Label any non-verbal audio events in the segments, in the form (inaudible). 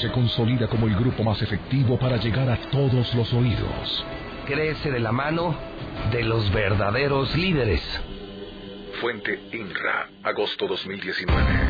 se consolida como el grupo más efectivo para llegar a todos los oídos. Crece de la mano de los verdaderos líderes. Fuente INRA, agosto 2019.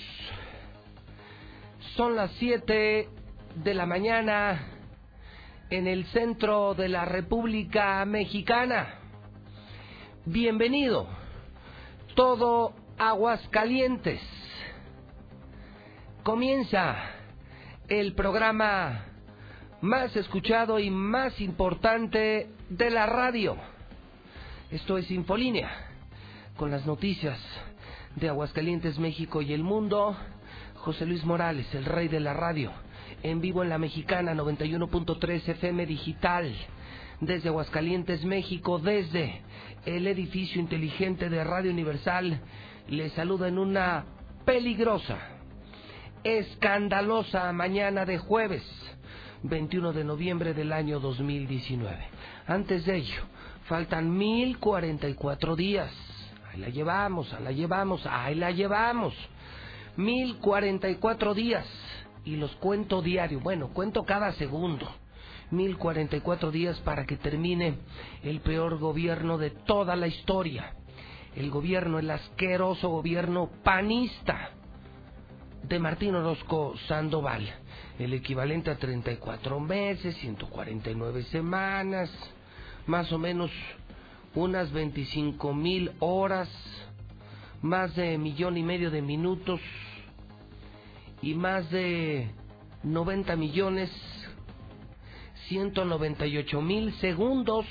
son las 7 de la mañana en el centro de la República Mexicana. Bienvenido, todo aguas calientes. Comienza el programa más escuchado y más importante de la radio. Esto es Infolínea, con las noticias de Aguascalientes, México y el mundo José Luis Morales, el rey de la radio, en vivo en la mexicana 91.3 FM digital, desde Aguascalientes, México, desde el edificio inteligente de Radio Universal, le saluda en una peligrosa, escandalosa mañana de jueves, 21 de noviembre del año 2019. Antes de ello, faltan 1044 días. Ahí la llevamos, ahí la llevamos, ahí la llevamos. 1044 días y los cuento diario, bueno, cuento cada segundo. 1044 días para que termine el peor gobierno de toda la historia. El gobierno, el asqueroso gobierno panista de Martín Orozco Sandoval. El equivalente a 34 meses, 149 semanas, más o menos unas 25 mil horas más de millón y medio de minutos y más de 90 millones 198 mil segundos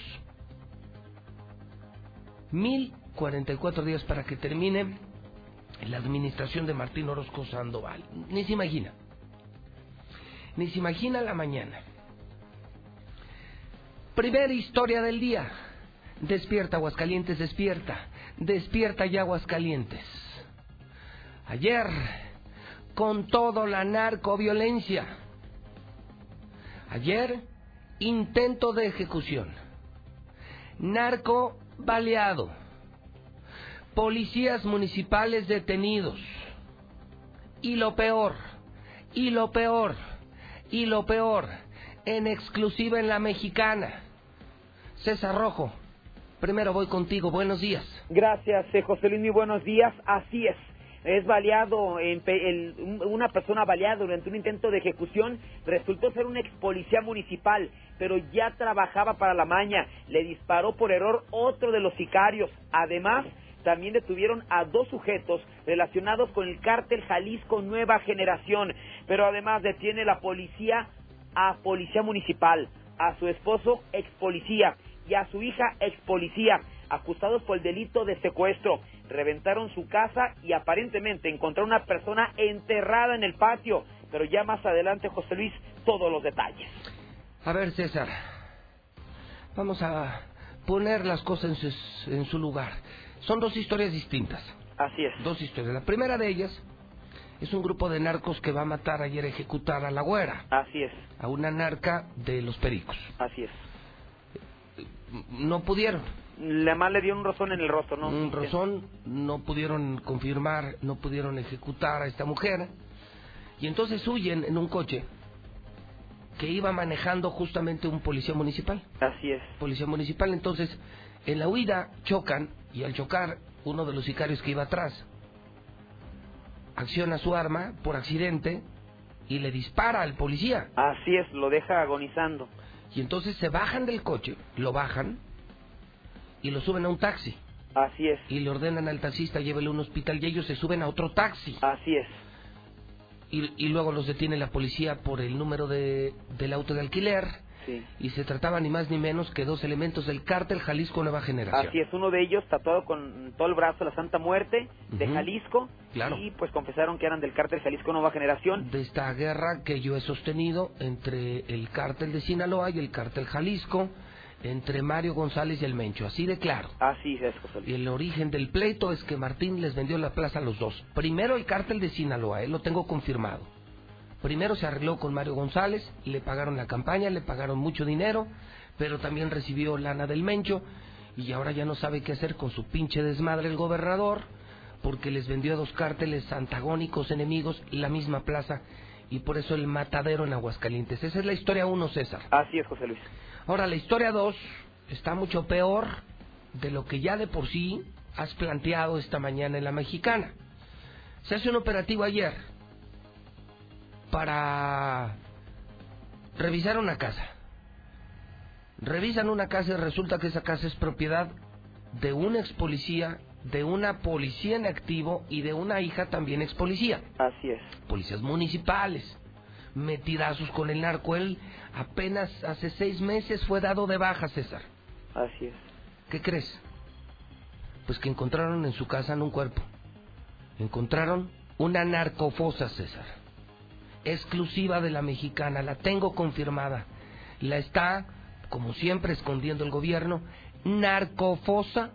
1044 días para que termine la administración de Martín Orozco Sandoval. Ni se imagina. Ni se imagina la mañana. Primera historia del día. Despierta, Aguascalientes, despierta. Despierta ya Aguascalientes. Ayer, con todo la narcoviolencia. Ayer, intento de ejecución. Narco baleado. Policías municipales detenidos. Y lo peor, y lo peor, y lo peor, en exclusiva en la mexicana. César Rojo, Primero voy contigo, buenos días. Gracias, eh, José Luis, muy buenos días. Así es, es baleado, en, una persona baleada durante un intento de ejecución, resultó ser un ex policía municipal, pero ya trabajaba para la maña, le disparó por error otro de los sicarios. Además, también detuvieron a dos sujetos relacionados con el cártel Jalisco Nueva Generación, pero además detiene la policía a policía municipal, a su esposo ex policía y a su hija ex policía, acusados por el delito de secuestro. Reventaron su casa y aparentemente encontraron una persona enterrada en el patio. Pero ya más adelante, José Luis, todos los detalles. A ver, César, vamos a poner las cosas en su, en su lugar. Son dos historias distintas. Así es. Dos historias. La primera de ellas es un grupo de narcos que va a matar ayer a ejecutar a la güera. Así es. A una narca de los pericos. Así es no pudieron. La más le dio un rozón en el rostro, ¿no? Un rozón, no pudieron confirmar, no pudieron ejecutar a esta mujer. Y entonces huyen en un coche que iba manejando justamente un policía municipal. Así es. Policía municipal, entonces en la huida chocan y al chocar uno de los sicarios que iba atrás acciona su arma por accidente y le dispara al policía. Así es, lo deja agonizando. Y entonces se bajan del coche, lo bajan y lo suben a un taxi. Así es. Y le ordenan al taxista llévele a un hospital y ellos se suben a otro taxi. Así es. Y, y luego los detiene la policía por el número de, del auto de alquiler. Sí. Y se trataba ni más ni menos que dos elementos del cártel Jalisco Nueva Generación. Así es, uno de ellos tatuado con todo el brazo la Santa Muerte de. Jalisco. Claro. Y pues confesaron que eran del cártel Jalisco Nueva Generación. de esta guerra que yo he sostenido entre el cártel de Sinaloa y el cártel Jalisco, entre Mario González y el Mencho, así de claro. Así es, José Y Luis. el origen del pleito es que Martín les vendió la plaza a los dos. Primero el cártel de Sinaloa, él lo tengo confirmado. Primero se arregló con Mario González, le pagaron la campaña, le pagaron mucho dinero, pero también recibió lana del Mencho y ahora ya no sabe qué hacer con su pinche desmadre el gobernador, porque les vendió a dos cárteles antagónicos, enemigos, la misma plaza y por eso el matadero en Aguascalientes. Esa es la historia uno, César. Así es, José Luis. Ahora, la historia 2 está mucho peor de lo que ya de por sí has planteado esta mañana en la mexicana. Se hace un operativo ayer para revisar una casa. Revisan una casa y resulta que esa casa es propiedad de un ex policía, de una policía en activo y de una hija también ex policía Así es. policías municipales, metidazos con el narco. Él apenas hace seis meses fue dado de baja, César. Así es. ¿Qué crees? Pues que encontraron en su casa en un cuerpo. Encontraron una narcofosa, César. Exclusiva de la mexicana, la tengo confirmada. La está, como siempre, escondiendo el gobierno, narcofosa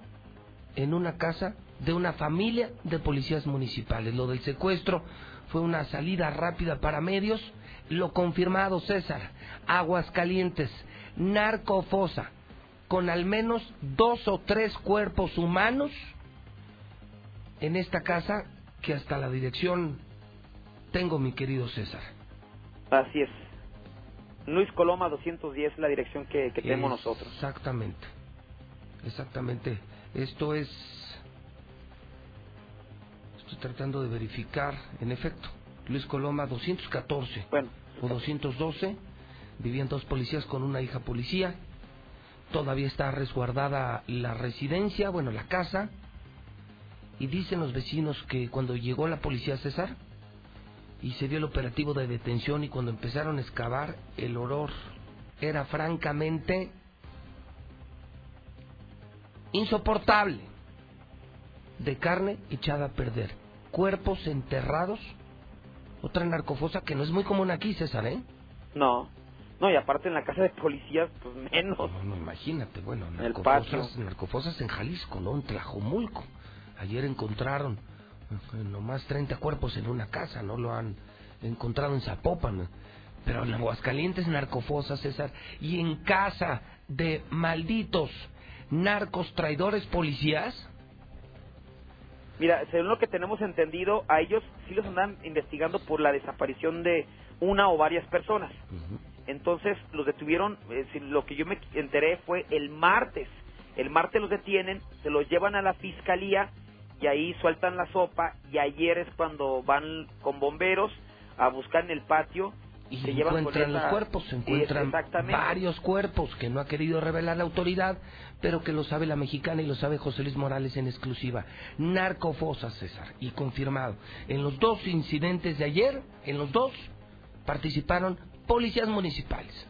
en una casa de una familia de policías municipales. Lo del secuestro fue una salida rápida para medios. Lo confirmado, César. Aguascalientes, narcofosa, con al menos dos o tres cuerpos humanos en esta casa que hasta la dirección tengo, mi querido César. Así es. Luis Coloma 210 es la dirección que, que tenemos nosotros. Exactamente. Exactamente. Esto es... Estoy tratando de verificar, en efecto. Luis Coloma 214 Bueno, o 212. Vivían dos policías con una hija policía. Todavía está resguardada la residencia, bueno, la casa. Y dicen los vecinos que cuando llegó la policía César y se dio el operativo de detención y cuando empezaron a excavar, el olor era francamente insoportable de carne echada a perder, cuerpos enterrados, otra narcofosa que no es muy común aquí, César, ¿eh? no. No, y aparte en la casa de policías, pues menos. No, no, imagínate, bueno, El patio. narcofosas, narcofosas en Jalisco, ¿no? En Tlajomulco. Ayer encontraron nomás 30 cuerpos en una casa, no lo han encontrado en Zapopan. Pero en Aguascalientes, narcofosas, César. Y en casa de malditos narcos traidores policías. Mira, según lo que tenemos entendido, a ellos sí los andan investigando por la desaparición de una o varias personas. Entonces los detuvieron, eh, lo que yo me enteré fue el martes. El martes los detienen, se los llevan a la fiscalía y ahí sueltan la sopa y ayer es cuando van con bomberos a buscar en el patio Y se llevan encuentran esa- los cuerpos, se encuentran varios cuerpos que no ha querido revelar la autoridad, pero que lo sabe la mexicana y lo sabe José Luis Morales en exclusiva. Narcofosas, César, y confirmado. En los dos incidentes de ayer, en los dos, participaron policías municipales.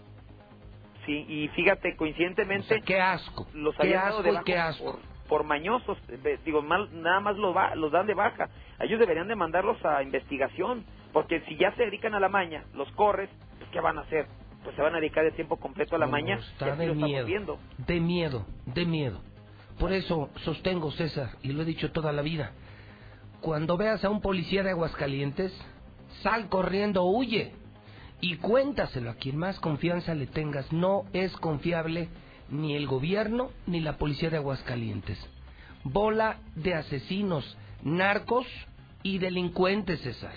Sí, y fíjate, O coincidentemente sea, qué asco, los asco y qué asco. por, por mañosos, digo, mal- nada más los, va- los dan de baja. Ellos deberían de mandarlos a investigación, porque si ya se dedican a la maña, los corres, pues, ¿qué van a hacer? Pues se van a dedicar de tiempo completo a la No, maña, está y así de lo miedo, viendo. de miedo, de miedo. Por eso sostengo, César, y lo he dicho toda la vida, cuando veas a un policía de Aguascalientes, sal corriendo, huye y cuéntaselo a quien más confianza le tengas. No es confiable ni el gobierno ni la policía de Aguascalientes. Bola de asesinos, narcos y delincuentes, César.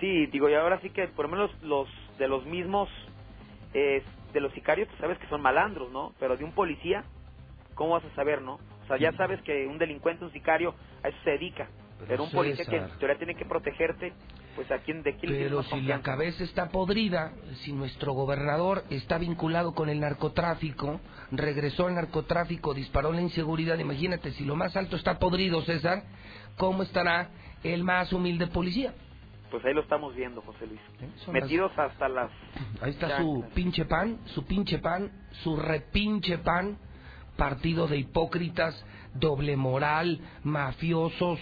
Sí, digo, y ahora sí que por lo menos los de los mismos, eh, de los sicarios, tú sabes que son malandros, ¿no? Pero de un policía, ¿cómo vas a saber, no? O sea, ya sabes que un delincuente, un sicario, a eso se dedica. Pero, un policía que en teoría tiene que protegerte, pues a quién, de quién Pero si la cabeza está podrida, si nuestro gobernador está vinculado con el narcotráfico, regresó al narcotráfico, disparó la inseguridad, imagínate, si lo más alto está podrido, César, ¿cómo estará el más humilde policía? Pues ahí lo estamos viendo, José Luis. Metidos hasta las... Ahí está su pinche pan, su pinche pan, su repinche pan, partido de hipócritas, doble moral, mafiosos,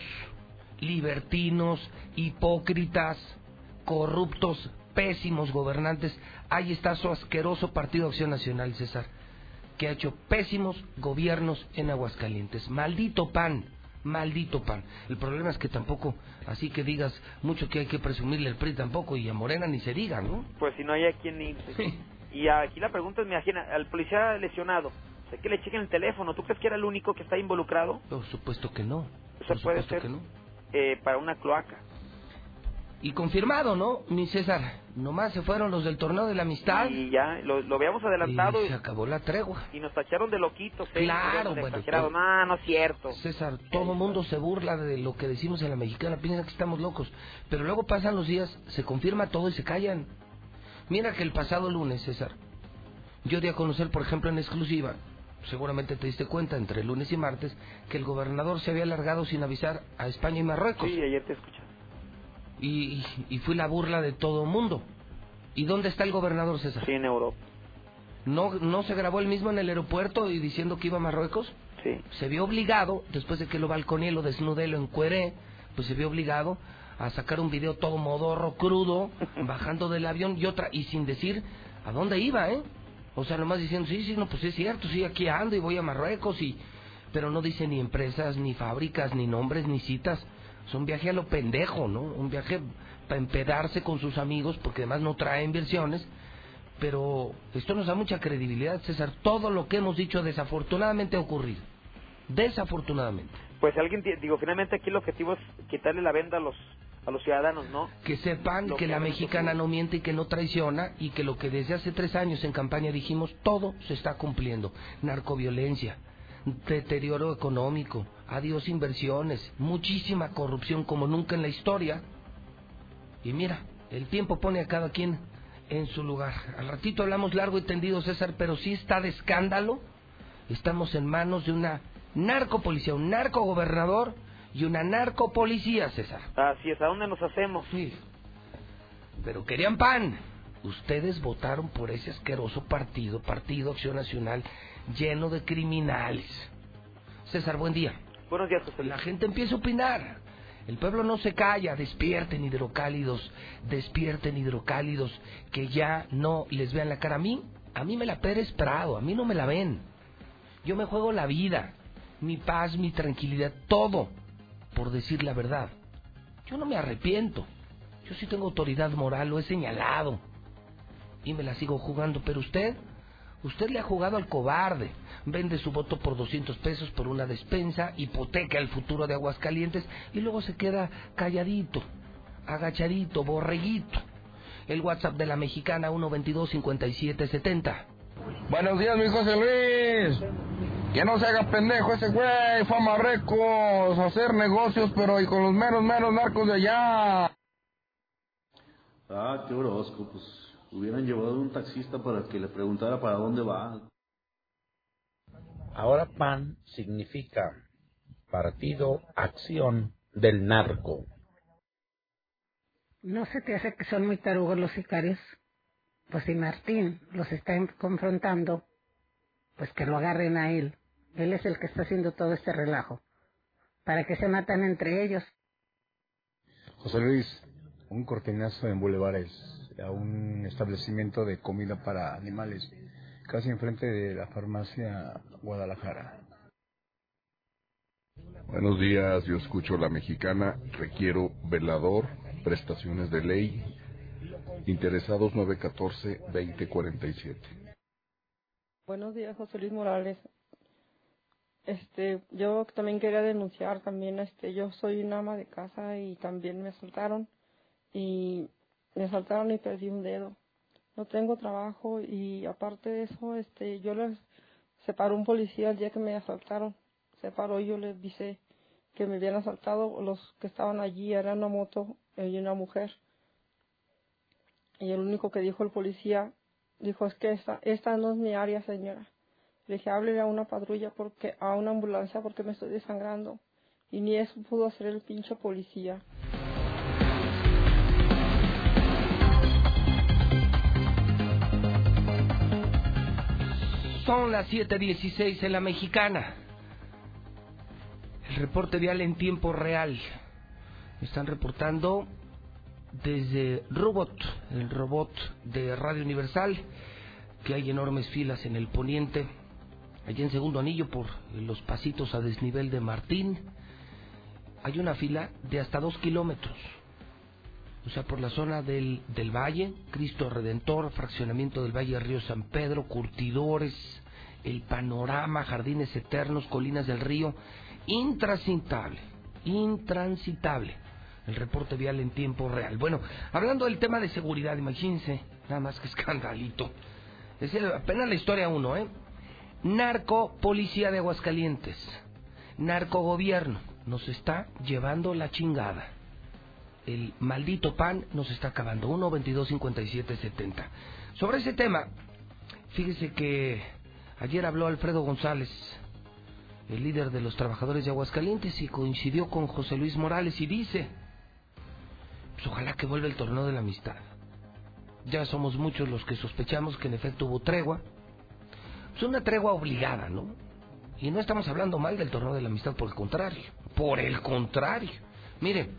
libertinos, hipócritas, corruptos, pésimos gobernantes. Ahí está su asqueroso Partido Acción Nacional, César, que ha hecho pésimos gobiernos en Aguascalientes. Maldito pan, maldito pan. El problema es que tampoco, así que digas mucho que hay que presumirle al PRI tampoco y a Morena ni se diga, ¿no? Pues si no hay a quien irse. (laughs) Y aquí la pregunta es, me imagina, al policía lesionado, sé que le chequen el teléfono, ¿tú crees que era el único que está involucrado? Por supuesto que no. Puede ser. Que no. Eh, para una cloaca. Y confirmado, ¿no? Mi César, nomás se fueron los del torneo de la amistad. Y ya, lo, lo habíamos adelantado. Y se acabó la tregua. Y nos tacharon de loquitos. ¿eh? Claro, bueno. No, no es cierto. César, todo mundo se burla de lo que decimos en la mexicana, piensan que estamos locos. Pero luego pasan los días, se confirma todo y se callan. Mira que el pasado lunes, César, yo di a conocer, por ejemplo, en exclusiva, seguramente te diste cuenta entre lunes y martes que el gobernador se había alargado sin avisar a España y Marruecos. Sí, ayer te escuché. Y, y, fui la burla de todo el mundo. ¿Y dónde está el gobernador César? Sí, en Europa. ¿No, ¿No se grabó él mismo en el aeropuerto y diciendo que iba a Marruecos? Sí. Se vio obligado, después de que lo balconé, lo desnudé, lo encueré, pues se vio obligado a sacar un video todo modorro, crudo, (laughs) bajando del avión y otra, y sin decir a dónde iba, ¿eh? O sea, nomás diciendo, sí, sí, no, pues es cierto, sí, aquí ando y voy a Marruecos, y pero no dice ni empresas, ni fábricas, ni nombres, ni citas. Es un viaje a lo pendejo, ¿no? Un viaje para empedarse con sus amigos, porque además no trae inversiones. Pero esto nos da mucha credibilidad, César. Todo lo que hemos dicho desafortunadamente ha ocurrido. Desafortunadamente. Pues alguien, digo, finalmente aquí el objetivo es quitarle la venda a los a los ciudadanos, ¿no? Que sepan que, la mexicana no miente y que no traiciona y que lo que desde hace tres años en campaña dijimos, todo se está cumpliendo. Narcoviolencia, deterioro económico, adiós inversiones, muchísima corrupción como nunca en la historia. Y mira, el tiempo pone a cada quien en su lugar. Al ratito hablamos largo y tendido, César, pero sí está de escándalo. Estamos en manos de una narcopolicía, un narcogobernador y una narcopolicía, César. Así es, ¿a dónde nos hacemos? Sí. Pero querían pan. Ustedes votaron por ese asqueroso partido, Partido Acción Nacional, lleno de criminales. César, buen día. Buenos días, José. La gente empieza a opinar. El pueblo no se calla, despierten hidrocálidos, despierten hidrocálidos, que ya no les vean la cara. A mí, a mí me la Pérez Prado, a mí no me la ven. Yo me juego la vida, mi paz, mi tranquilidad, todo por decir la verdad. Yo no me arrepiento. Yo sí tengo autoridad moral, lo he señalado. Y me la sigo jugando. Pero usted, usted le ha jugado al cobarde. Vende su voto por 200 pesos por una despensa, hipoteca el futuro de Aguascalientes y luego se queda calladito, agachadito, borreguito. El WhatsApp de la mexicana 122-5770. Buenos días, mi José Luis. Que no se haga pendejo ese güey, fue a Marruecos a hacer negocios, pero y con los meros, meros narcos de allá. Ah, qué orozco, pues hubieran llevado un taxista para que le preguntara para dónde va. Ahora PAN significa Partido Acción del Narco. ¿No se te hace que son muy tarugos los sicarios? Pues si Martín los está confrontando, pues que lo agarren a él. Él es el que está haciendo todo este relajo. ¿Para que se matan entre ellos? José Luis, un cortinazo en Bulevares, a un establecimiento de comida para animales, casi enfrente de la farmacia Guadalajara. Buenos días, yo escucho la mexicana, requiero velador, prestaciones de ley, interesados 914-2047. Buenos días, José Luis Morales. Este, yo también quería denunciar también, este, yo soy una ama de casa y también me asaltaron y me asaltaron y perdí un dedo. No tengo trabajo y aparte de eso, este, yo les separó un policía el día que me asaltaron. Se paró y yo les dije que me habían asaltado. Los que estaban allí eran una moto y una mujer. Y el único que dijo el policía, dijo, es que esta, esta no es mi área, señora. Le dije, háblele a una patrulla, porque a una ambulancia, porque me estoy desangrando. Y ni eso pudo hacer el pinche policía. Son las 7:16 en la mexicana. El reporte vial en tiempo real. Están reportando desde Robot, el robot de Radio Universal, que hay enormes filas en el poniente, allí en segundo anillo por los pasitos a desnivel de Martín. Hay una fila de hasta dos kilómetros. O sea, por la zona del, del Valle, Cristo Redentor, fraccionamiento del Valle Río San Pedro, curtidores, el panorama, jardines eternos, colinas del río, intransitable, intransitable. El reporte vial en tiempo real. Bueno, hablando del tema de seguridad, imagínense, nada más que escandalito. Es apenas la historia uno, ¿eh? Narco Policía de Aguascalientes, narco gobierno, nos está llevando la chingada. El maldito pan nos está acabando. 1, 22, 57, 70. Sobre ese tema, fíjese que ayer habló Alfredo González, el líder de los trabajadores de Aguascalientes, y coincidió con José Luis Morales y dice, pues ojalá que vuelva el torneo de la amistad. Ya somos muchos los que sospechamos que en efecto hubo tregua. Es una tregua obligada, ¿no? Y no estamos hablando mal del torneo de la amistad, por el contrario. Por el contrario. Mire,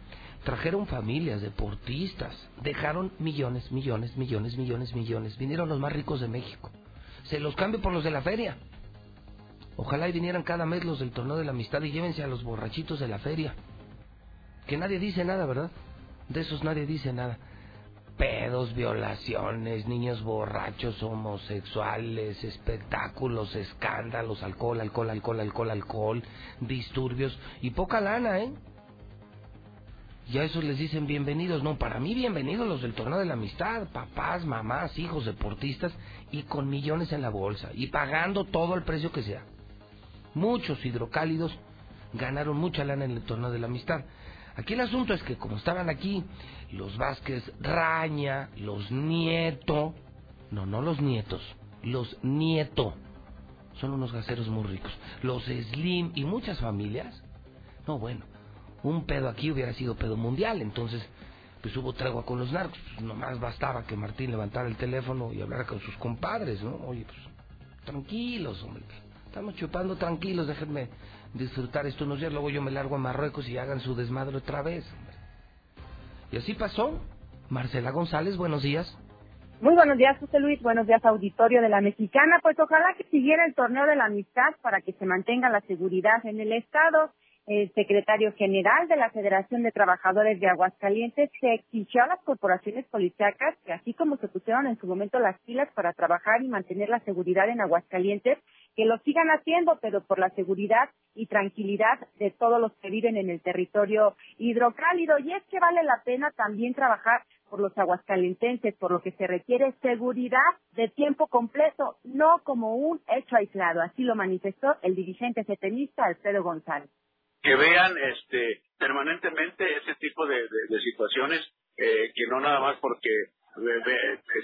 trajeron familias, deportistas, dejaron millones, millones, millones, millones, millones. Vinieron los más ricos de México. Se los cambio por los de la feria. Ojalá y vinieran cada mes los del torneo de la amistad y llévense a los borrachitos de la feria. Que nadie dice nada, ¿verdad? De esos nadie dice nada pedos, violaciones, niños borrachos, homosexuales, espectáculos, escándalos, alcohol, alcohol, alcohol, alcohol, alcohol, disturbios y poca lana, ¿eh? Y a esos les dicen bienvenidos. No, para mí bienvenidos los del torneo de la amistad. Papás, mamás, hijos, deportistas y con millones en la bolsa y pagando todo el precio que sea. Muchos hidrocálidos ganaron mucha lana en el torneo de la amistad. Aquí el asunto es que como estaban aquí los Vázquez Raña, los Nieto, no, no los nietos, los Nieto, son unos gaseros muy ricos, los Slim y muchas familias, no, bueno, un pedo aquí hubiera sido pedo mundial, entonces pues hubo tregua con los narcos, pues nomás bastaba que Martín levantara el teléfono y hablara con sus compadres, ¿no? Oye, pues tranquilos, hombre, estamos chupando tranquilos, déjenme disfrutar esto unos días, luego yo me largo a Marruecos y hagan su desmadre otra vez. Y así pasó. Marcela González, buenos días. Muy buenos días, José Luis. Buenos días, auditorio de la Mexicana. Pues ojalá que siguiera el torneo de la amistad para que se mantenga la seguridad en el Estado el secretario general de la Federación de Trabajadores de Aguascalientes se exigió a las corporaciones policíacas que así como se pusieron en su momento las pilas para trabajar y mantener la seguridad en Aguascalientes, que lo sigan haciendo, pero por la seguridad y tranquilidad de todos los que viven en el territorio hidrocálido. Y es que vale la pena también trabajar por los aguascalentenses, por lo que se requiere seguridad de tiempo completo, no como un hecho aislado. Así lo manifestó el dirigente setenista Alfredo González que vean este permanentemente ese tipo de, situaciones eh, que no nada más porque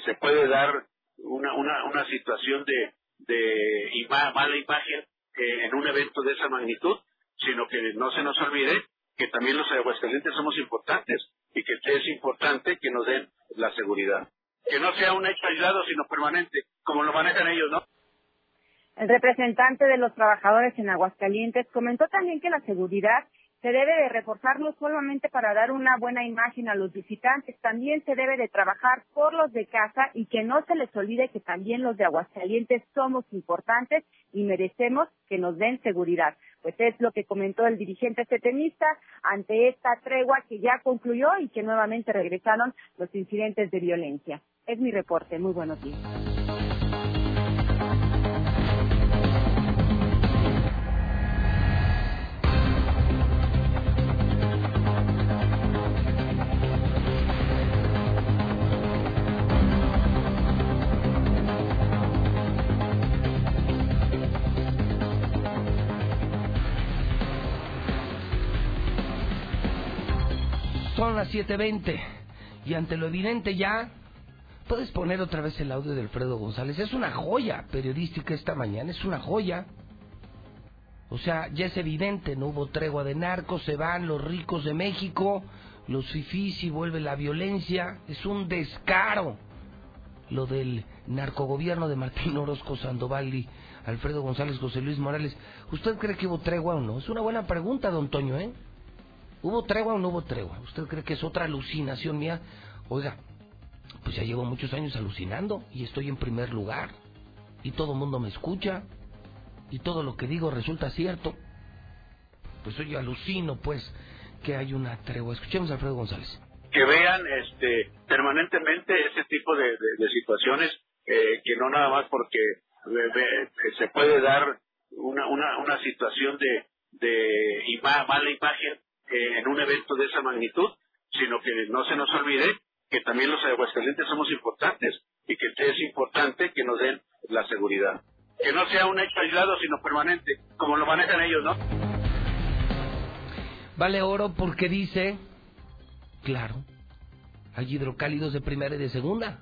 se puede dar una, una, una situación de, de mala imagen eh, en un evento de esa magnitud, sino que no se nos olvide que también los aguascalientes somos importantes y que es importante que nos den la seguridad. Que no sea un hecho aislado, sino permanente, como lo manejan ellos, ¿no? El representante de los trabajadores en Aguascalientes comentó también que la seguridad se debe de reforzar no solamente para dar una buena imagen a los visitantes, también se debe de trabajar por los de casa y que no se les olvide que también los de Aguascalientes somos importantes y merecemos que nos den seguridad. Pues es lo que comentó el dirigente setenista ante esta tregua que ya concluyó y que nuevamente regresaron los incidentes de violencia. Es mi reporte. Muy buenos días. Son las 7.20 y ante lo evidente ya puedes poner otra vez el audio de Alfredo González. Es una joya periodística esta mañana, es una joya. O sea, ya es evidente, no hubo tregua de narcos, se van los ricos de México, los fifís y vuelve la violencia. Es un descaro lo del narcogobierno de Martín Orozco Sandoval y Alfredo González, José Luis Morales. ¿Usted cree que hubo tregua o no? Es una buena pregunta, don Toño, ¿eh? ¿Hubo tregua o no hubo tregua? ¿Usted cree que es otra alucinación mía? Oiga, pues ya llevo muchos años alucinando y estoy en primer lugar y todo el mundo me escucha y todo lo que digo resulta cierto. Pues yo alucino, pues, que hay una tregua. Escuchemos a Alfredo González. Que vean este, permanentemente ese tipo de, situaciones, eh, que no nada más porque eh, se puede dar una, una, una situación de, de mala imagen eh, en un evento de esa magnitud, sino que no se nos olvide que también los aguascalientes somos importantes y que es importante que nos den la seguridad. Que no sea un hecho aislado, sino permanente, como lo manejan ellos, ¿no? Vale oro porque dice, claro, hay hidrocálidos de primera y de segunda.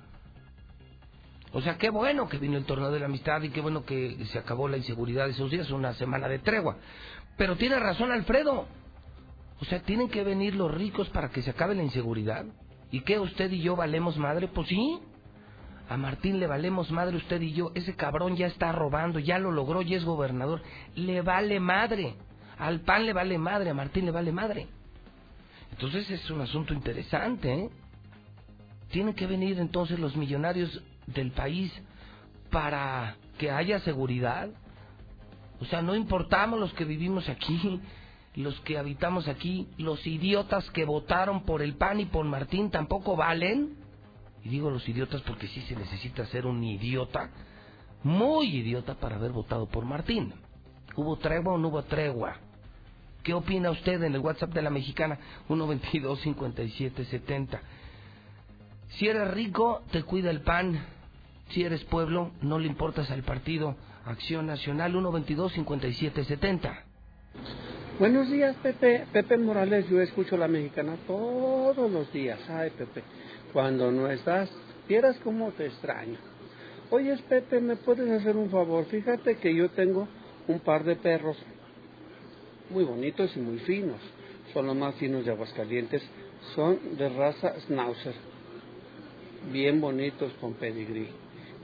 O sea, qué bueno que vino el torneo de la amistad y qué bueno que se acabó la inseguridad de esos días, una semana de tregua. Pero tiene razón Alfredo. O sea, tienen que venir los ricos para que se acabe la inseguridad. ¿Y qué usted y yo valemos madre? Pues sí. A Martín le valemos madre usted y yo. Ese cabrón ya está robando, ya lo logró, ya es gobernador. Le vale madre. Al PAN le vale madre, a Martín le vale madre. Entonces es un asunto interesante, ¿eh? Tienen que venir entonces los millonarios del país para que haya seguridad. O sea, no importamos los que vivimos aquí, los que habitamos aquí, los idiotas que votaron por el PAN y por Martín tampoco valen. Y digo los idiotas porque sí se necesita ser un idiota, muy idiota para haber votado por Martín. ¿Hubo tregua o no hubo tregua? ¿Qué opina usted en el WhatsApp de la mexicana? 122-5770. Si eres rico, te cuida el pan. Si eres pueblo, no le importas al partido. Acción Nacional 122-5770. Buenos días, Pepe. Pepe Morales, yo escucho la mexicana todos los días. Ay, Pepe, cuando no estás, vieras cómo te extraño. Oye, Pepe, ¿me puedes hacer un favor? Fíjate que yo tengo un par de perros muy bonitos y muy finos. Son los más finos de Aguascalientes. Son de raza Schnauzer. Bien bonitos con pedigrí.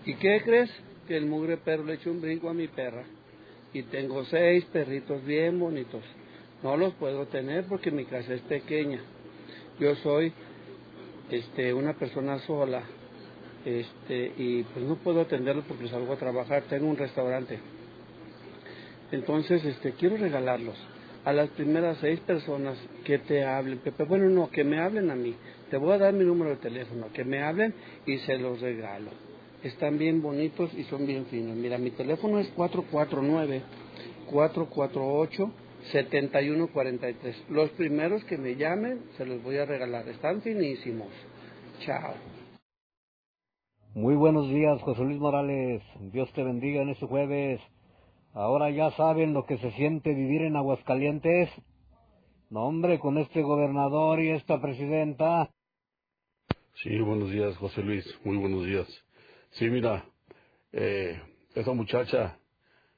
¿Y qué crees? Que el mugre perro le echó un brinco a mi perra. Y tengo seis perritos bien bonitos. No los puedo tener porque mi casa es pequeña. Yo soy este, una persona sola este, y pues no puedo atenderlos porque salgo a trabajar. Tengo un restaurante. Entonces este, quiero regalarlos a las primeras seis personas que te hablen, Pepe. Bueno, no, que me hablen a mí. Te voy a dar mi número de teléfono, que me hablen y se los regalo. Están bien bonitos y son bien finos. Mira, mi teléfono es 449 448 7143. Los primeros que me llamen se los voy a regalar. Están finísimos. Chao. Muy buenos días, José Luis Morales. Dios te bendiga en este jueves. Ahora ya saben lo que se siente vivir en Aguascalientes. No, hombre, con este gobernador y esta presidenta. Sí, buenos días, José Luis. Muy buenos días. Sí, mira, eh, esa muchacha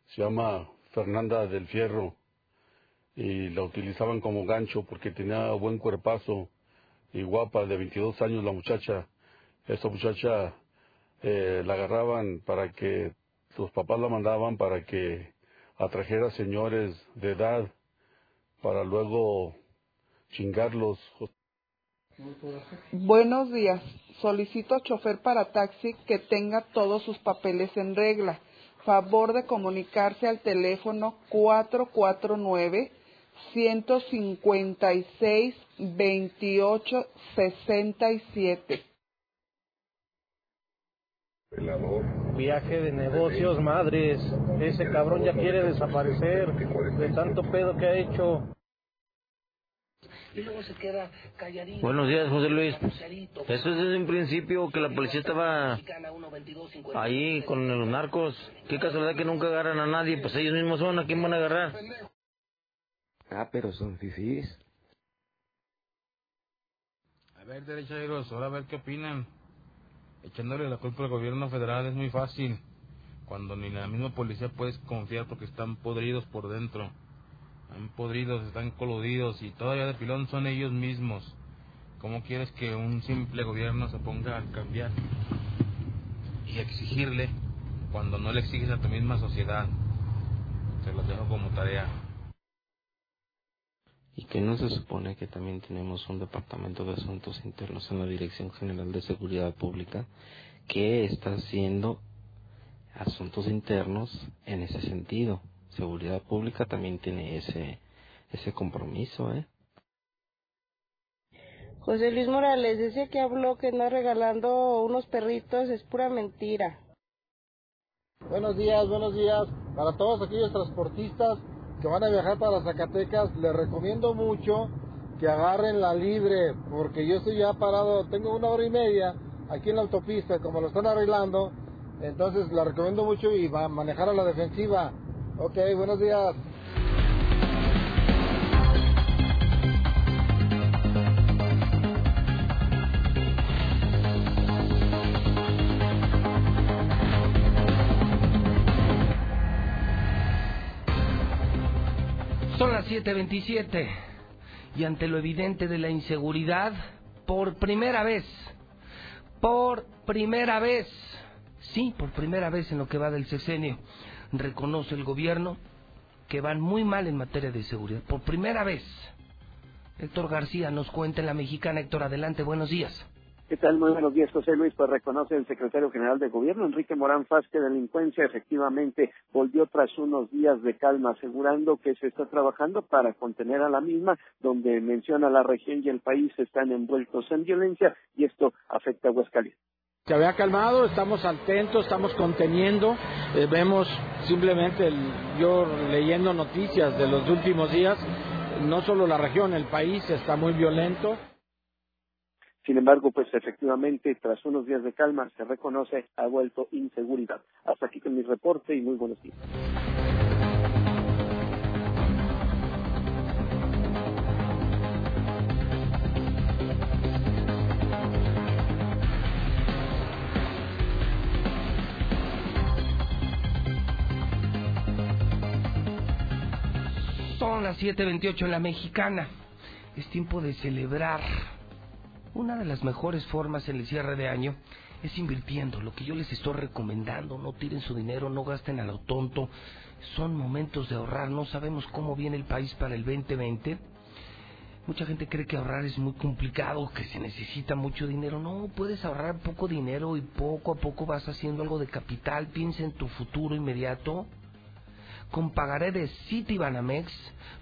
se llama Fernanda del Fierro y la utilizaban como gancho porque tenía buen cuerpazo y guapa, de 22 años la muchacha. Esta muchacha eh, la agarraban para que sus papás la mandaban para que atrajera señores de edad para luego chingarlos. Buenos días. Solicito chofer para taxi que tenga todos sus papeles en regla. Favor de comunicarse al teléfono 449 156 28 67. Viaje de negocios, madres. Ese cabrón ya quiere desaparecer de tanto pedo que ha hecho. Y luego se queda calladito. Buenos días, José Luis. Eso es desde un principio que la policía estaba ahí con los narcos. Qué casualidad que nunca agarran a nadie. Pues ellos mismos son. ¿A quién van a agarrar? Ah, pero son fifís. ver, derechairos, ahora a ver qué opinan. Echándole la culpa al gobierno federal es muy fácil, cuando ni la misma policía puedes confiar porque están podridos por dentro. Están podridos, están coludidos y todavía de pilón son ellos mismos. ¿Cómo quieres que un simple gobierno se ponga a cambiar y exigirle cuando no le exiges a tu misma sociedad? Te lo dejo como tarea. ¿Y que no se supone que también tenemos un departamento de asuntos internos en la Dirección General de Seguridad Pública que está haciendo asuntos internos en ese sentido? Seguridad Pública también tiene ese ese compromiso, ¿eh? José Luis Morales, ese que habló que no regalando unos perritos es pura mentira. Buenos días, buenos días. Para todos aquellos transportistas que van a viajar para Zacatecas, les recomiendo mucho que agarren la libre, porque yo estoy ya parado, tengo una hora y media aquí en la autopista, como lo están arreglando, entonces la recomiendo mucho y va a manejar a la defensiva. Ok, buenos días. 7:27 y ante lo evidente de la inseguridad, por primera vez, por primera vez, sí, por primera vez en lo que va del sexenio, reconoce el gobierno que van muy mal en materia de seguridad. Por primera vez. Héctor García nos cuenta en la mexicana. Héctor, adelante, buenos días. ¿Qué tal? Muy buenos días, José Luis. Pues reconoce el secretario general de Gobierno, Enrique Morán Faz, que delincuencia efectivamente volvió tras unos días de calma, asegurando que se está trabajando para contener a la misma, donde menciona la región y el país están envueltos en violencia y esto afecta a Aguascalientes. Se había calmado, estamos atentos, estamos conteniendo, eh, vemos simplemente, yo leyendo noticias de los últimos días, no solo la región, el país está muy violento. Sin embargo, pues efectivamente, tras unos días de calma, se reconoce ha vuelto inseguridad. Hasta aquí con mi reporte y muy buenos días. Son las 7:28 en la mexicana. Es tiempo de celebrar. Una de las mejores formas en el cierre de año es invirtiendo. Lo que yo les estoy recomendando, no tiren su dinero, no gasten a lo tonto. Son momentos de ahorrar. No sabemos cómo viene el país para el 2020. Mucha gente cree que ahorrar es muy complicado, que se necesita mucho dinero. No, puedes ahorrar poco dinero y poco a poco vas haciendo algo de capital. Piensa en tu futuro inmediato. Con pagaré de Citibanamex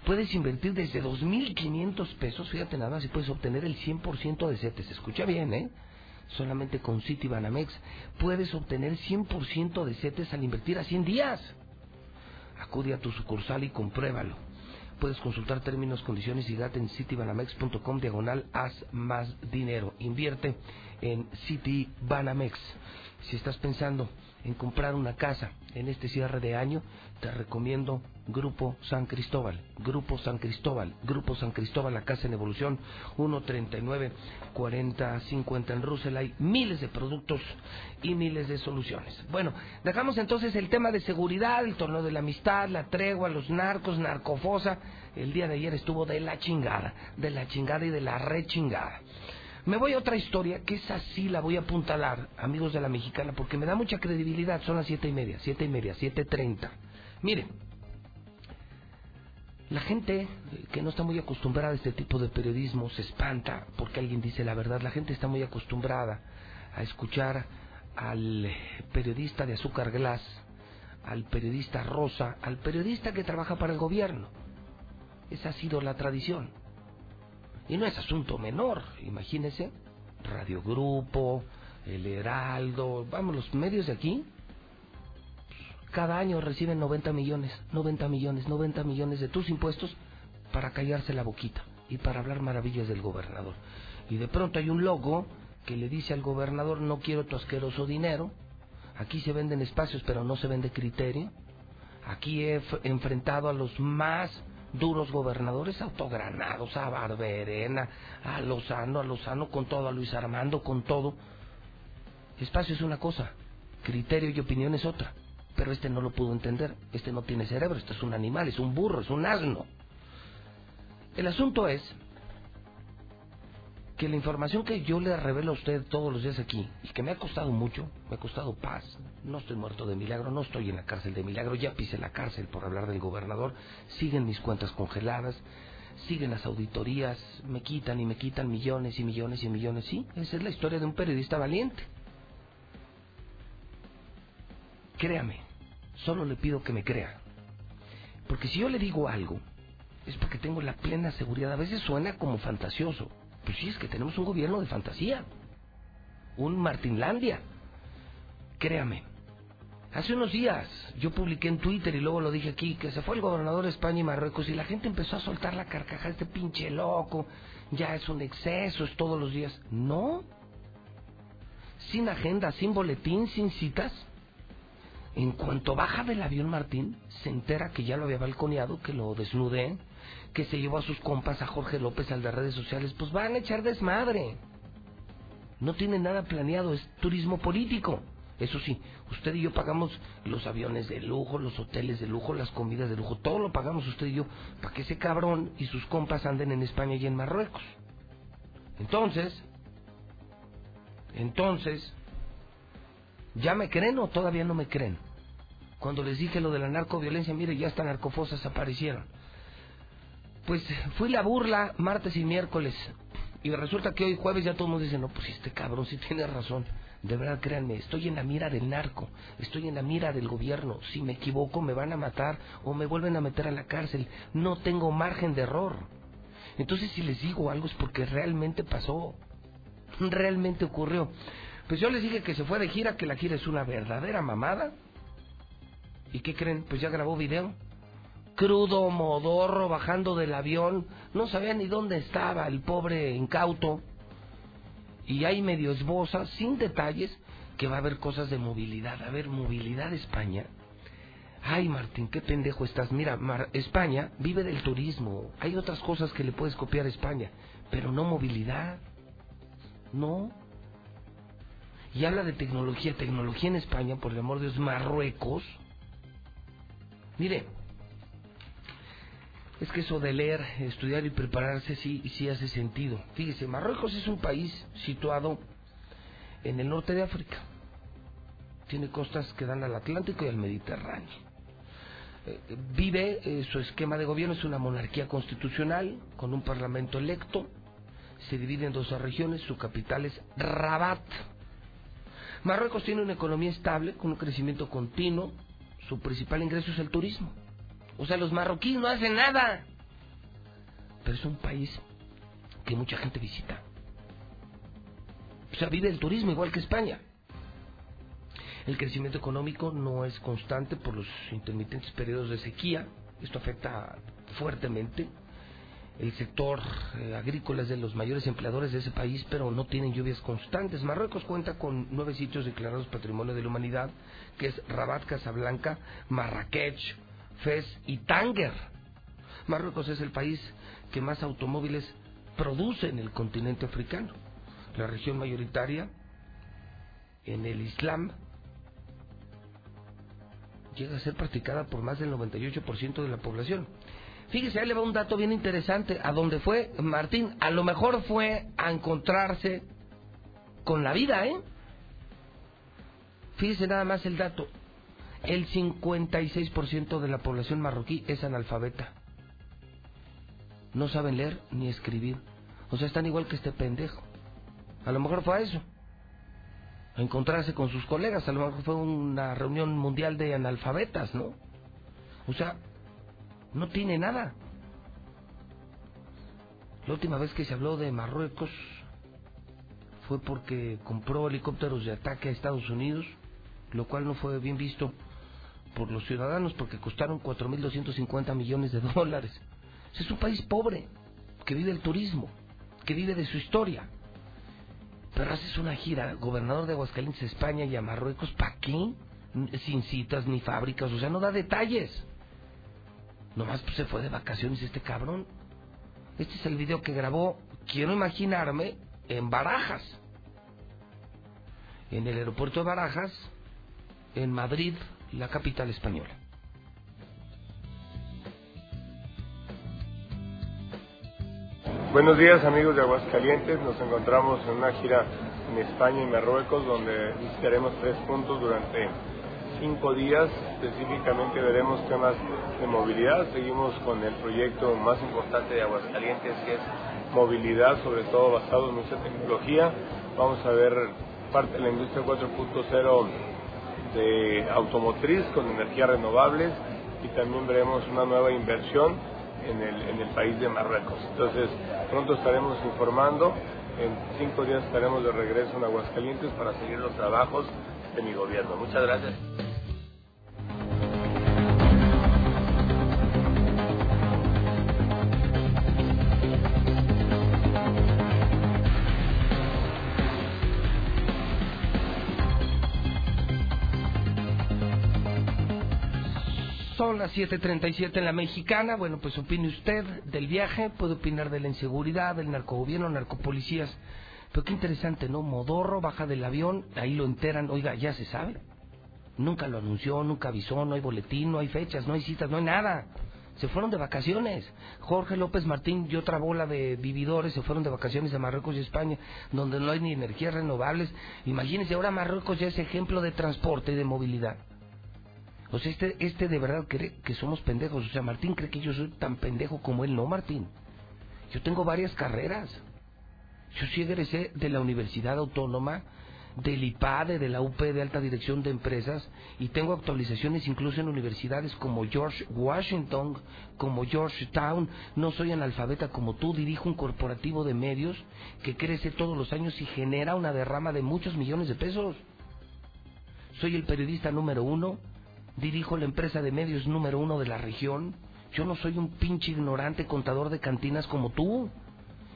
puedes invertir desde 2.500 pesos, fíjate nada y puedes obtener el 100% de CETES. Escucha bien, ¿eh? Solamente con Citibanamex puedes obtener 100% de CETES al invertir a 100 días. Acude a tu sucursal y compruébalo. Puedes consultar términos, condiciones y data en citibanamex.com diagonal haz más dinero. Invierte en Citibanamex. Si estás pensando en comprar una casa en este cierre de año, te recomiendo Grupo San Cristóbal, Grupo San Cristóbal, Grupo San Cristóbal, la casa en evolución 139 40 50 en Russell hay miles de productos y miles de soluciones. Bueno, dejamos entonces el tema de seguridad, el torneo de la amistad, la tregua, los narcos, narcofosa. El día de ayer estuvo de la chingada, de la chingada y de la rechingada. Me voy a otra historia, que es así, la voy a apuntalar, amigos de la mexicana, porque me da mucha credibilidad. Son las siete y media, siete y media, siete treinta. Miren, la gente que no está muy acostumbrada a este tipo de periodismo se espanta porque alguien dice la verdad. La gente está muy acostumbrada a escuchar al periodista de azúcar glass, al periodista rosa, al periodista que trabaja para el gobierno. Esa ha sido la tradición. Y no es asunto menor, imagínense, Radio Grupo, El Heraldo, vamos, los medios de aquí, cada año reciben 90 millones, 90 millones, 90 millones de tus impuestos para callarse la boquita y para hablar maravillas del gobernador. Y de pronto hay un logo que le dice al gobernador, no quiero tu asqueroso dinero, aquí se venden espacios pero no se vende criterio, aquí he enfrentado a los más duros gobernadores autogranados, a Barberena, a Lozano, a Lozano con todo, a Luis Armando con todo. Espacio es una cosa, criterio y opinión es otra. Pero este no lo pudo entender, este no tiene cerebro, este es un animal, es un burro, es un asno. El asunto es que la información que yo le revelo a usted todos los días aquí, y que me ha costado mucho, me ha costado paz, no estoy muerto de milagro, no estoy en la cárcel de milagro, ya pisé la cárcel por hablar del gobernador, siguen mis cuentas congeladas, siguen las auditorías, me quitan y me quitan millones y millones y millones, sí, esa es la historia de un periodista valiente. Créame, solo le pido que me crea, porque si yo le digo algo, es porque tengo la plena seguridad, a veces suena como fantasioso, pues sí, es que tenemos un gobierno de fantasía. Un Martinlandia. Créame. Hace unos días yo publiqué en Twitter y luego lo dije aquí que se fue el gobernador de España y Marruecos y la gente empezó a soltar la carcajada, este pinche loco, ya es un exceso, es todos los días. No. Sin agenda, sin boletín, sin citas. En cuanto baja del avión Martín, se entera que ya lo había balconeado, que lo desnudé, que se llevó a sus compas, a Jorge López, al de redes sociales, pues van a echar desmadre. No tiene nada planeado, es turismo político. Eso sí, usted y yo pagamos los aviones de lujo, los hoteles de lujo, las comidas de lujo, todo lo pagamos usted y yo para que ese cabrón y sus compas anden en España y en Marruecos. Entonces, entonces, ¿ya me creen o todavía no me creen? Cuando les dije lo de la narcoviolencia, mire, ya hasta narcofosas aparecieron. Pues fui la burla martes y miércoles. Y resulta que hoy jueves ya todo el mundo no, pues este cabrón sí tiene razón. De verdad, créanme, estoy en la mira del narco, estoy en la mira del gobierno. Si me equivoco, me van a matar o me vuelven a meter a la cárcel. No tengo margen de error. Entonces, si les digo algo es porque realmente pasó. Realmente ocurrió. Pues yo les dije que se fue de gira, que la gira es una verdadera mamada. ¿Y qué creen? Pues ya grabó video crudo, modorro, bajando del avión, no sabía ni dónde estaba el pobre incauto. Y hay medio esboza, sin detalles, que va a haber cosas de movilidad. A ver, movilidad España. Ay, Martín, qué pendejo estás. Mira, España vive del turismo. Hay otras cosas que le puedes copiar a España, pero no movilidad. No. Y habla de tecnología. Tecnología en España, por el amor de Dios, Marruecos. Mire, es que eso de leer, estudiar y prepararse sí, sí hace sentido. Fíjese, Marruecos es un país situado en el norte de África. Tiene costas que dan al Atlántico y al Mediterráneo. Eh, vive, eh, su esquema de gobierno es una monarquía constitucional con un parlamento electo. Se divide en dos regiones, su capital es Rabat. Marruecos tiene una economía estable con un crecimiento continuo. Su principal ingreso es el turismo o sea, los marroquíes no hacen nada. Pero es un país que mucha gente visita. O sea, vive el turismo igual que España. El crecimiento económico no es constante por los intermitentes periodos de sequía. Esto afecta fuertemente. El sector eh, agrícola es de los mayores empleadores de ese país, pero no tienen lluvias constantes. Marruecos cuenta con nueve sitios declarados Patrimonio de la Humanidad, que es Rabat, Casablanca, Marrakech, Fez y Tánger. Marruecos es el país que más automóviles produce en el continente africano. La región mayoritaria en el Islam llega a ser practicada por más del 98% de la población. Fíjese, ahí le va un dato bien interesante. A dónde fue Martín, a lo mejor fue a encontrarse con la vida, ¿eh? Fíjese nada más el dato el 56% de la población marroquí es analfabeta. No saben leer ni escribir. O sea, están igual que este pendejo. A lo mejor fue a eso. A encontrarse con sus colegas. A lo mejor fue una reunión mundial de analfabetas, ¿no? O sea, no tiene nada. La última vez que se habló de Marruecos fue porque compró helicópteros de ataque a Estados Unidos, lo cual no fue bien visto por los ciudadanos porque costaron 4.250 millones de dólares. Es un país pobre, que vive el turismo, que vive de su historia. Pero haces una gira, gobernador de Aguascalientes, España y a Marruecos, ¿para qué? Sin citas ni fábricas, o sea, no da detalles. Nomás pues, se fue de vacaciones este cabrón. Este es el video que grabó, quiero imaginarme, en Barajas. En el aeropuerto de Barajas, en Madrid, la capital española. Buenos días amigos de Aguascalientes, nos encontramos en una gira en España y Marruecos donde visitaremos tres puntos durante cinco días, específicamente veremos temas de movilidad, seguimos con el proyecto más importante de Aguascalientes que es movilidad, sobre todo basado en mucha tecnología, vamos a ver parte de la industria 4.0 de automotriz con energías renovables y también veremos una nueva inversión en el, en el país de Marruecos. Entonces, pronto estaremos informando. En cinco días estaremos de regreso en Aguascalientes para seguir los trabajos de mi gobierno. Muchas gracias. Las 7.37 en la mexicana. Bueno, pues opine usted del viaje, puede opinar de la inseguridad, del narcogobierno, narcopolicías. Pero qué interesante, ¿no? Modorro baja del avión, ahí lo enteran, oiga, ya se sabe. Nunca lo anunció, nunca avisó, no hay boletín, no hay fechas, no hay citas, no hay nada. Se fueron de vacaciones. Jorge López Martín y otra bola de vividores se fueron de vacaciones a Marruecos y España, donde no hay ni energías renovables. Imagínense, ahora Marruecos ya es ejemplo de transporte y de movilidad. O sea, este, este de verdad cree que somos pendejos. O sea, Martín cree que yo soy tan pendejo como él. No, Martín. Yo tengo varias carreras. Yo sí egresé de la Universidad Autónoma, del IPADE, de la UP de Alta Dirección de Empresas, y tengo actualizaciones incluso en universidades como George Washington, como Georgetown. No soy analfabeta como tú, dirijo un corporativo de medios que crece todos los años y genera una derrama de muchos millones de pesos. Soy el periodista número uno, dirijo la empresa de medios número uno de la región. Yo no soy un pinche ignorante contador de cantinas como tú.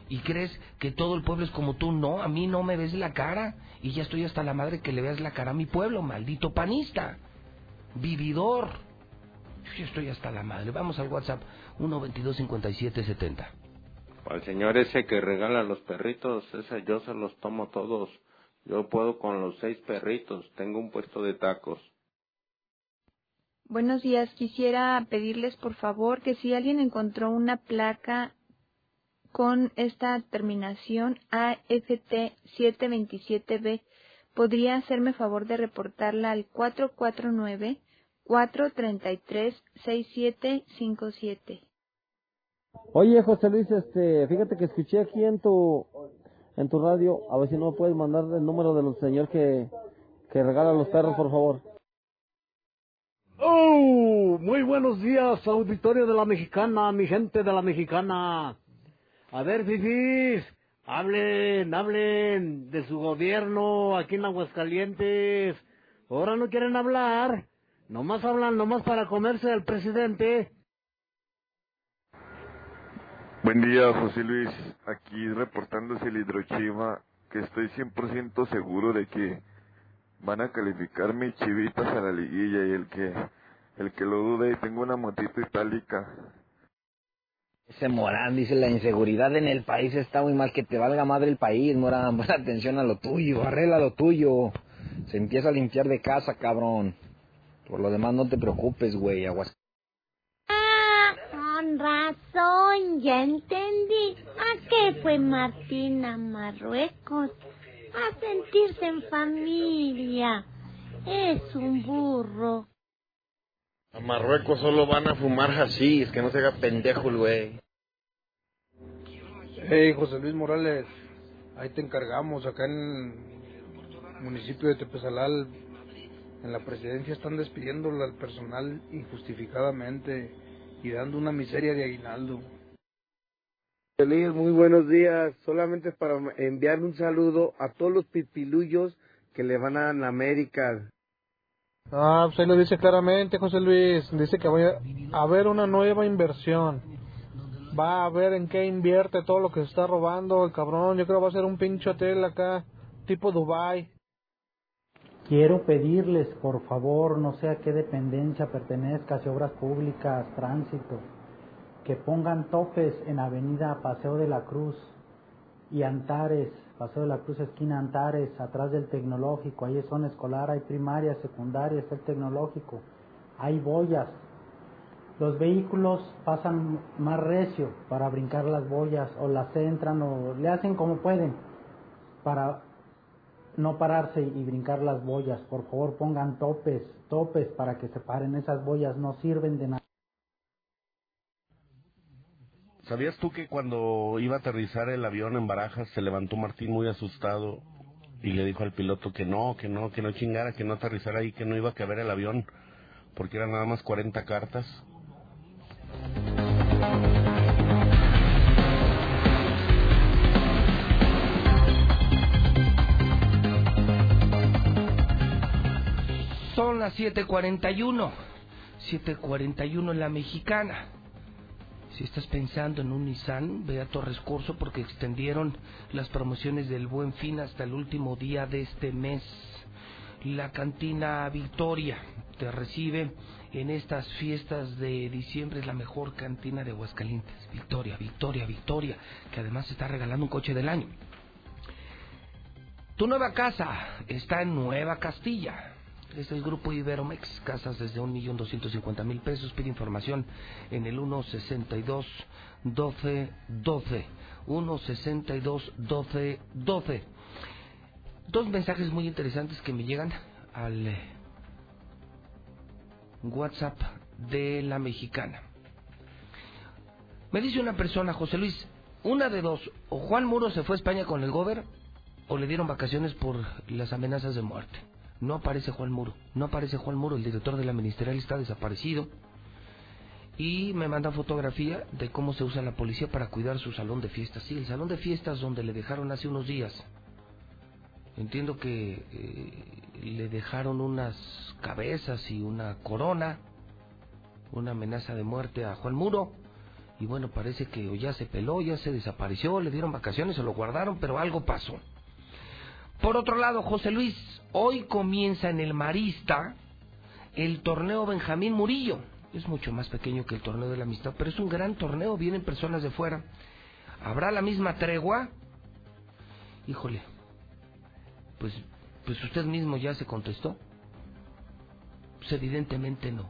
¿Y crees que todo el pueblo es como tú? No, a mí no me ves la cara. Y ya estoy hasta la madre que le veas la cara a mi pueblo, maldito panista. Vividor. Yo estoy hasta la madre. Vamos al WhatsApp 1225770. Al señor ese que regala los perritos, ese yo se los tomo todos. Yo puedo con los seis perritos. Tengo un puesto de tacos. Buenos días. Quisiera pedirles, por favor, que si alguien encontró una placa con esta terminación AFT727B, podría hacerme favor de reportarla al 449-433-6757. Oye, José Luis, este, fíjate que escuché aquí en tu en tu radio, a ver si no puedes mandar el número del señor que, que regala los perros, por favor. ¡Oh! Muy buenos días, auditorio de la Mexicana, mi gente de la Mexicana. A ver, fifis, hablen, hablen de su gobierno aquí en Aguascalientes. Ahora no quieren hablar. Nomás hablan, nomás para comerse al presidente. Buen día, José Luis. Aquí reportándose el hidrochiva, que estoy 100% seguro de que van a calificar mis chivitas a la liguilla y el que el que lo dude, tengo una motito itálica. Ese Morán dice la inseguridad en el país está muy mal, que te valga madre el país, Morán, (laughs) pon atención a lo tuyo, arregla lo tuyo. Se empieza a limpiar de casa, cabrón. Por lo demás no te preocupes, güey, aguas. Ah, con razón, ya entendí. ¿A qué fue Martín a Marruecos? A sentirse en familia. Es un burro. A Marruecos solo van a fumar hashish, que no se haga pendejo el güey. Hey, José Luis Morales, ahí te encargamos, acá en el municipio de Tepezalal, en la presidencia están despidiendo al personal injustificadamente y dando una miseria de aguinaldo. Feliz, muy buenos días. Solamente para enviar un saludo a todos los pipiluyos que le van a la América. Ah, pues ahí lo dice claramente, José Luis. Dice que va a haber una nueva inversión. Va a ver en qué invierte todo lo que se está robando el cabrón. Yo creo que va a ser un pinche hotel acá, tipo Dubai. quiero pedirles, por favor, no sé a qué dependencia pertenezca, si obras públicas, tránsito, que pongan topes en Avenida Paseo de la Cruz y Antares, Paseo de la Cruz, esquina Antares, atrás del tecnológico, ahí es zona escolar, hay primaria, secundaria, está el tecnológico, hay boyas. Los vehículos pasan más recio para brincar las boyas o las entran o le hacen como pueden para no pararse y brincar las boyas. Por favor pongan topes, topes para que se paren esas boyas, no sirven de nada. ¿Sabías tú que cuando iba a aterrizar el avión en Barajas se levantó Martín muy asustado y le dijo al piloto que no, que no, que no chingara, que no aterrizara ahí, que no iba a caber el avión porque eran nada más 40 cartas? Son las 7:41. 7:41 en la mexicana. Si estás pensando en un Nissan, ve a Torres Corso porque extendieron las promociones del Buen Fin hasta el último día de este mes. La cantina Victoria te recibe en estas fiestas de diciembre, es la mejor cantina de Aguascalientes. Victoria, Victoria, Victoria, que además está regalando un coche del año. Tu nueva casa está en Nueva Castilla. Este es Grupo Iberomex, casas desde 1.250.000 pesos. Pide información en el 162 12 12. 162 12 12. Dos mensajes muy interesantes que me llegan al eh, WhatsApp de la mexicana. Me dice una persona, José Luis, una de dos, o Juan Muro se fue a España con el gober o le dieron vacaciones por las amenazas de muerte. No aparece Juan Muro, no aparece Juan Muro, el director de la ministerial está desaparecido. Y me manda fotografía de cómo se usa la policía para cuidar su salón de fiestas. Sí, el salón de fiestas donde le dejaron hace unos días. Entiendo que eh, le dejaron unas cabezas y una corona, una amenaza de muerte a Juan Muro. Y bueno, parece que ya se peló, ya se desapareció, le dieron vacaciones, se lo guardaron, pero algo pasó. Por otro lado, José Luis, hoy comienza en el Marista el torneo Benjamín Murillo. Es mucho más pequeño que el torneo de la amistad, pero es un gran torneo, vienen personas de fuera. ¿Habrá la misma tregua? Híjole, pues, pues usted mismo ya se contestó. Pues evidentemente no.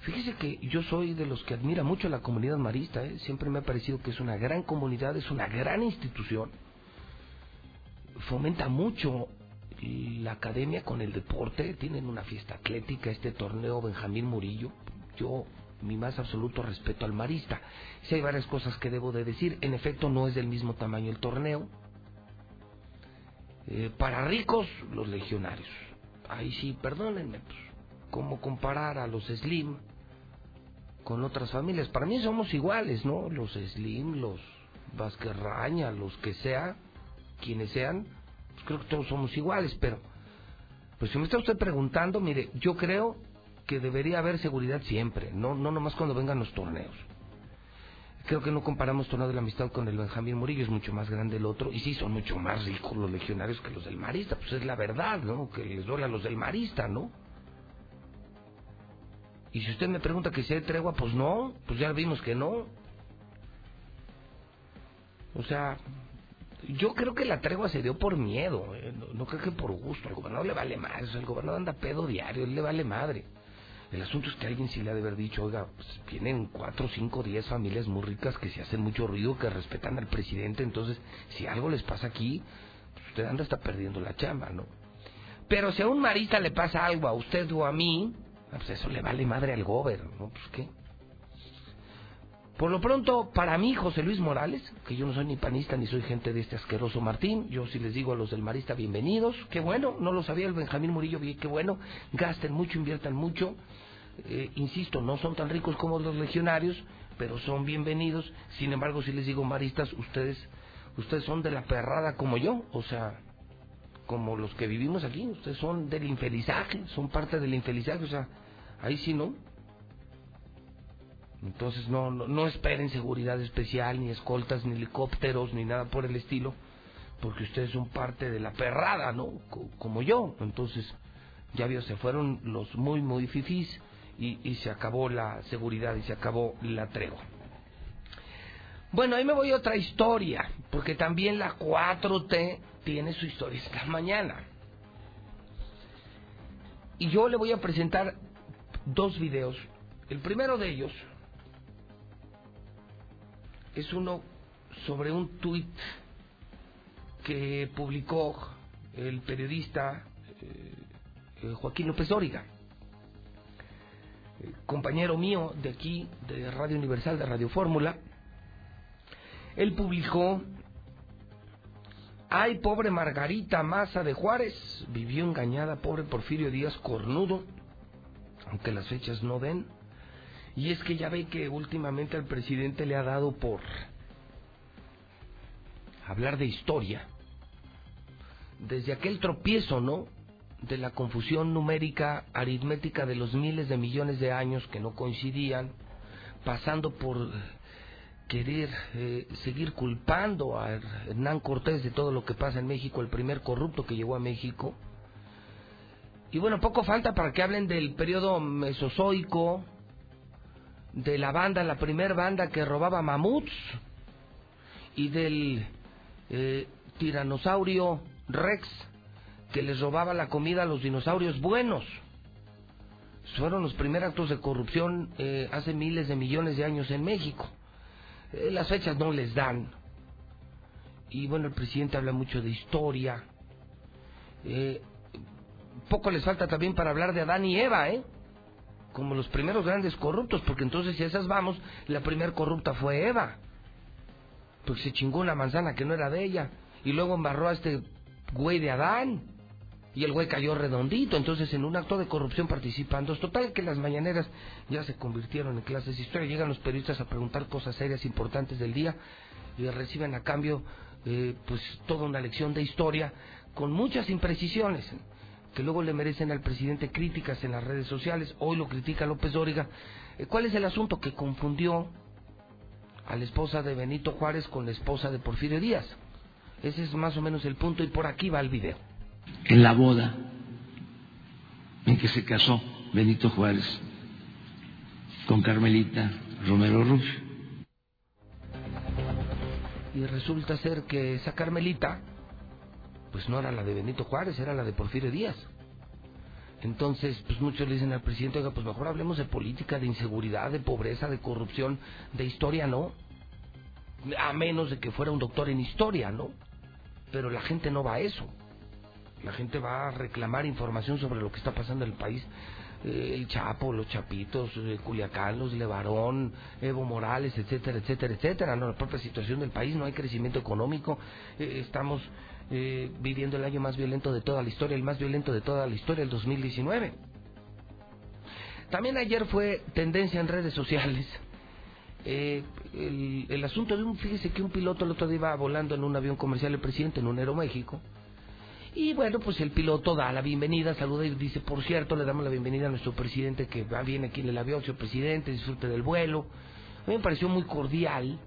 Fíjese que yo soy de los que admira mucho la comunidad marista, ¿eh? siempre me ha parecido que es una gran comunidad, es una gran institución fomenta mucho la academia con el deporte, tienen una fiesta atlética, este torneo Benjamín Murillo, yo mi más absoluto respeto al marista. Si hay varias cosas que debo de decir, en efecto no es del mismo tamaño el torneo. Eh, para ricos, los legionarios. Ahí sí, perdónenme, pues, ¿cómo comparar a los Slim con otras familias? Para mí somos iguales, ¿no? Los Slim, los Vasquerraña, los que sea, quienes sean, pues creo que todos somos iguales, pero pues si me está usted preguntando, mire, yo creo que debería haber seguridad siempre, no no nomás cuando vengan los torneos. Creo que no comparamos torneo de la amistad con el Benjamín Murillo, es mucho más grande el otro, y sí son mucho más ricos los legionarios que los del Marista, pues es la verdad, ¿no? Que les duele a los del Marista, ¿no? Y si usted me pregunta que si hay tregua, pues no, pues ya vimos que no. O sea, yo creo que la tregua se dio por miedo, eh, no, creo que por gusto. Al gobernador le vale más, el gobernador anda pedo diario, él le vale madre. El asunto es que alguien sí le ha de haber dicho, oiga, pues vienen cuatro, cinco, diez familias muy ricas que se hacen mucho ruido, que respetan al presidente, entonces si algo les pasa aquí, pues usted anda está perdiendo la chamba, ¿no? Pero si a un marista le pasa algo a usted o a mí, pues eso le vale madre al gobernador, ¿no? Pues qué. Por lo pronto, para mí, José Luis Morales, que yo no soy ni panista ni soy gente de este asqueroso Martín, yo sí les digo a los del Marista, bienvenidos, qué bueno, no lo sabía el Benjamín Murillo, qué bueno, gasten mucho, inviertan mucho, eh, insisto, no son tan ricos como los legionarios, pero son bienvenidos, sin embargo, si les digo maristas, ustedes, ustedes son de la perrada como yo, o sea, como los que vivimos aquí, ustedes son del infelizaje, son parte del infelizaje, o sea, ahí sí no, entonces no, no, esperen seguridad especial, ni escoltas, ni helicópteros, ni nada por el estilo, porque ustedes son parte de la perrada, ¿no? como yo. Entonces, ya vio, se fueron los muy, muy fifís y, y se acabó la seguridad y se acabó la tregua. Bueno, ahí me voy a otra historia, porque también la 4T tiene su historia esta mañana. Y yo le voy a presentar dos videos. El primero de ellos es uno sobre un tuit que publicó el periodista eh, Joaquín López Dóriga, compañero mío de aquí, de Radio Universal, de Radio Fórmula. Él publicó, ay, pobre Margarita Maza de Juárez, vivió engañada, pobre Porfirio Díaz Cornudo, aunque las fechas no den. Y es que ya ve que últimamente al presidente le ha dado por hablar de historia. Desde aquel tropiezo, ¿no? De la confusión numérica aritmética de los miles de millones de años que no coincidían, pasando por querer eh, seguir culpando a Hernán Cortés de todo lo que pasa en México, el primer corrupto que llegó a México. Y bueno, poco falta para que hablen del periodo mesozoico, de la banda, la primer banda que robaba mamuts, y del eh, tiranosaurio Rex que les robaba la comida a los dinosaurios buenos. Fueron los primeros actos de corrupción eh, hace miles de millones de años en México. Eh, las fechas no les dan. Y bueno, el presidente habla mucho de historia. Poco les falta también para hablar de Adán y Eva, ¿eh? Como los primeros grandes corruptos, porque entonces si esas vamos, la primer corrupta fue Eva. Porque se chingó una manzana que no era de ella. Y luego embarró a este güey de Adán. Y el güey cayó redondito. Entonces en un acto de corrupción participan dos. Total que las mañaneras ya se convirtieron en clases de historia. Llegan los periodistas a preguntar cosas serias, importantes del día. Y reciben a cambio eh, pues toda una lección de historia con muchas imprecisiones que luego le merecen al presidente críticas en las redes sociales. Hoy lo critica López Dóriga. Eh, ¿Cuál es el asunto que confundió a la esposa de Benito Juárez con la esposa de Porfirio Díaz? Ese es más o menos el punto y por aquí va el video. En la boda en que se casó Benito Juárez con Carmelita Romero Rufio. Y resulta ser que esa Carmelita, pues no era la de Benito Juárez, era la de Porfirio Díaz. Entonces, pues muchos le dicen al presidente, oiga, pues mejor hablemos de política, de inseguridad, de pobreza, de corrupción, de historia, ¿no? A menos de que fuera un doctor en historia, ¿no? Pero la gente no va a eso. La gente va a reclamar información sobre lo que está pasando en el país. Eh, el Chapo, los Chapitos, eh, Culiacán, los Levarón, Evo Morales, etcétera, etcétera, etcétera. No, la propia situación del país, no hay crecimiento económico. Eh, estamos eh, viviendo el año más violento de toda la historia, el más violento de toda la historia, el 2019. También ayer fue tendencia en redes sociales eh, el, el, asunto de un, fíjese que un piloto el otro día iba volando en un avión comercial el presidente en un Aeroméxico. Y bueno, pues el piloto da la bienvenida, saluda y dice, por cierto, le damos la bienvenida a nuestro presidente que va bien aquí en el avión, señor presidente, disfrute del vuelo. A mí me pareció muy cordial,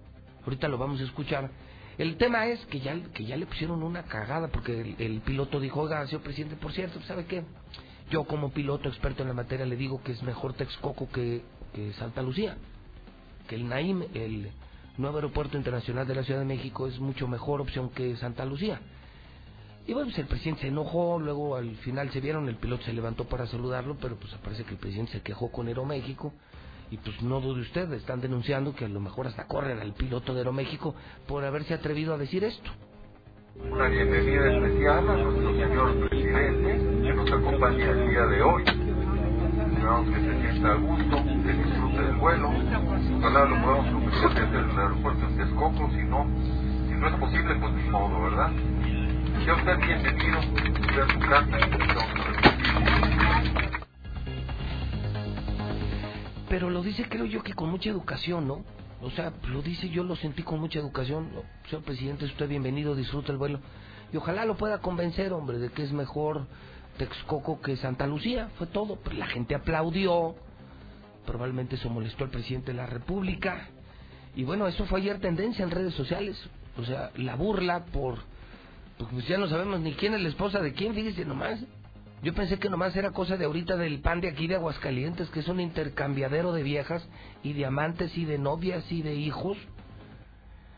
ahorita lo vamos a escuchar. El tema es que ya, que ya le pusieron una cagada porque el, piloto dijo, oiga, señor presidente, por cierto, ¿sabe qué? Yo como piloto experto en la materia le digo que es mejor Texcoco que, que Santa Lucía que el Naim, el nuevo aeropuerto internacional de la Ciudad de México, es mucho mejor opción que Santa Lucía. Y bueno, pues el presidente se enojó, luego al final se vieron, el piloto se levantó para saludarlo, pero pues parece que el presidente se quejó con Aeroméxico. Y pues no dude usted, están denunciando que a lo mejor hasta corren al piloto de Aeroméxico por haberse atrevido a decir esto. Una bienvenida especial a nuestro señor presidente que nos acompaña el día de hoy. Esperamos que se sienta a gusto, que disfrute del vuelo. Ojalá lo podamos convertir desde el aeropuerto en Texcoco, si no, si no es posible, pues ni modo, ¿verdad? Sea usted bienvenido, usted a su casa Pero lo dice, creo yo, que con mucha educación, ¿no? O sea, lo dice, yo lo sentí con mucha educación. Señor presidente, usted bienvenido, disfruta el vuelo. Y ojalá lo pueda convencer, hombre, de que es mejor Texcoco que Santa Lucía. Fue todo. Pues la gente aplaudió. Probablemente eso molestó al presidente de la República. Y bueno, eso fue ayer tendencia en redes sociales. O sea, la burla por Pues ya no sabemos ni quién es la esposa de quién, fíjese nomás. Yo pensé que nomás era cosa de ahorita del pan de aquí de Aguascalientes, que es un intercambiadero de viejas y de amantes y de novias y de hijos.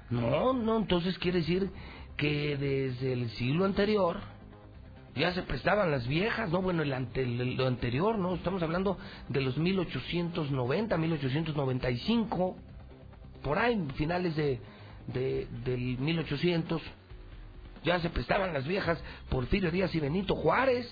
No, no, entonces quiere decir que desde el siglo anterior ya se prestaban las viejas, ¿no? Bueno, el ante, lo anterior, ¿no? Estamos hablando de los 1890, 1895, por ahí, finales de, de del 1800, ya se prestaban las viejas Porfirio Díaz y Benito Juárez.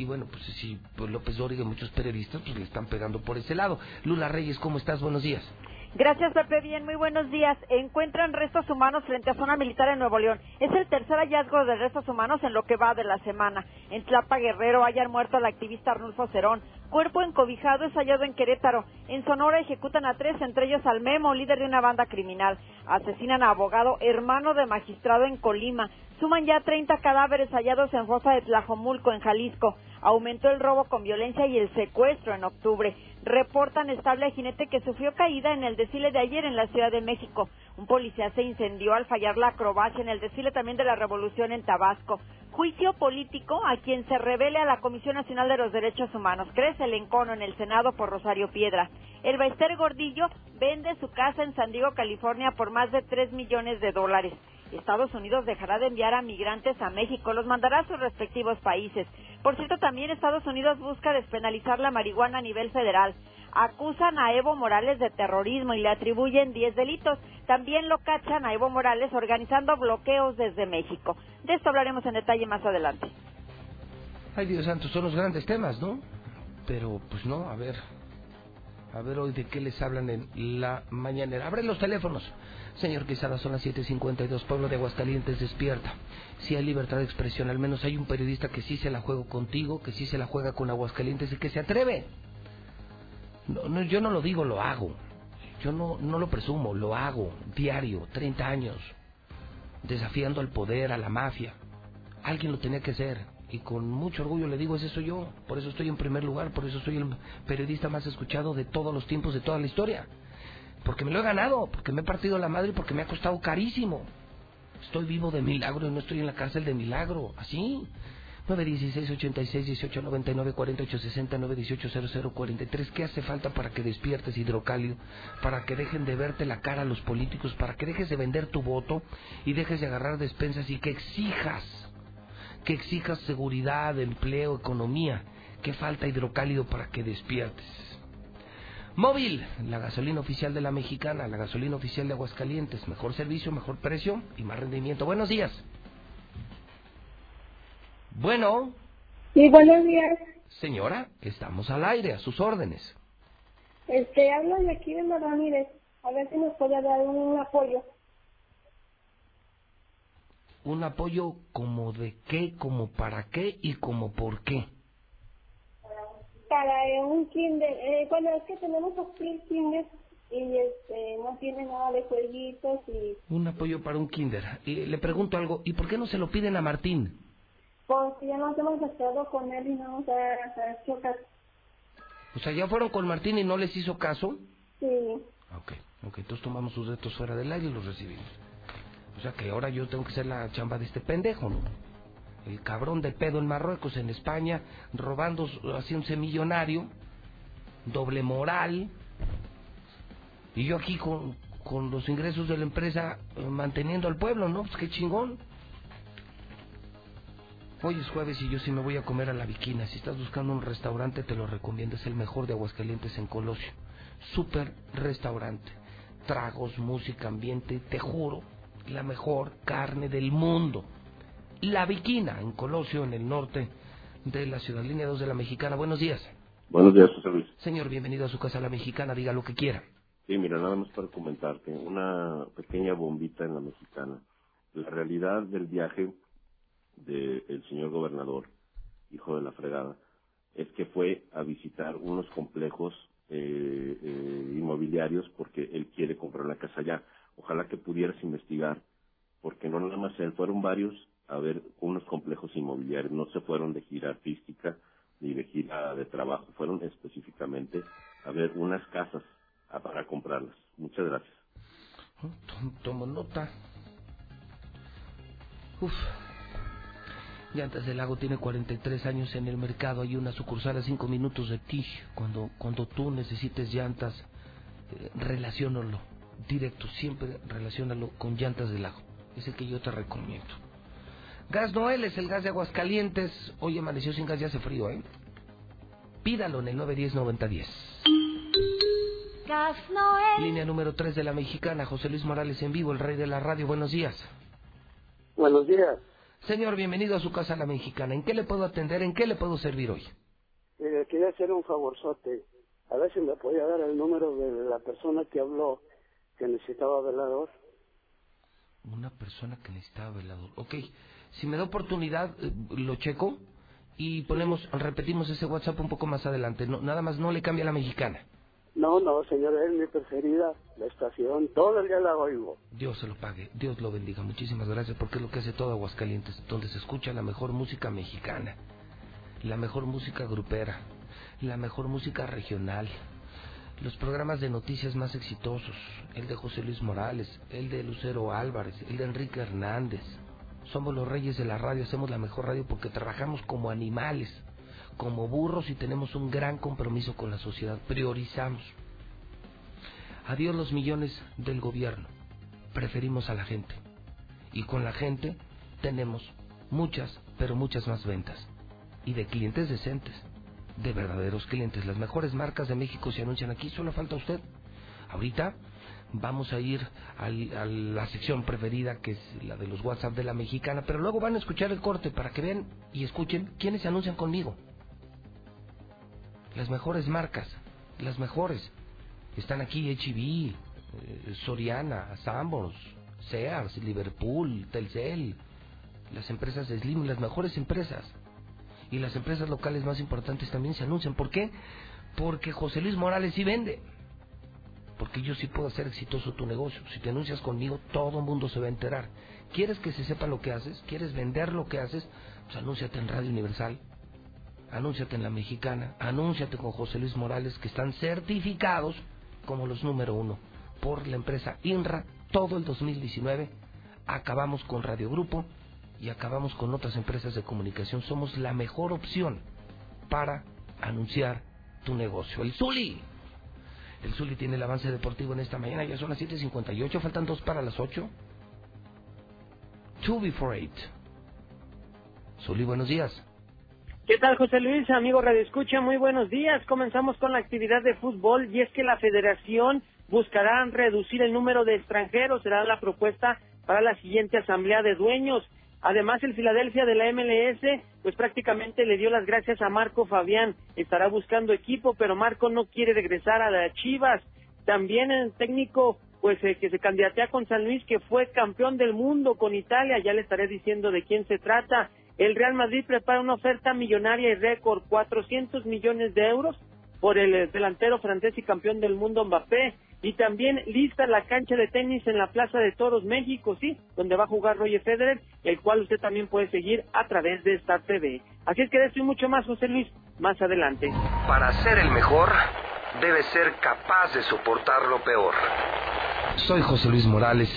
Y bueno, pues sí, pues López Dóriga y muchos periodistas pues le están pegando por ese lado. Lula Reyes, ¿cómo estás? Buenos días. Gracias, Pepe. Bien, muy buenos días. Encuentran restos humanos frente a zona militar en Nuevo León. Es el tercer hallazgo de restos humanos en lo que va de la semana. En Tlapa Guerrero hayan muerto al activista Arnulfo Cerón. Cuerpo encobijado es hallado en Querétaro. En Sonora ejecutan a tres, entre ellos al Memo, líder de una banda criminal. Asesinan a abogado, hermano de magistrado en Colima. Suman ya 30 cadáveres hallados en fosa de Tlajomulco, en Jalisco. Aumentó el robo con violencia y el secuestro en octubre. Reportan estable jinete que sufrió caída en el desfile de ayer en la Ciudad de México. Un policía se incendió al fallar la acrobacia en el desfile también de la Revolución en Tabasco. Juicio político a quien se revele a la Comisión Nacional de los Derechos Humanos. Crece el encono en el Senado por Rosario Piedra. El Baester Gordillo vende su casa en San Diego, California por más de 3 millones de dólares. Estados Unidos dejará de enviar a migrantes a México, los mandará a sus respectivos países. Por cierto, también Estados Unidos busca despenalizar la marihuana a nivel federal. Acusan a Evo Morales de terrorismo y le atribuyen 10 delitos. También lo cachan a Evo Morales organizando bloqueos desde México. De esto hablaremos en detalle más adelante. Ay, Dios santo, son los grandes temas, ¿no? Pero, pues no, a ver. A ver hoy de qué les hablan en la mañanera. Abren los teléfonos. Señor Quesada, son las 7.52, pueblo de Aguascalientes, despierta. Si hay libertad de expresión, al menos hay un periodista que sí se la juega contigo, que sí se la juega con Aguascalientes y que se atreve. No, no, yo no lo digo, lo hago. Yo no, no lo presumo, lo hago, diario, 30 años, desafiando al poder, a la mafia. Alguien lo tenía que hacer y con mucho orgullo le digo, ese soy yo. Por eso estoy en primer lugar, por eso soy el periodista más escuchado de todos los tiempos, de toda la historia. Porque me lo he ganado, porque me he partido la madre porque me ha costado carísimo. Estoy vivo de milagro y no estoy en la cárcel de milagro. Así. 916 86 18 99 48 60 918 00 43 ¿Qué hace falta para que despiertes hidrocálido? Para que dejen de verte la cara a los políticos, para que dejes de vender tu voto y dejes de agarrar despensas y que exijas, que exijas seguridad, empleo, economía. ¿Qué falta hidrocálido para que despiertes? Móvil, la gasolina oficial de la mexicana, la gasolina oficial de Aguascalientes. Mejor servicio, mejor precio y más rendimiento. Buenos días. Bueno. Sí, buenos días. Señora, estamos al aire, a sus órdenes. Este, hablo de aquí de Ramírez. A ver si nos puede dar un apoyo. ¿Un apoyo como de qué, como para qué y como por qué? Para un kinder. Eh, bueno, es que tenemos aquí kinder y este, no tiene nada de jueguitos y... Un apoyo para un kinder. Y le pregunto algo, ¿y por qué no se lo piden a Martín? Porque ya nos hemos estado con él y no nos ha hecho caso. O sea, ¿ya fueron con Martín y no les hizo caso? Sí. Ok, ok, entonces tomamos sus datos fuera del aire y los recibimos. O sea que ahora yo tengo que ser la chamba de este pendejo, ¿no? El cabrón de pedo en Marruecos, en España, robando, haciéndose millonario, doble moral. Y yo aquí con, con los ingresos de la empresa eh, manteniendo al pueblo, ¿no? Pues qué chingón. Hoy es jueves y yo sí me voy a comer a la viquina. Si estás buscando un restaurante, te lo recomiendo. Es el mejor de Aguascalientes en Colosio. Super restaurante. Tragos, música, ambiente. Te juro, la mejor carne del mundo. La Viquina, en Colosio, en el norte de la ciudad. Línea 2 de la Mexicana. Buenos días. Buenos días, José Luis. Señor, bienvenido a su casa, la Mexicana. Diga lo que quiera. Sí, mira, nada más para comentarte. Una pequeña bombita en la Mexicana. La realidad del viaje del señor gobernador, hijo de la fregada, es que fue a visitar unos complejos eh, eh, inmobiliarios porque él quiere comprar una casa allá. Ojalá que pudieras investigar, porque no nada más él, fueron varios a ver unos complejos inmobiliarios, no se fueron de gira artística ni de gira de trabajo, fueron específicamente a ver unas casas a, para comprarlas. Muchas gracias. Tomo nota. Uf. Llantas del Lago tiene 43 años en el mercado. Hay una sucursal a 5 minutos de ti. Cuando, cuando tú necesites llantas, eh, directo. Siempre relaciónalo con Llantas del Lago. Es el que yo te recomiendo. Gas Noel es el gas de Aguascalientes. Hoy amaneció sin gas, ya hace frío, ¿eh? Pídalo en el 910-9010. Gas Noel. Línea número 3 de la mexicana, José Luis Morales en vivo, el rey de la radio. Buenos días. Buenos días. Señor, bienvenido a su casa, la mexicana. ¿En qué le puedo atender? ¿En qué le puedo servir hoy? Eh, quería hacer un favorzote. A ver si me podía dar el número de la persona que habló que necesitaba velador. Una persona que necesitaba velador. Ok, si me da oportunidad, eh, lo checo y ponemos, repetimos ese WhatsApp un poco más adelante. No, nada más no le cambia a la mexicana. No, no, señor, es mi preferida, la estación. Todo el día la oigo. Dios se lo pague, Dios lo bendiga. Muchísimas gracias porque es lo que hace todo Aguascalientes, donde se escucha la mejor música mexicana, la mejor música grupera, la mejor música regional, los programas de noticias más exitosos, el de José Luis Morales, el de Lucero Álvarez, el de Enrique Hernández. Somos los reyes de la radio, hacemos la mejor radio porque trabajamos como animales, como burros y tenemos un gran compromiso con la sociedad. Priorizamos. Adiós los millones del gobierno. Preferimos a la gente. Y con la gente tenemos muchas, pero muchas más ventas. Y de clientes decentes. De verdaderos clientes. Las mejores marcas de México se anuncian aquí. Solo falta usted. Ahorita vamos a ir al- a la sección preferida que es la de los WhatsApp de la mexicana. Pero luego van a escuchar el corte para que vean y escuchen quiénes se anuncian conmigo. Las mejores marcas. Las mejores. Están aquí H&B, eh, Soriana, Sambors, Sears, Liverpool, Telcel, las empresas de Slim, las mejores empresas. Y las empresas locales más importantes también se anuncian. ¿Por qué? Porque José Luis Morales sí vende. Porque yo sí puedo hacer exitoso tu negocio. Si te anuncias conmigo, todo el mundo se va a enterar. ¿Quieres que se sepa lo que haces? ¿Quieres vender lo que haces? Pues anúnciate en Radio Universal. Anúnciate en La Mexicana. Anúnciate con José Luis Morales, que están certificados como los número uno por la empresa INRA. Todo el 2019 acabamos con Radio Grupo y acabamos con otras empresas de comunicación. Somos la mejor opción para anunciar tu negocio. El Zuli. El Zuli tiene el avance deportivo en esta mañana. Ya son las 7.58. Faltan dos para las 8. Two before eight. Zuli, buenos días. ¿Qué tal, José Luis? Amigo Radio Escucha, muy buenos días. Comenzamos con la actividad de fútbol y es que la federación buscará reducir el número de extranjeros. Será la propuesta para la siguiente asamblea de dueños. Además, el Filadelfia de la MLS, pues prácticamente le dio las gracias a Marco Fabián. Estará buscando equipo, pero Marco no quiere regresar a las Chivas. También el técnico, pues eh, que se candidatea con San Luis, que fue campeón del mundo con Italia. Ya le estaré diciendo de quién se trata. El Real Madrid prepara una oferta millonaria y récord, 400 millones de euros por el eh, delantero francés y campeón del mundo Mbappé. Y también lista la cancha de tenis en la Plaza de Toros México, sí, donde va a jugar Roger Federer, el cual usted también puede seguir a través de Star TV. Así es que de esto y mucho más, José Luis, más adelante. Para ser el mejor, debe ser capaz de soportar lo peor. Soy José Luis Morales.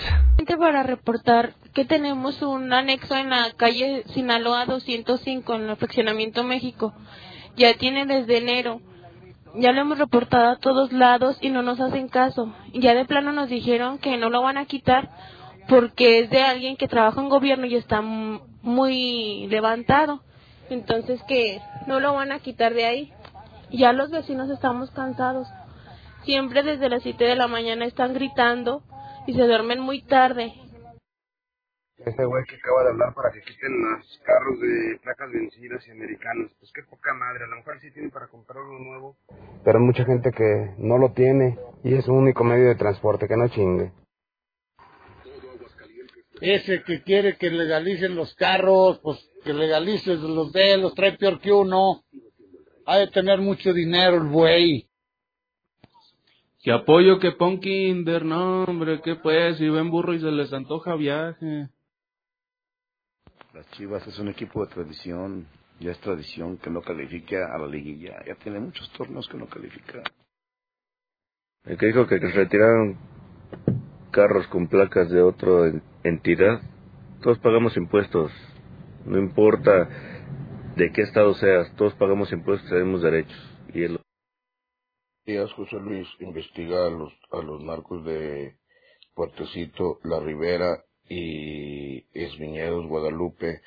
para reportar que tenemos un anexo en la calle Sinaloa 205 en el fraccionamiento México. Ya tiene desde enero. Ya lo hemos reportado a todos lados y no nos hacen caso. Ya de plano nos dijeron que no lo van a quitar porque es de alguien que trabaja en gobierno y está muy levantado. Entonces que no lo van a quitar de ahí. Ya los vecinos estamos cansados. Siempre desde las 7 de la mañana están gritando y se duermen muy tarde. Ese güey que acaba de hablar para que quiten los carros de placas vencidas y americanos. Pues qué poca madre, a lo mejor sí tiene para comprar uno nuevo. Pero hay mucha gente que no lo tiene y es su único medio de transporte, que no chingue. Ese que quiere que legalicen los carros, pues que legalice los de él, los trae peor que uno. Ha de tener mucho dinero el güey. Que apoyo que pon Kinder, no hombre, que pues, si ven burro y se les antoja viaje. Las Chivas es un equipo de tradición, ya es tradición que no califique a la liguilla, ya tiene muchos torneos que no califica. El que dijo que retiraron carros con placas de otra en- entidad, Todos pagamos impuestos. No importa de qué estado seas, todos pagamos impuestos, tenemos derechos. Y el... días, José Luis investiga a los, a los narcos de Puertecito, La Ribera y Esviñedos, Guadalupe.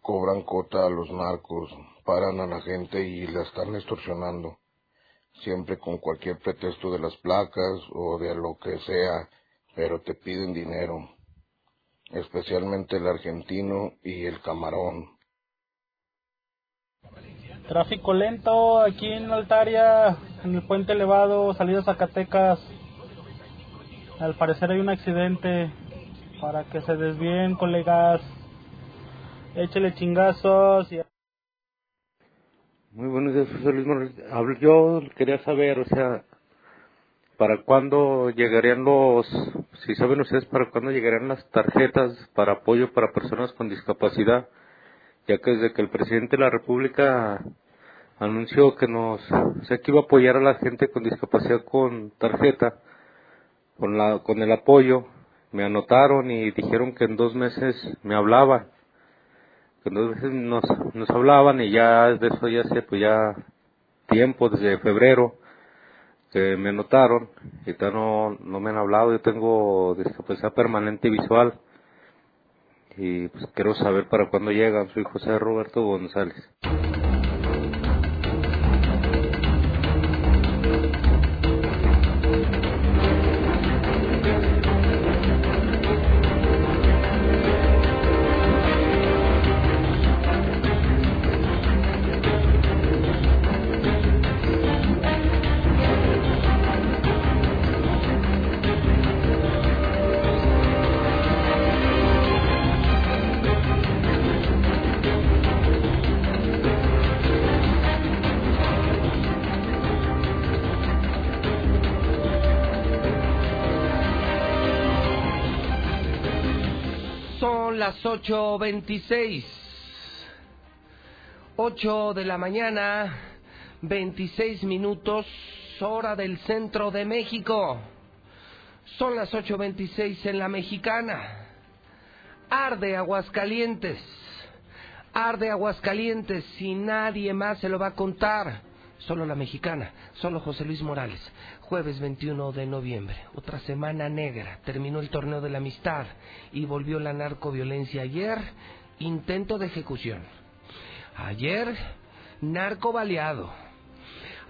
Cobran cota a los narcos, paran a la gente y la están extorsionando. Siempre con cualquier pretexto de las placas o de lo que sea, pero te piden dinero. Especialmente el argentino y el camarón. Tráfico lento aquí en Altaria, en el puente elevado, salida Zacatecas. Al parecer hay un accidente. Para que se desvíen, colegas. Échele chingazos. Y... Muy buenos días, José Luis Yo quería saber, o sea, ¿para cuándo llegarían los, si saben ustedes, para cuándo llegarían las tarjetas para apoyo para personas con discapacidad? Ya que desde que el presidente de la República anunció que nos, o sea, que iba a apoyar a la gente con discapacidad con tarjeta, con la, con el apoyo, me anotaron y dijeron que en dos meses me hablaban que dos veces nos, nos hablaban y ya de eso ya hace pues ya tiempo, desde febrero, que me anotaron y todavía no, no me han hablado, yo tengo discapacidad permanente visual y pues quiero saber para cuándo llegan, soy José Roberto González. 8.26. 8 de la mañana, 26 minutos, hora del centro de México. Son las 8.26 en la mexicana. Arde Aguascalientes. Arde Aguascalientes y nadie más se lo va a contar. Solo la mexicana, solo José Luis Morales. Jueves 21 de noviembre, otra semana negra. Terminó el torneo de la amistad y volvió la narcoviolencia ayer. Intento de ejecución. Ayer, narco baleado.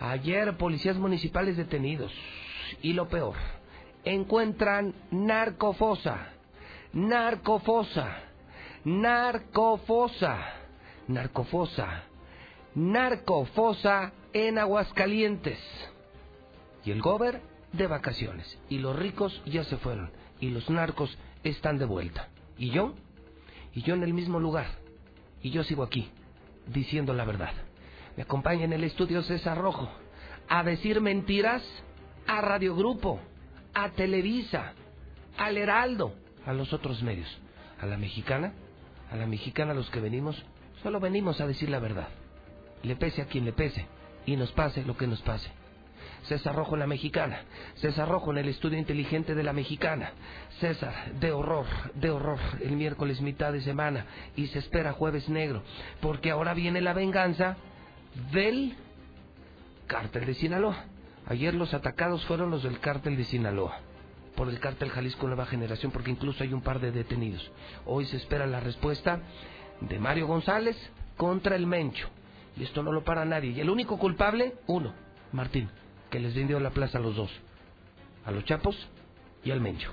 Ayer, policías municipales detenidos. Y lo peor, encuentran narcofosa. Narcofosa. Narcofosa. Narcofosa. Narcofosa en Aguascalientes. Y el gober de vacaciones. Y los ricos ya se fueron. Y los narcos están de vuelta. ¿Y yo? Y yo en el mismo lugar. Y yo sigo aquí, diciendo la verdad. Me acompaña en el estudio César Rojo. A decir mentiras a Radio Grupo, a Televisa, al Heraldo, a los otros medios. A la mexicana, a la mexicana los que venimos, solo venimos a decir la verdad. Le pese a quien le pese. Y nos pase lo que nos pase. César Rojo en la mexicana, César Rojo en el estudio inteligente de la mexicana, César, de horror, de horror, el miércoles mitad de semana y se espera jueves negro, porque ahora viene la venganza del cártel de Sinaloa. Ayer los atacados fueron los del cártel de Sinaloa, por el cártel Jalisco Nueva Generación, porque incluso hay un par de detenidos. Hoy se espera la respuesta de Mario González contra el Mencho. Y esto no lo para nadie. Y el único culpable, uno, Martín, que les vendió la plaza a los dos. A los Chapos y al Mencho.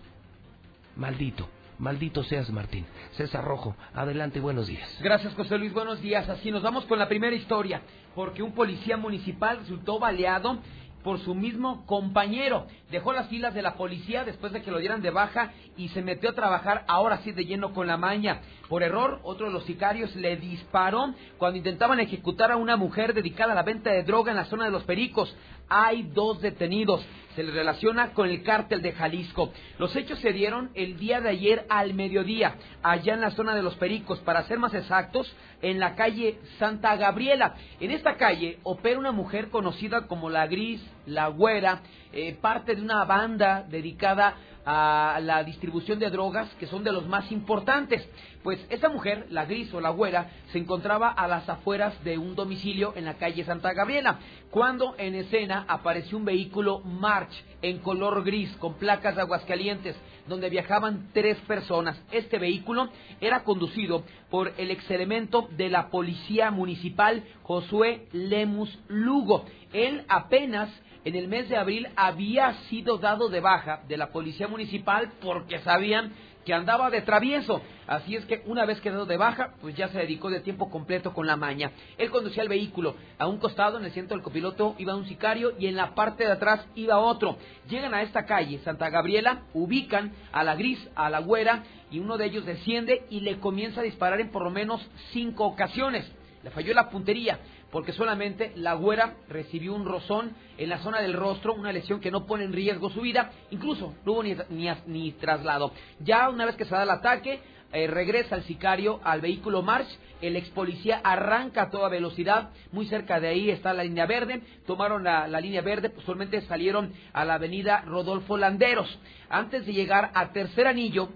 Maldito, maldito seas Martín. César Rojo, adelante, buenos días. Gracias, José Luis. Buenos días. Así nos vamos con la primera historia, porque un policía municipal resultó baleado por su mismo compañero. Dejó las filas de la policía después de que lo dieran de baja y se metió a trabajar ahora sí de lleno con la maña. Por error, otro de los sicarios le disparó cuando intentaban ejecutar a una mujer dedicada a la venta de droga en la zona de los Pericos. Hay dos detenidos. Se le relaciona con el cártel de Jalisco. Los hechos se dieron el día de ayer al mediodía, allá en la zona de los Pericos, para ser más exactos, en la calle Santa Gabriela. En esta calle opera una mujer conocida como la Gris, la Güera, eh, parte de una banda dedicada a la distribución de drogas que son de los más importantes. Pues esta mujer, la gris o la güera, se encontraba a las afueras de un domicilio en la calle Santa Gabriela, cuando en escena apareció un vehículo March en color gris con placas de Aguascalientes, donde viajaban tres personas. Este vehículo era conducido por el exelemento de la Policía Municipal Josué Lemus Lugo. Él apenas en el mes de abril había sido dado de baja de la Policía Municipal porque sabían que andaba de travieso. Así es que una vez quedado de baja, pues ya se dedicó de tiempo completo con la maña. Él conducía el vehículo. A un costado, en el centro del copiloto, iba un sicario y en la parte de atrás iba otro. Llegan a esta calle, Santa Gabriela, ubican a la gris, a la güera, y uno de ellos desciende y le comienza a disparar en por lo menos cinco ocasiones. Le falló la puntería porque solamente la güera recibió un rozón en la zona del rostro, una lesión que no pone en riesgo su vida, incluso no hubo ni, ni, traslado. Ya una vez que se da el ataque, eh, regresa el sicario al vehículo March, el ex policía arranca a toda velocidad, muy cerca de ahí está la línea verde, tomaron la, la línea verde, posteriormente salieron a la avenida Rodolfo Landeros. Antes de llegar a Tercer Anillo,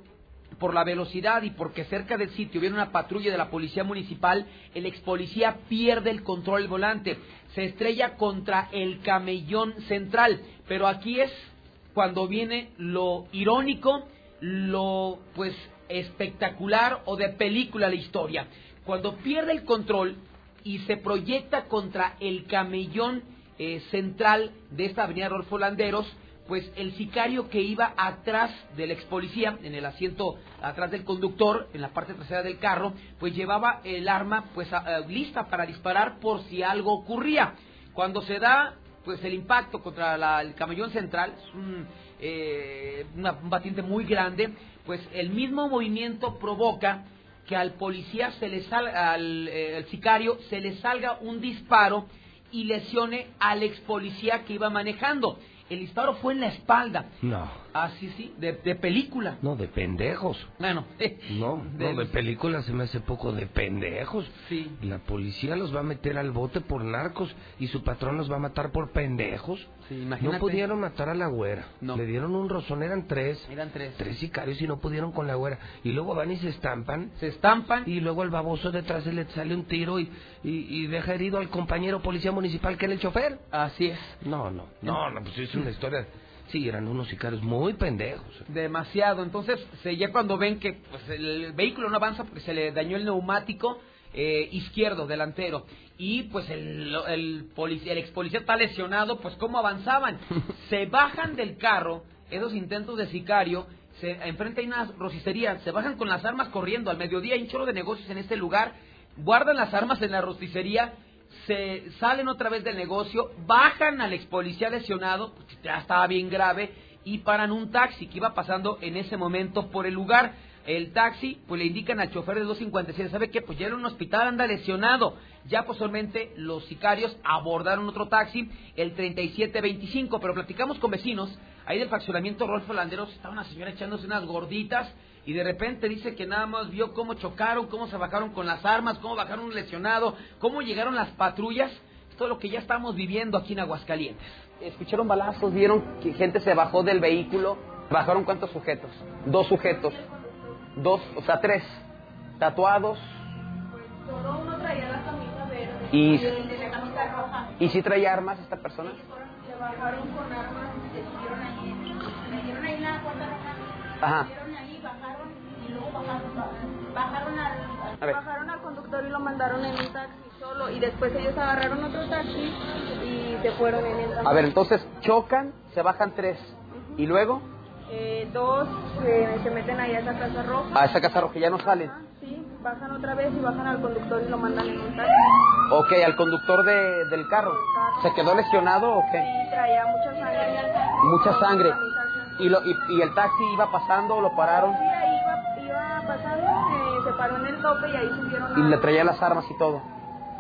por la velocidad y porque cerca del sitio viene una patrulla de la policía municipal, el ex policía pierde el control del volante, se estrella contra el camellón central. Pero aquí es cuando viene lo irónico, lo pues espectacular o de película la historia. Cuando pierde el control y se proyecta contra el camellón eh, central de esta avenida Rodolfo Landeros, pues el sicario que iba atrás del ex policía, en el asiento atrás del conductor, en la parte trasera del carro, pues llevaba el arma pues a, lista para disparar por si algo ocurría. Cuando se da pues el impacto contra la, el camellón central, es un, eh, un batiente muy grande, pues el mismo movimiento provoca que al policía se le salga, al eh, el sicario se le salga un disparo y lesione al ex policía que iba manejando. El disparo fue en la espalda. No. Ah, sí, sí, de, de película. No, de pendejos. Bueno, no, de- no, de película se me hace poco de pendejos. Sí. La policía los va a meter al bote por narcos y su patrón los va a matar por pendejos. Sí, imagínate. No pudieron matar a la güera. No. Le dieron un rozón, eran tres. Eran tres. Tres sicarios y no pudieron con la güera. Y luego van y se estampan. Se estampan. Y luego el baboso detrás le sale un tiro y, y, y deja herido al compañero policía municipal que era el chofer. Así es. No, no, no, no, pues es una historia. Sí, eran unos sicarios muy pendejos. Demasiado. Entonces, se, ya cuando ven que pues, el vehículo no avanza porque se le dañó el neumático eh, izquierdo, delantero, y pues el, el, polic- el ex policía está lesionado, pues ¿cómo avanzaban? (laughs) se bajan del carro, esos intentos de sicario, se enfrente hay una rosicería, se bajan con las armas corriendo. Al mediodía hay un chorro de negocios en este lugar, guardan las armas en la rosicería se salen otra vez del negocio, bajan al ex policía lesionado, porque ya estaba bien grave, y paran un taxi que iba pasando en ese momento por el lugar. El taxi, pues le indican al chofer de 257, ¿sabe qué? Pues ya en un hospital anda lesionado. Ya posteriormente los sicarios abordaron otro taxi, el 3725, pero platicamos con vecinos, ahí del fraccionamiento Rolfo Landeros, estaba una señora echándose unas gorditas, y de repente dice que nada más vio cómo chocaron, cómo se bajaron con las armas, cómo bajaron un lesionado, cómo llegaron las patrullas, todo lo que ya estamos viviendo aquí en Aguascalientes. Escucharon balazos, vieron que gente se bajó del vehículo. ¿Bajaron cuántos sujetos? Dos sujetos. Dos, o sea, tres. Tatuados. Solo uno traía la camisa verde Y- y la camisa roja. ¿Y si traía armas esta persona? Se bajaron con armas, se ahí, se metieron ahí en la puerta roja. Ajá. Se metieron ahí, bajaron y luego bajaron, al, bajaron al conductor y lo mandaron en un taxi solo y después ellos agarraron otro taxi y se fueron en el A ver, entonces chocan, se bajan tres. ¿Y luego? Eh, dos eh, se meten ahí a esa casa roja. A esa casa roja ya no salen. Sí, bajan otra vez y bajan al conductor y lo mandan en un taxi. Ok, al conductor de, del carro. ¿Se quedó lesionado o qué? Sí, traía mucha sangre. Mucha sangre. ¿Y, lo, y, y el taxi iba pasando, lo pararon Eh, se paró en el tope y ahí subieron y a- le traía las armas y todo?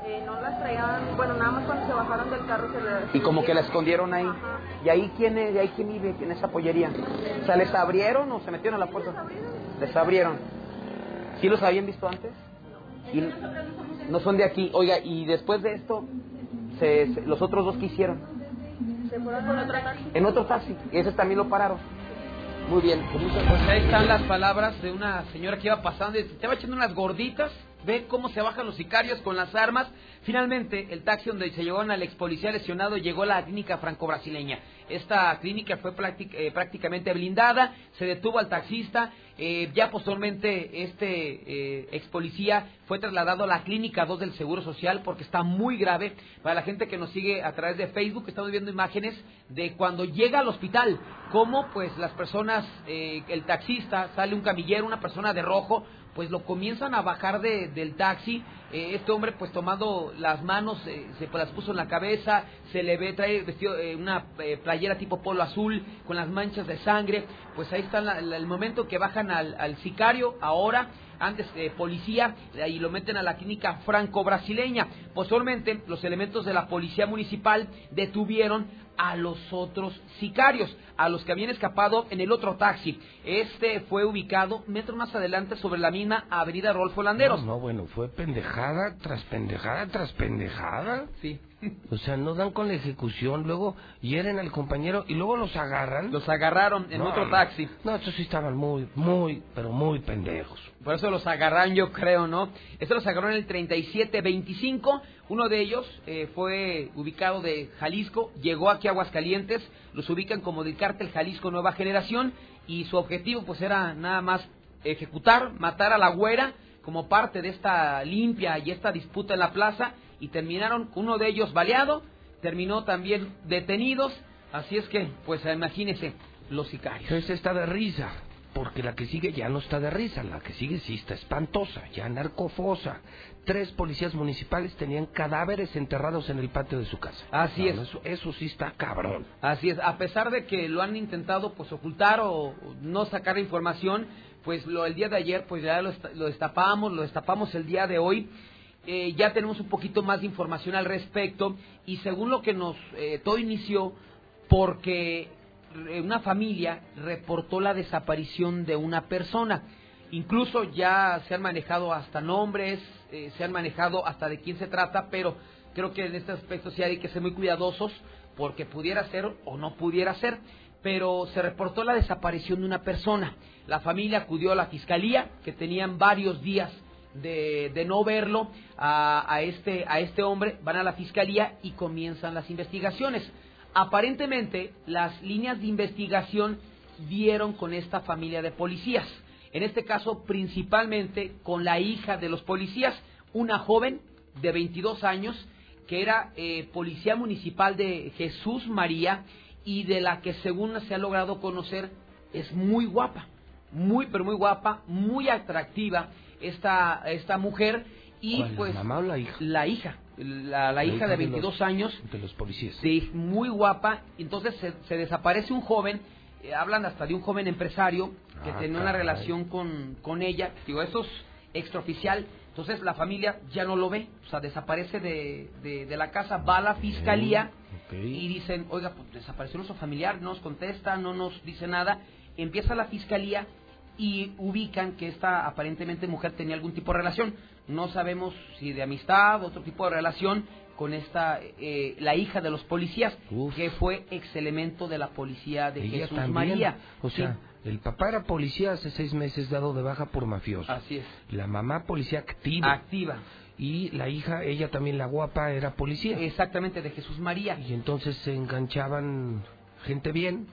Eh, no las traían, bueno, nada más cuando se bajaron del carro se le... Y como que la escondieron ahí. ¿Y ahí quién, es, ¿y ahí quién vive en esa pollería? O sea, ¿les abrieron o se metieron a la puerta? Les abrieron. ¿Sí los habían visto antes? Y no son de aquí. Oiga, y después de esto, se, se- ¿los otros dos qué hicieron? Se fueron con otro taxi. En otro taxi. Y ese también lo pararon. Muy bien, pues ahí están las palabras de una señora que iba pasando y estaba echando unas gorditas. Ve cómo se bajan los sicarios con las armas. Finalmente, el taxi donde se llevaron al ex policía lesionado llegó a la clínica franco-brasileña. Esta clínica fue eh, prácticamente blindada, se detuvo al taxista. eh, ya posteriormente, este eh, ex policía fue trasladado a la clínica 2 del Seguro Social porque está muy grave. Para la gente que nos sigue a través de Facebook, estamos viendo imágenes de cuando llega al hospital, cómo pues las personas, eh, el taxista, sale un camillero, una persona de rojo, pues lo comienzan a bajar de- del taxi. Eh, este hombre, pues tomando las manos, eh, se las puso en la cabeza, se le ve, trae vestido, eh, una playera tipo polo azul con las manchas de sangre. Pues ahí está el momento que bajan al sicario, ahora, antes eh, policía, y lo meten a la clínica franco-brasileña. Posteriormente, los elementos de la policía municipal detuvieron a los otros sicarios, a los que habían escapado en el otro taxi. Este fue ubicado metros más adelante sobre la misma avenida Rolfo Landeros. No, no, bueno, fue pendejada tras pendejada tras pendejada. Sí. O sea, no dan con la ejecución, luego hieren al compañero y luego los agarran. Los agarraron en No, otro taxi. No, estos sí estaban muy, muy, pero muy pendejos. Por eso los agarraron, yo creo, ¿no? Estos los agarraron en el 3725. Uno de ellos eh, fue ubicado de Jalisco, llegó aquí a Aguascalientes, los ubican como del cártel Jalisco Nueva Generación y su objetivo pues era nada más ejecutar, matar a la güera como parte de esta limpia y esta disputa en la plaza y terminaron uno de ellos baleado, terminó también detenidos, así es que pues imagínense los sicarios. Entonces está de risa, porque la que sigue ya no está de risa, la que sigue sí está espantosa, ya narcofosa. Tres policías municipales tenían cadáveres enterrados en el patio de su casa. Así No, es. Eso, eso sí está cabrón. Así es, a pesar de que lo han intentado pues ocultar o no sacar información, pues lo el día de ayer pues ya lo, lo destapamos, lo destapamos el día de hoy. Eh, ya tenemos un poquito más de información al respecto y según lo que nos eh, todo inició porque eh, una familia reportó la desaparición de una persona. Incluso ya se han manejado hasta nombres, se han manejado hasta de quién se trata, pero creo que en este aspecto sí hay que ser muy cuidadosos porque pudiera ser o no pudiera ser. Pero se reportó la desaparición de una persona. La familia acudió a la fiscalía, que tenían varios días de, de no verlo a, a este, a este hombre, van a la fiscalía y comienzan las investigaciones. Aparentemente, las líneas de investigación dieron con esta familia de policías. En este caso, principalmente con la hija de los policías, una joven de 22 años que era eh, policía municipal de Jesús María y de la que según se ha logrado conocer es muy guapa, muy pero muy guapa, muy atractiva esta, esta mujer y ¿Cuál, la pues mamá o la hija? la hija, la, la hija de 22 los- años De los policías. Sí, muy guapa. Entonces se, se desaparece un joven, eh, hablan hasta de un joven empresario que Ah, tenía una caray. relación con, con ella. Digo, eso es extraoficial. Entonces la familia ya no lo ve, o sea, desaparece de, de, de la casa, va a la fiscalía y dicen, oiga, pues desapareció nuestro familiar, no nos contesta, no nos dice nada. Empieza la fiscalía y ubican que esta aparentemente mujer tenía algún tipo de relación. No sabemos si de amistad, otro tipo de relación con esta, eh, la hija de los policías, que fue ex elemento de la policía de Ella Jesús también. María. O Sí. sea, el papá era policía hace seis meses dado de baja por mafioso. Así es. La mamá policía activa. Activa. Y la hija, ella también la guapa, era policía. Exactamente, de Jesús María. Y entonces se enganchaban gente bien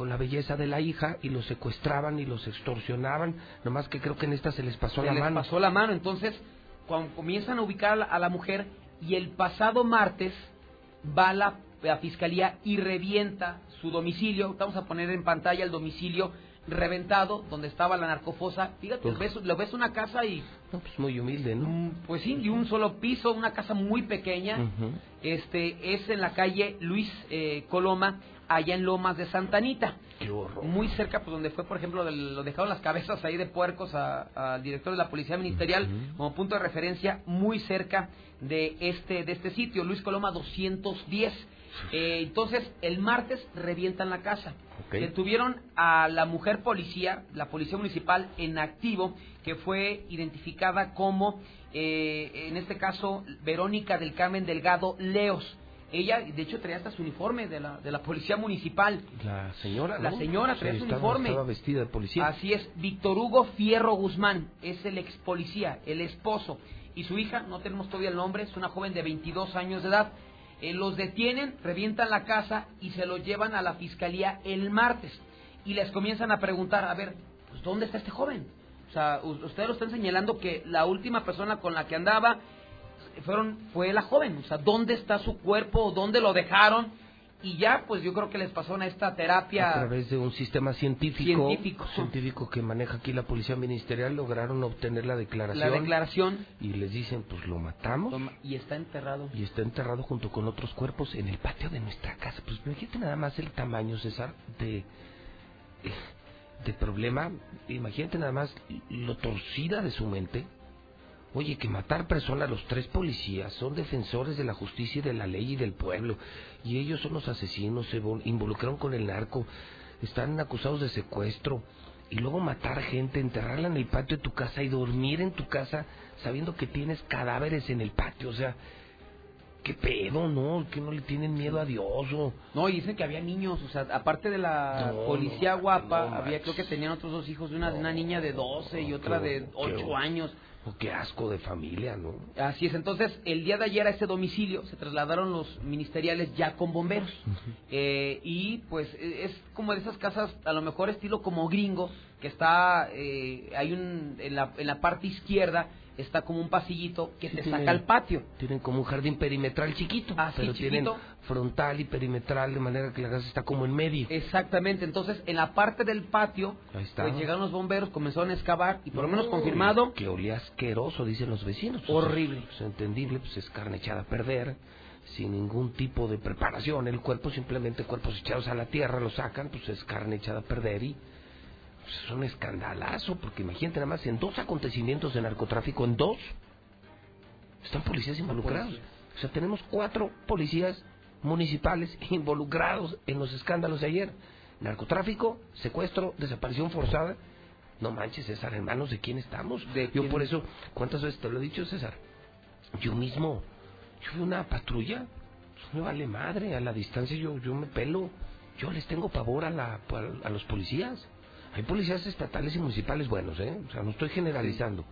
con la belleza de la hija y los secuestraban y los extorsionaban. Nomás que creo que en esta se les pasó se la les mano. pasó la mano. Entonces, cuando comienzan a ubicar a la, a la mujer y el pasado martes va a la, la fiscalía y revienta su domicilio. Vamos a poner en pantalla el domicilio reventado donde estaba la narcofosa. Fíjate, ves, lo ves una casa y No, pues muy humilde, ¿no? pues sí, y un solo piso, una casa muy pequeña. Este es en la calle Luis eh, Coloma, allá en Lomas de Santanita. Qué horror. Muy cerca, pues donde fue, por ejemplo, del- lo dejaron las cabezas ahí de puercos al director de la Policía Ministerial como punto de referencia, muy cerca de este de este sitio, Luis Coloma 210. Eh, entonces, el martes revientan la casa. Ok. Detuvieron a la mujer policía, la policía municipal en activo, que fue identificada como, eh, en este caso, Verónica del Carmen Delgado Leos. Ella, de hecho, traía hasta su uniforme de la, de la policía municipal. La señora, La ¿no? señora Sí, traía su estaba- uniforme. Estaba vestida de policía. Así es, Víctor Hugo Fierro Guzmán es el ex policía, el esposo. Y su hija, no tenemos todavía el nombre, es una joven de 22 años de edad. Eh, los detienen, revientan la casa y se lo llevan a la fiscalía el martes. Y les comienzan a preguntar, a ver, pues ¿dónde está este joven? O sea, ustedes lo están señalando que la última persona con la que andaba fueron fue la joven. O sea, ¿dónde está su cuerpo? ¿Dónde lo dejaron? Y ya, pues yo creo que les pasaron a esta terapia a través de un sistema científico, Científico. científico que maneja aquí la policía ministerial lograron obtener la declaración La declaración. y les dicen pues lo matamos y está enterrado y está enterrado junto con otros cuerpos en el patio de nuestra casa pues imagínate nada más el tamaño César de de problema imagínate nada más lo torcida de su mente Oye, que matar personas, los tres policías son defensores de la justicia y de la ley y del pueblo, y ellos son los asesinos, se vol- involucraron con el narco, están acusados de secuestro, y luego matar gente, enterrarla en el patio de tu casa y dormir en tu casa sabiendo que tienes cadáveres en el patio, o sea, qué pedo, ¿no? Que no le tienen miedo a Dios o... No, y dicen que había niños, o sea, aparte de la No, policía no, guapa, no había creo que tenían otros dos hijos, una, una niña de 12 y otra qué- de qué- 8 años. O qué asco de familia, ¿no? Así es, entonces el día de ayer a ese domicilio se trasladaron los ministeriales ya con bomberos. Eh, y pues eh, es como de esas casas, a lo mejor estilo como gringo, que está, eh, hay un, en la, en la parte izquierda está como un pasillito que te tienen- saca al patio. Tienen como un jardín perimetral chiquito, Así, pero tienen frontal y perimetral de manera que la casa está como en medio. Exactamente, entonces en la parte del patio, Ahí está. pues llegaron los bomberos, comenzaron a excavar y por lo menos No, confirmado, Que olía asqueroso, dicen los vecinos. Horrible. Entendible, pues es carne echada a perder, sin ningún tipo de preparación. El cuerpo, simplemente cuerpos echados a la tierra, lo sacan, pues es carne echada a perder y pues, es un escandalazo, porque imagínate nada más, en dos acontecimientos de narcotráfico, en dos, están policías involucrados. O sea, tenemos cuatro policías municipales (laughs) involucrados en los escándalos de ayer. Narcotráfico, secuestro, desaparición forzada. No manches, César, hermanos, ¿de quién estamos? Yo quién? por eso, ¿cuántas veces te lo he dicho, César? Yo mismo, yo vi una patrulla, me vale madre, a la distancia yo, yo me pelo. Yo les tengo pavor a, la, a los policías. Hay policías estatales y municipales buenos, ¿eh? O sea, no estoy generalizando,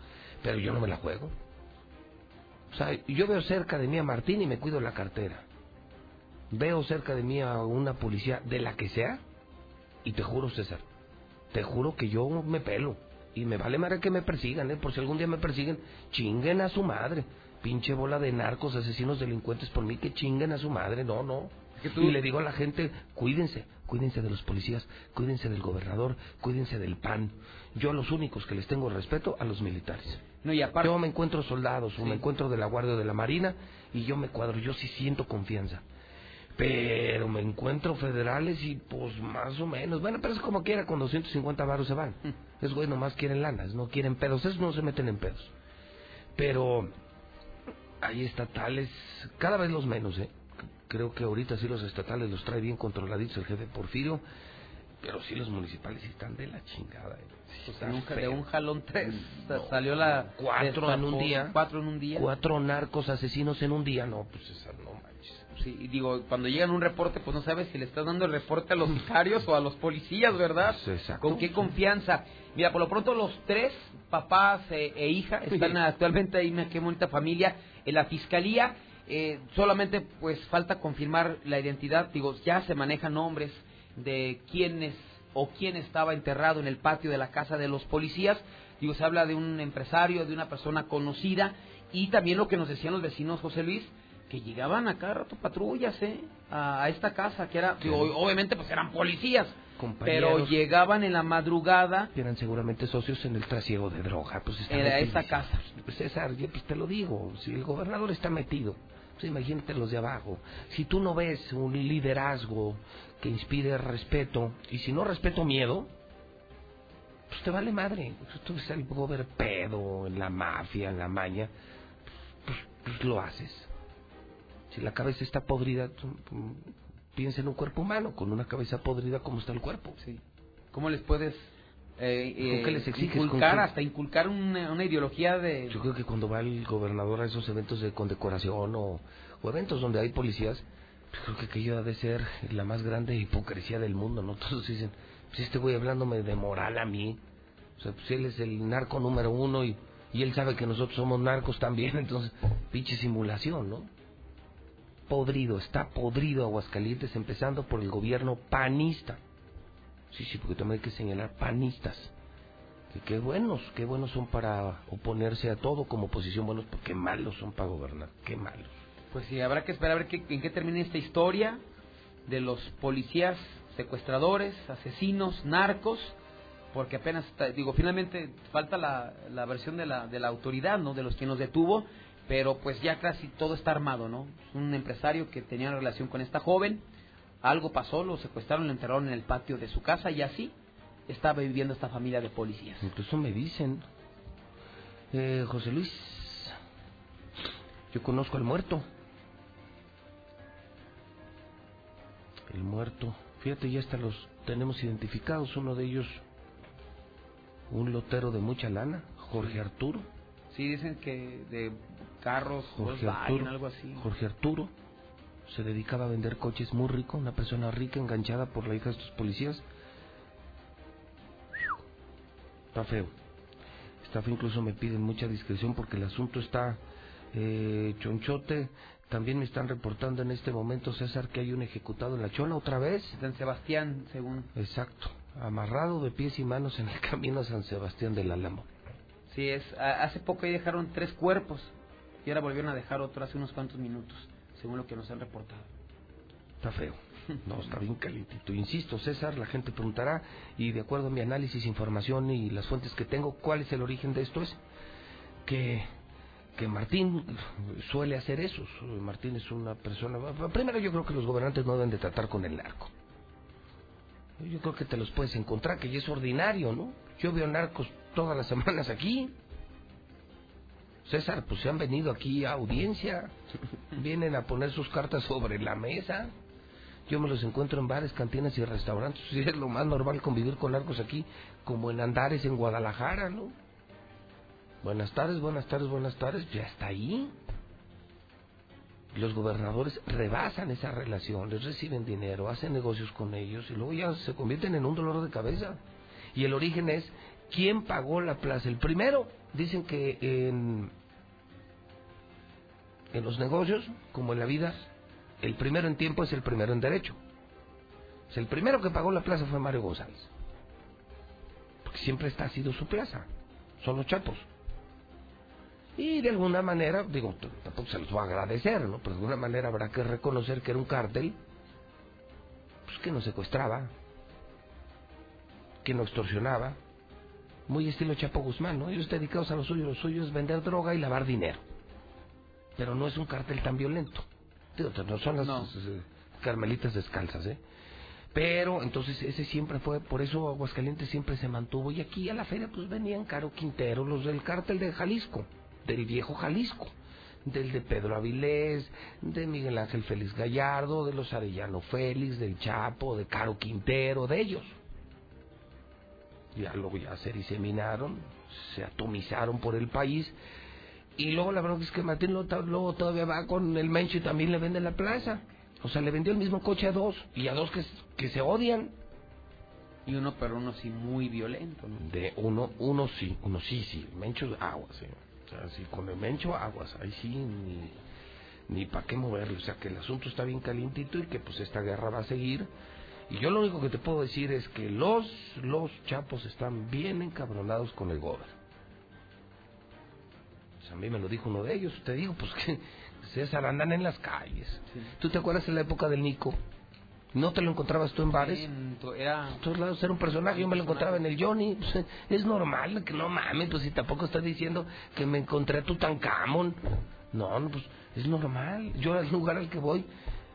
pero yo no me la juego. O sea, yo veo cerca de mí a Martín y me cuido la cartera. Veo cerca de mí a una policía de la que sea y te juro, César, te juro que yo me pelo. Y me vale madre que me persigan, ¿eh? Por si algún día me persiguen, chinguen a su madre. Pinche bola de narcos, asesinos, delincuentes, por mí que chinguen a su madre. No, no. Tú- Y le digo a la gente, cuídense, cuídense de los policías, cuídense del gobernador, cuídense del PAN. Yo a los únicos que les tengo respeto, a los militares. No, y aparte... Yo me encuentro soldados o me encuentro de la Guardia o de la Marina y yo me cuadro, yo sí siento confianza. Pero me encuentro federales y pues más o menos. Bueno, pero es como quiera, con 250 varos se van. Es güey, nomás quieren lanas, no quieren pedos. Esos no se meten en pedos. Pero hay estatales, cada vez los menos, ¿eh? Creo que ahorita sí los estatales los trae bien controladitos el jefe Porfirio. Pero sí los municipales están de la chingada. ¿eh? Sí, está de un, de feo. un jalón tres, salió la... Cuatro en un día. Cuatro en un día. Cuatro narcos asesinos en un día, no, pues esa no manches. Sí, y digo, cuando llegan un reporte, pues no sabes si le estás dando el reporte a los sicarios o a los policías, ¿verdad? exacto. ¿Con qué confianza? Mira, por lo pronto los tres, papás eh, e hija, están actualmente ahí, mira, qué bonita familia, en la fiscalía. Eh, solamente pues falta confirmar la identidad, digo, ya se manejan nombres de quiénes o quién estaba enterrado en el patio de la casa de los policías. Digo, se habla de un empresario, de una persona conocida y también lo que nos decían los vecinos, José Luis, que llegaban a cada rato patrullas, ¿eh? A, a esta casa, que era, digo, obviamente pues eran policías, pero llegaban en la madrugada Eran seguramente socios en el trasiego de droga. Pues Era esa casa. Pues, César, yo pues te lo digo, si el gobernador está metido, pues imagínate los de abajo. Si tú no ves un liderazgo que inspire respeto, y si no respeto miedo, pues te vale madre. Pues tú ves al gober pedo, en la mafia, en la maña, pues, pues lo haces. Si la cabeza está podrida, piensa en un cuerpo humano, con una cabeza podrida, ¿cómo está el cuerpo? Sí. ¿Cómo les puedes eh, ¿Con qué eh, les exiges? ¿Con inculcar, hasta inculcar una, una ideología de... Yo creo que cuando va el gobernador a esos eventos de condecoración o, o eventos donde hay policías, Creo que aquello ha de ser la más grande hipocresía del mundo, ¿no? (laughs) Todos dicen, pues este güey hablándome de moral a mí. O sea, pues él es el narco número uno y, y él sabe que nosotros somos narcos también, (laughs) entonces, pinche simulación, ¿no? Podrido, está podrido Aguascalientes, empezando por el gobierno panista. Sí, sí, porque también hay que señalar panistas. Que qué buenos, qué buenos son para oponerse a todo como oposición, buenos, pero qué malos son para gobernar, qué malos. Pues sí, habrá que esperar a ver qué, en qué termina esta historia de los policías secuestradores, asesinos, narcos, porque apenas, digo, finalmente falta la, la versión de la, de la autoridad, ¿no? De los que nos detuvo, pero pues ya casi todo está armado, ¿no? Un empresario que tenía relación con esta joven, algo pasó, lo secuestraron, lo enterraron en el patio de su casa y así estaba viviendo esta familia de policías. Incluso me dicen, eh, José Luis, yo conozco al muerto. El muerto, fíjate, ya hasta los tenemos identificados. Uno de ellos, un lotero de mucha lana, Jorge Arturo. Sí, dicen que de carros, Jorge Volkswagen, Arturo, algo así. Jorge Arturo se dedicaba a vender coches muy rico, una persona rica enganchada por la hija de estos policías. Está feo. Está feo, incluso me piden mucha discreción porque el asunto está eh, chonchote. También me están reportando en este momento, César, que hay un ejecutado en la Chola otra vez. San Sebastián, según. Exacto. Amarrado de pies y manos en el camino a San Sebastián del Álamo. Sí, es, hace poco ahí dejaron tres cuerpos y ahora volvieron a dejar otro hace unos cuantos minutos, según lo que nos han reportado. Está feo. No, está bien calientito. Insisto, César, la gente preguntará, y de acuerdo a mi análisis, información y las fuentes que tengo, ¿cuál es el origen de esto? Es que, que Martín suele hacer eso. Martín es una persona... Primero yo creo que los gobernantes no deben de tratar con el narco. Yo creo que te los puedes encontrar, que ya es ordinario, ¿no? Yo veo narcos todas las semanas aquí. César, pues se han venido aquí a audiencia, vienen a poner sus cartas sobre la mesa. Yo me los encuentro en bares, cantinas y restaurantes. Sí, es lo más normal convivir con narcos aquí, como en Andares, en Guadalajara, ¿no? Buenas tardes, buenas tardes, buenas tardes, ya está ahí. Los gobernadores rebasan esa relación, les reciben dinero, hacen negocios con ellos y luego ya se convierten en un dolor de cabeza. Y el origen es, ¿quién pagó la plaza? El primero, dicen que en, en los negocios, como en la vida, el primero en tiempo es el primero en derecho. El primero que pagó la plaza fue Mario González. Porque siempre esta ha sido su plaza. Son los chapos. Y de alguna manera, digo, tampoco se los va a agradecer, ¿no? Pero de alguna manera habrá que reconocer que era un cártel pues, que no secuestraba, que no extorsionaba. Muy estilo Chapo Guzmán, ¿no? Ellos dedicados a lo suyo. Lo suyo es vender droga y lavar dinero. Pero no es un cártel tan violento. Digo, no son las eh, carmelitas descalzas, ¿eh? Pero entonces ese siempre fue, por eso Aguascalientes siempre se mantuvo. Y aquí a la feria pues venían Caro Quintero, los del cártel de Jalisco, del viejo Jalisco, del de Pedro Avilés, de Miguel Ángel Félix Gallardo, de los Arellano Félix, del Chapo, de Caro Quintero, de ellos. Ya luego ya se diseminaron, se atomizaron por el país. Y luego la verdad es que Martín luego, todavía va con el Mencho y también le vende la plaza. O sea, le vendió el mismo coche a dos y a dos que, que se odian. Y uno, pero uno sí muy violento, ¿no? De uno, uno sí, uno sí, sí. Mencho, aguas, sí. O sea, sí, con el Mencho, aguas. Ahí sí, ni, ni para qué moverlo. O sea, que el asunto está bien calientito y que pues esta guerra va a seguir. Y yo lo único que te puedo decir es que los, los chapos están bien encabronados con el gobierno. Pues a mí me lo dijo uno de ellos. Te digo, pues (laughs) que César andan en las calles. ¿Tú te acuerdas en la época del Nico? ¿No te lo encontrabas tú en bares? Era... En todos lados era un personaje, yo me lo encontraba en el Johnny. Pues, (laughs) es normal, que no mames, pues si tampoco estás diciendo que me encontré a Tutankamón. No, no, pues es normal. Yo al lugar al que voy,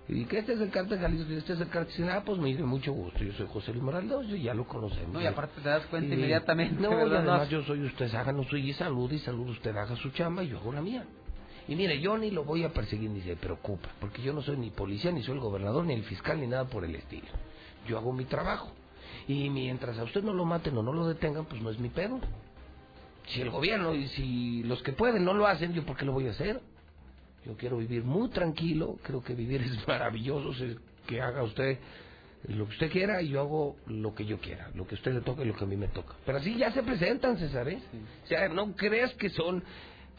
y que este es el cártel Jalisco, y este es el cártel, ah, pues mire, mucho gusto, yo soy José Luis Morales, yo ya lo conocemos. No, y aparte te das cuenta Y- inmediatamente, No, y además yo soy usted, háganos suyo y salud, y salud, usted haga su chamba y yo hago la mía. Y mire, yo ni lo voy a perseguir ni se preocupa, porque yo no soy ni policía, ni soy el gobernador, ni el fiscal, ni nada por el estilo. Yo hago mi trabajo. Y mientras a usted no lo maten o no lo detengan, pues no es mi pedo. Si el gobierno y si los que pueden no lo hacen, ¿yo por qué lo voy a hacer? Yo quiero vivir muy tranquilo, creo que vivir es (laughs) maravilloso, que haga usted lo que usted quiera y yo hago lo que yo quiera, lo que a usted le toca y lo que a mí me toca. Pero así ya se presentan, César, ¿eh? O sea, no creas que son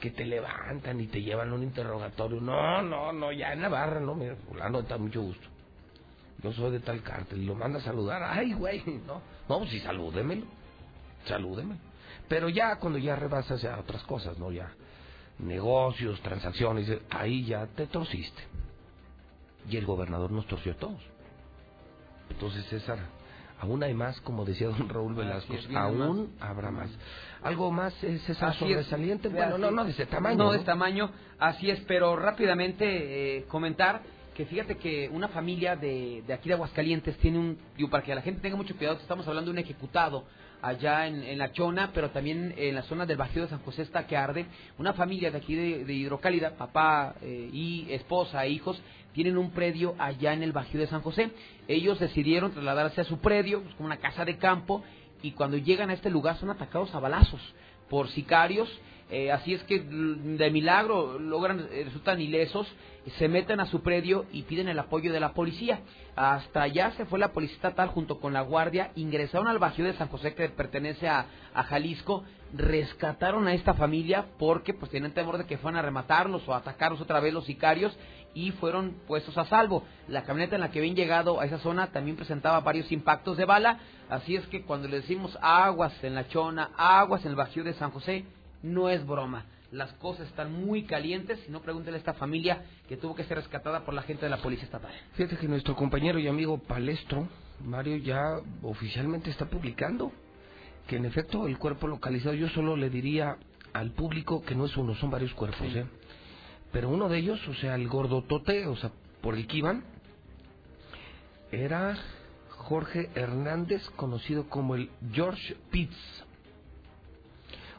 que te levantan y te llevan a un interrogatorio. No, no, no, ya en la barra, no, mira, fulano, está mucho gusto. Yo soy de tal cártel, y lo manda a saludar. Ay, güey, no, no, pues sí, salúdemelo, salúdemelo. Pero ya cuando ya rebasas ya otras cosas, ¿no? Ya negocios, transacciones, ahí ya te torciste. Y el gobernador nos torció a todos. Entonces, César, aún hay más, como decía don Raúl Velasco, es, aún habrá más. ¿Algo más, César, Así es. sobresaliente? Bueno, Así no, es. no, de ese tamaño. No, de tamaño, así es, pero rápidamente eh, comentar que fíjate que una familia de, de aquí de Aguascalientes tiene un, digo, para que la gente tenga mucho cuidado, estamos hablando de un ejecutado allá en, en La Chona, pero también en la zona del Bajío de San José está que arde. Una familia de aquí de, Hidrocálida, papá eh, y esposa e hijos, tienen un predio allá en el Bajío de San José. Ellos decidieron trasladarse a su predio, pues, como una casa de campo, y cuando llegan a este lugar son atacados a balazos por sicarios. Eh, así es que l- de milagro logran eh, resultan ilesos, se meten a su predio y piden el apoyo de la policía. Hasta allá se fue la policía estatal junto con la guardia, ingresaron al Bajío de San José que pertenece a, a Jalisco, rescataron a esta familia porque pues tenían temor de que fueran a rematarlos o atacarlos otra vez los sicarios y fueron puestos a salvo. La camioneta en la que habían llegado a esa zona también presentaba varios impactos de bala, así es que cuando le decimos aguas en la Chona, aguas en el Bajío de San José, no es broma. Las cosas están muy calientes, si no pregúntele a esta familia que tuvo que ser rescatada por la gente de la Policía Estatal. Fíjate que nuestro compañero y amigo Palestro, Mario, ya oficialmente está publicando que en efecto el cuerpo localizado, yo solo le diría al público que no es uno, son varios cuerpos, Sí. ¿eh? Pero uno de ellos, o sea, el gordotote, o sea, por el que iban, era Jorge Hernández, conocido como el George Pitts.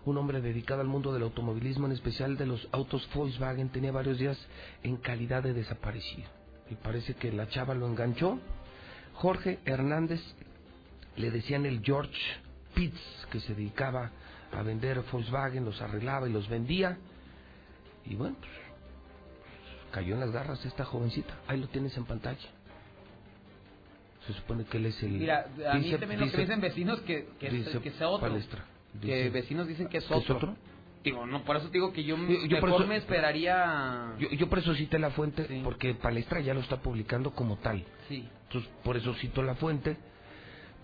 Un hombre dedicado al mundo del automovilismo, en especial de los autos Volkswagen, tenía varios días en calidad de desaparecido. Y parece que la chava lo enganchó. Jorge Hernández, le decían el George Pitts, que se dedicaba a vender Volkswagen, los arreglaba y los vendía. Y bueno, pues, cayó en las garras esta jovencita. Ahí lo tienes en pantalla. Se supone que él es el... Mira, a mí dice- también lo que dicen vecinos que, que, dice que sea otro. Palestra, que dice- vecinos dicen que es ¿Que es otro. otro? Digo, no, por eso te digo que yo, Yo- yo por mejor eso- me esperaría... Yo, yo por eso cité la fuente, porque Palestra ya lo está publicando como tal. Sí. Entonces, por eso cito la fuente,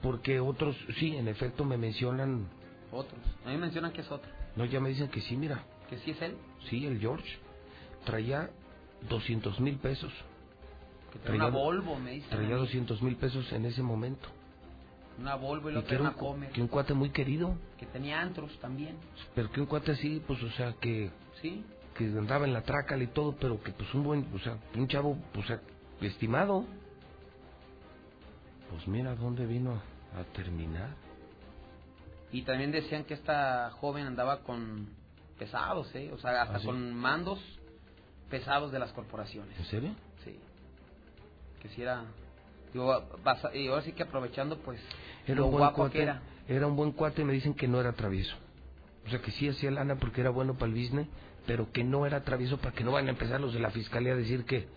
porque otros, sí, en efecto me mencionan, Otros. A mí me mencionan que es otro. no, ya me dicen que sí, mira, Que sí es él. sí, el George traía 200 mil pesos. Que trae una Volvo, me dicen. Traía a mí. 200 mil pesos en ese momento. Una Volvo y la otra una Comer. que un cuate muy querido, Que tenía antros también. pero que un cuate así, pues, o sea, que, Sí. que andaba en la trácala y todo, pero que pues un buen, o sea, un chavo, sea, estimado. Pues mira dónde vino a terminar. Y también decían que esta joven andaba con pesados, ¿eh? O sea, hasta ¿Ah, sí? con mandos pesados de las corporaciones. ¿En serio? Sí. Que si era... Digo, basa- y ahora sí que aprovechando, pues, Era lo un buen guapo cuate, que era. era un buen cuate y me dicen que no era travieso. O sea, que sí hacía lana porque era bueno para el business, pero que no era travieso para que no van a empezar los de la fiscalía a decir que,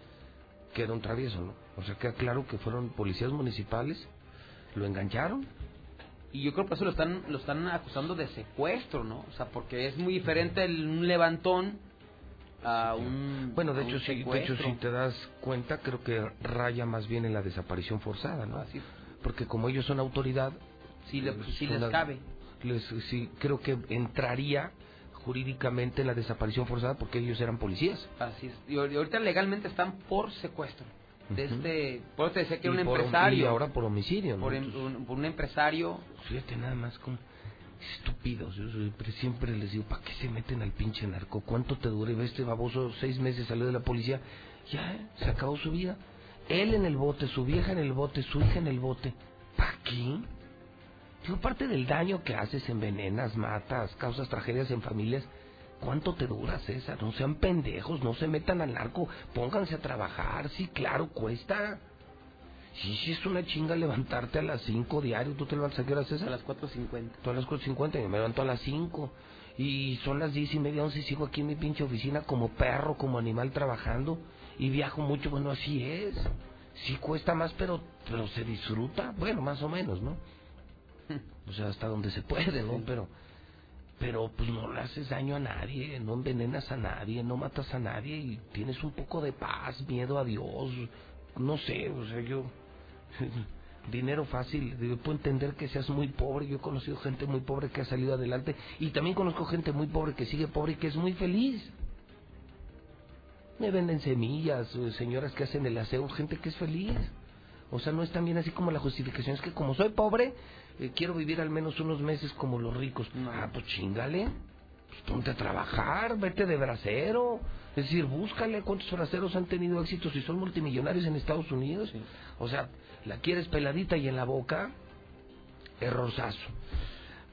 que era un travieso, ¿no? O sea, queda claro que fueron policías municipales, lo engancharon. Y yo creo que eso lo están, lo están acusando de secuestro, ¿no? O sea, porque es muy diferente el, un levantón a un Bueno, de hecho, sí, de hecho, si te das cuenta, creo que raya más bien en la desaparición forzada, ¿no? Así. Porque como ellos son autoridad... Sí le- pues, sí son les cabe. les- sí, creo que entraría jurídicamente en la desaparición forzada porque ellos eran policías. Así es. Y ahor- y ahorita legalmente están por secuestro. De este, por eso te decía que era un por- empresario. y ahora por homicidio, ¿no? Por, em- un, por un empresario. Fíjate nada más como estúpidos. Yo siempre, siempre les digo, ¿para qué se meten al pinche narco? ¿Cuánto te ve este baboso seis meses salió de la policía. Ya, ¿eh? se acabó su vida. Él en el bote, su vieja en el bote, su hija en el bote. ¿Para qué? Digo, parte del daño que haces, envenenas, matas, causas tragedias en familias. ¿Cuánto te dura, César? No sean pendejos, no se metan al narco, pónganse a trabajar. Sí, claro, cuesta. Sí, sí, es una chinga levantarte a las 5 diario. ¿Tú te levantas a qué hora, César? A las 4.50. Tú a las 4.50, yo me levanto a las 5. Y son las diez y media, once y sigo aquí en mi pinche oficina como perro, como animal trabajando. Y viajo mucho, bueno, así es. Sí cuesta más, pero, pero se disfruta. Bueno, más o menos, ¿no? (laughs) O sea, hasta donde se puede, ¿no? Pero, pero pues no le haces daño a nadie, no envenenas a nadie, no matas a nadie y tienes un poco de paz, miedo a Dios, no sé, o sea, yo (laughs) dinero fácil, yo puedo entender que seas muy pobre, yo he conocido gente muy pobre que ha salido adelante y también conozco gente muy pobre que sigue pobre y que es muy feliz. Me venden semillas, eh, señoras que hacen el aseo, gente que es feliz. O sea, no es también así como la justificación, es que como soy pobre, eh, quiero vivir al menos unos meses como los ricos. Ah, pues chingale, pues ponte a trabajar, vete de bracero. Es decir, búscale cuántos braceros han tenido éxito si son multimillonarios en Estados Unidos. O sea, la quieres peladita y en la boca, errorzazo.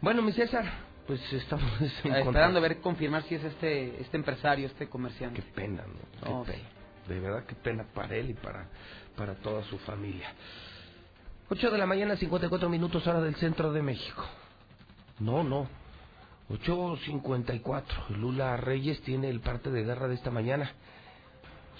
Bueno, mi César, pues estamos (laughs) Esperando a ver, confirmar si es este, este empresario, este comerciante. Qué pena, ¿no? Qué pena. De verdad, qué pena para él y para, para toda su familia. 8 de la mañana, 54 minutos, hora del centro de México. No, no. 8.54. Lula Reyes tiene el parte de guerra de esta mañana.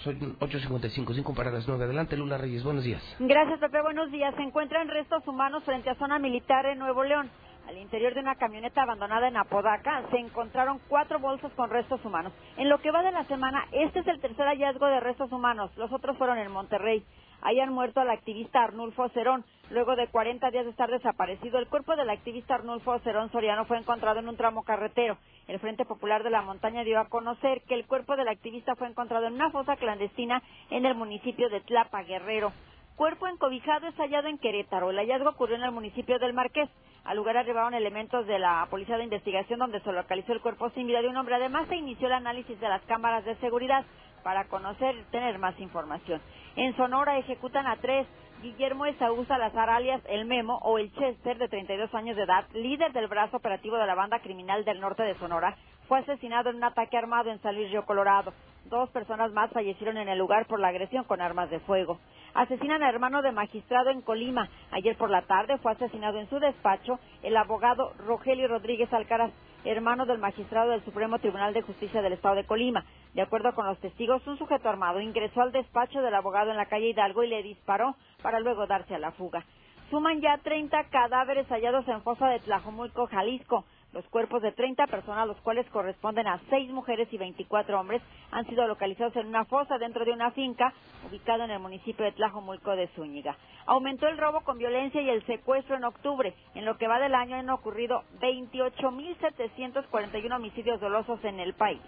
Soy 8.55, 5 para las 9. Adelante, Lula Reyes, buenos días. Gracias, Pepe. Buenos días. Se encuentran restos humanos frente a zona militar en Nuevo León. Al interior de una camioneta abandonada en Apodaca se encontraron cuatro bolsas con restos humanos. En lo que va de la semana, este es el tercer hallazgo de restos humanos. Los otros fueron en Monterrey. Hayan muerto al activista Arnulfo Cerón. Luego de 40 días de estar desaparecido, el cuerpo del activista Arnulfo Cerón Soriano fue encontrado en un tramo carretero. El Frente Popular de la Montaña dio a conocer que el cuerpo del activista fue encontrado en una fosa clandestina en el municipio de Tlapa, Guerrero. Cuerpo encobijado es hallado en Querétaro. El hallazgo ocurrió en el municipio del Marqués. Al lugar arribaron elementos de la Policía de Investigación donde se localizó el cuerpo sin vida de un hombre. Además, se inició el análisis de las cámaras de seguridad para conocer tener más información. En Sonora ejecutan a tres. Guillermo Esaú Salazar alias El Memo o El Chester, de 32 años de edad, líder del brazo operativo de la banda criminal del norte de Sonora, fue asesinado en un ataque armado en San Luis Río Colorado. Dos personas más fallecieron en el lugar por la agresión con armas de fuego. Asesinan a hermano de magistrado en Colima. Ayer por la tarde fue asesinado en su despacho el abogado Rogelio Rodríguez Alcaraz, hermano del magistrado del Supremo Tribunal de Justicia del Estado de Colima. De acuerdo con los testigos, un sujeto armado ingresó al despacho del abogado en la calle Hidalgo y le disparó para luego darse a la fuga. Suman ya 30 cadáveres hallados en fosa de Tlajomulco, Jalisco. Los cuerpos de 30 personas, los cuales corresponden a 6 mujeres y 24 hombres, han sido localizados en una fosa dentro de una finca ubicada en el municipio de Tlajomulco de Zúñiga. Aumentó el robo con violencia y el secuestro en octubre. En lo que va del año han ocurrido 28.741 homicidios dolosos en el país.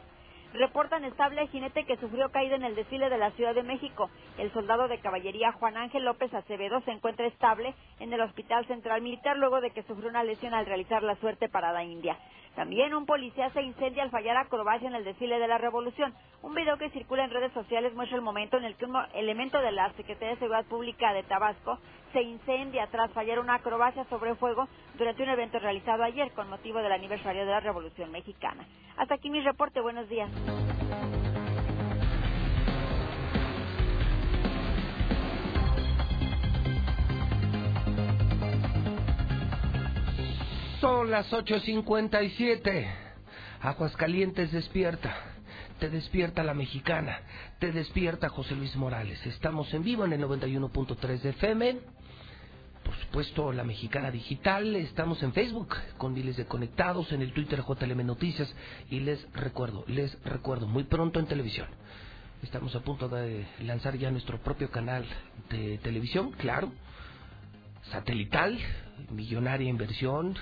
Reportan estable jinete que sufrió caída en el desfile de la Ciudad de México. El soldado de caballería Juan Ángel López Acevedo se encuentra estable en el Hospital Central Militar luego de que sufrió una lesión al realizar la suerte parada india. También un policía se incendia al fallar acrobacia en el desfile de la Revolución. Un video que circula en redes sociales muestra el momento en el que un elemento de la Secretaría de Seguridad Pública de Tabasco se incendia tras fallar una acrobacia sobre fuego durante un evento realizado ayer con motivo del aniversario de la Revolución Mexicana. Hasta aquí mi reporte. Buenos días. Son las 8.57. Aguascalientes despierta. Te despierta la mexicana. Te despierta José Luis Morales. Estamos en vivo en el 91.3 de FM. Por supuesto, la mexicana digital. Estamos en Facebook con miles de conectados. En el Twitter JLM Noticias. Y les recuerdo, les recuerdo, muy pronto en televisión. Estamos a punto de lanzar ya nuestro propio canal de televisión, claro. Satelital, millonaria inversión,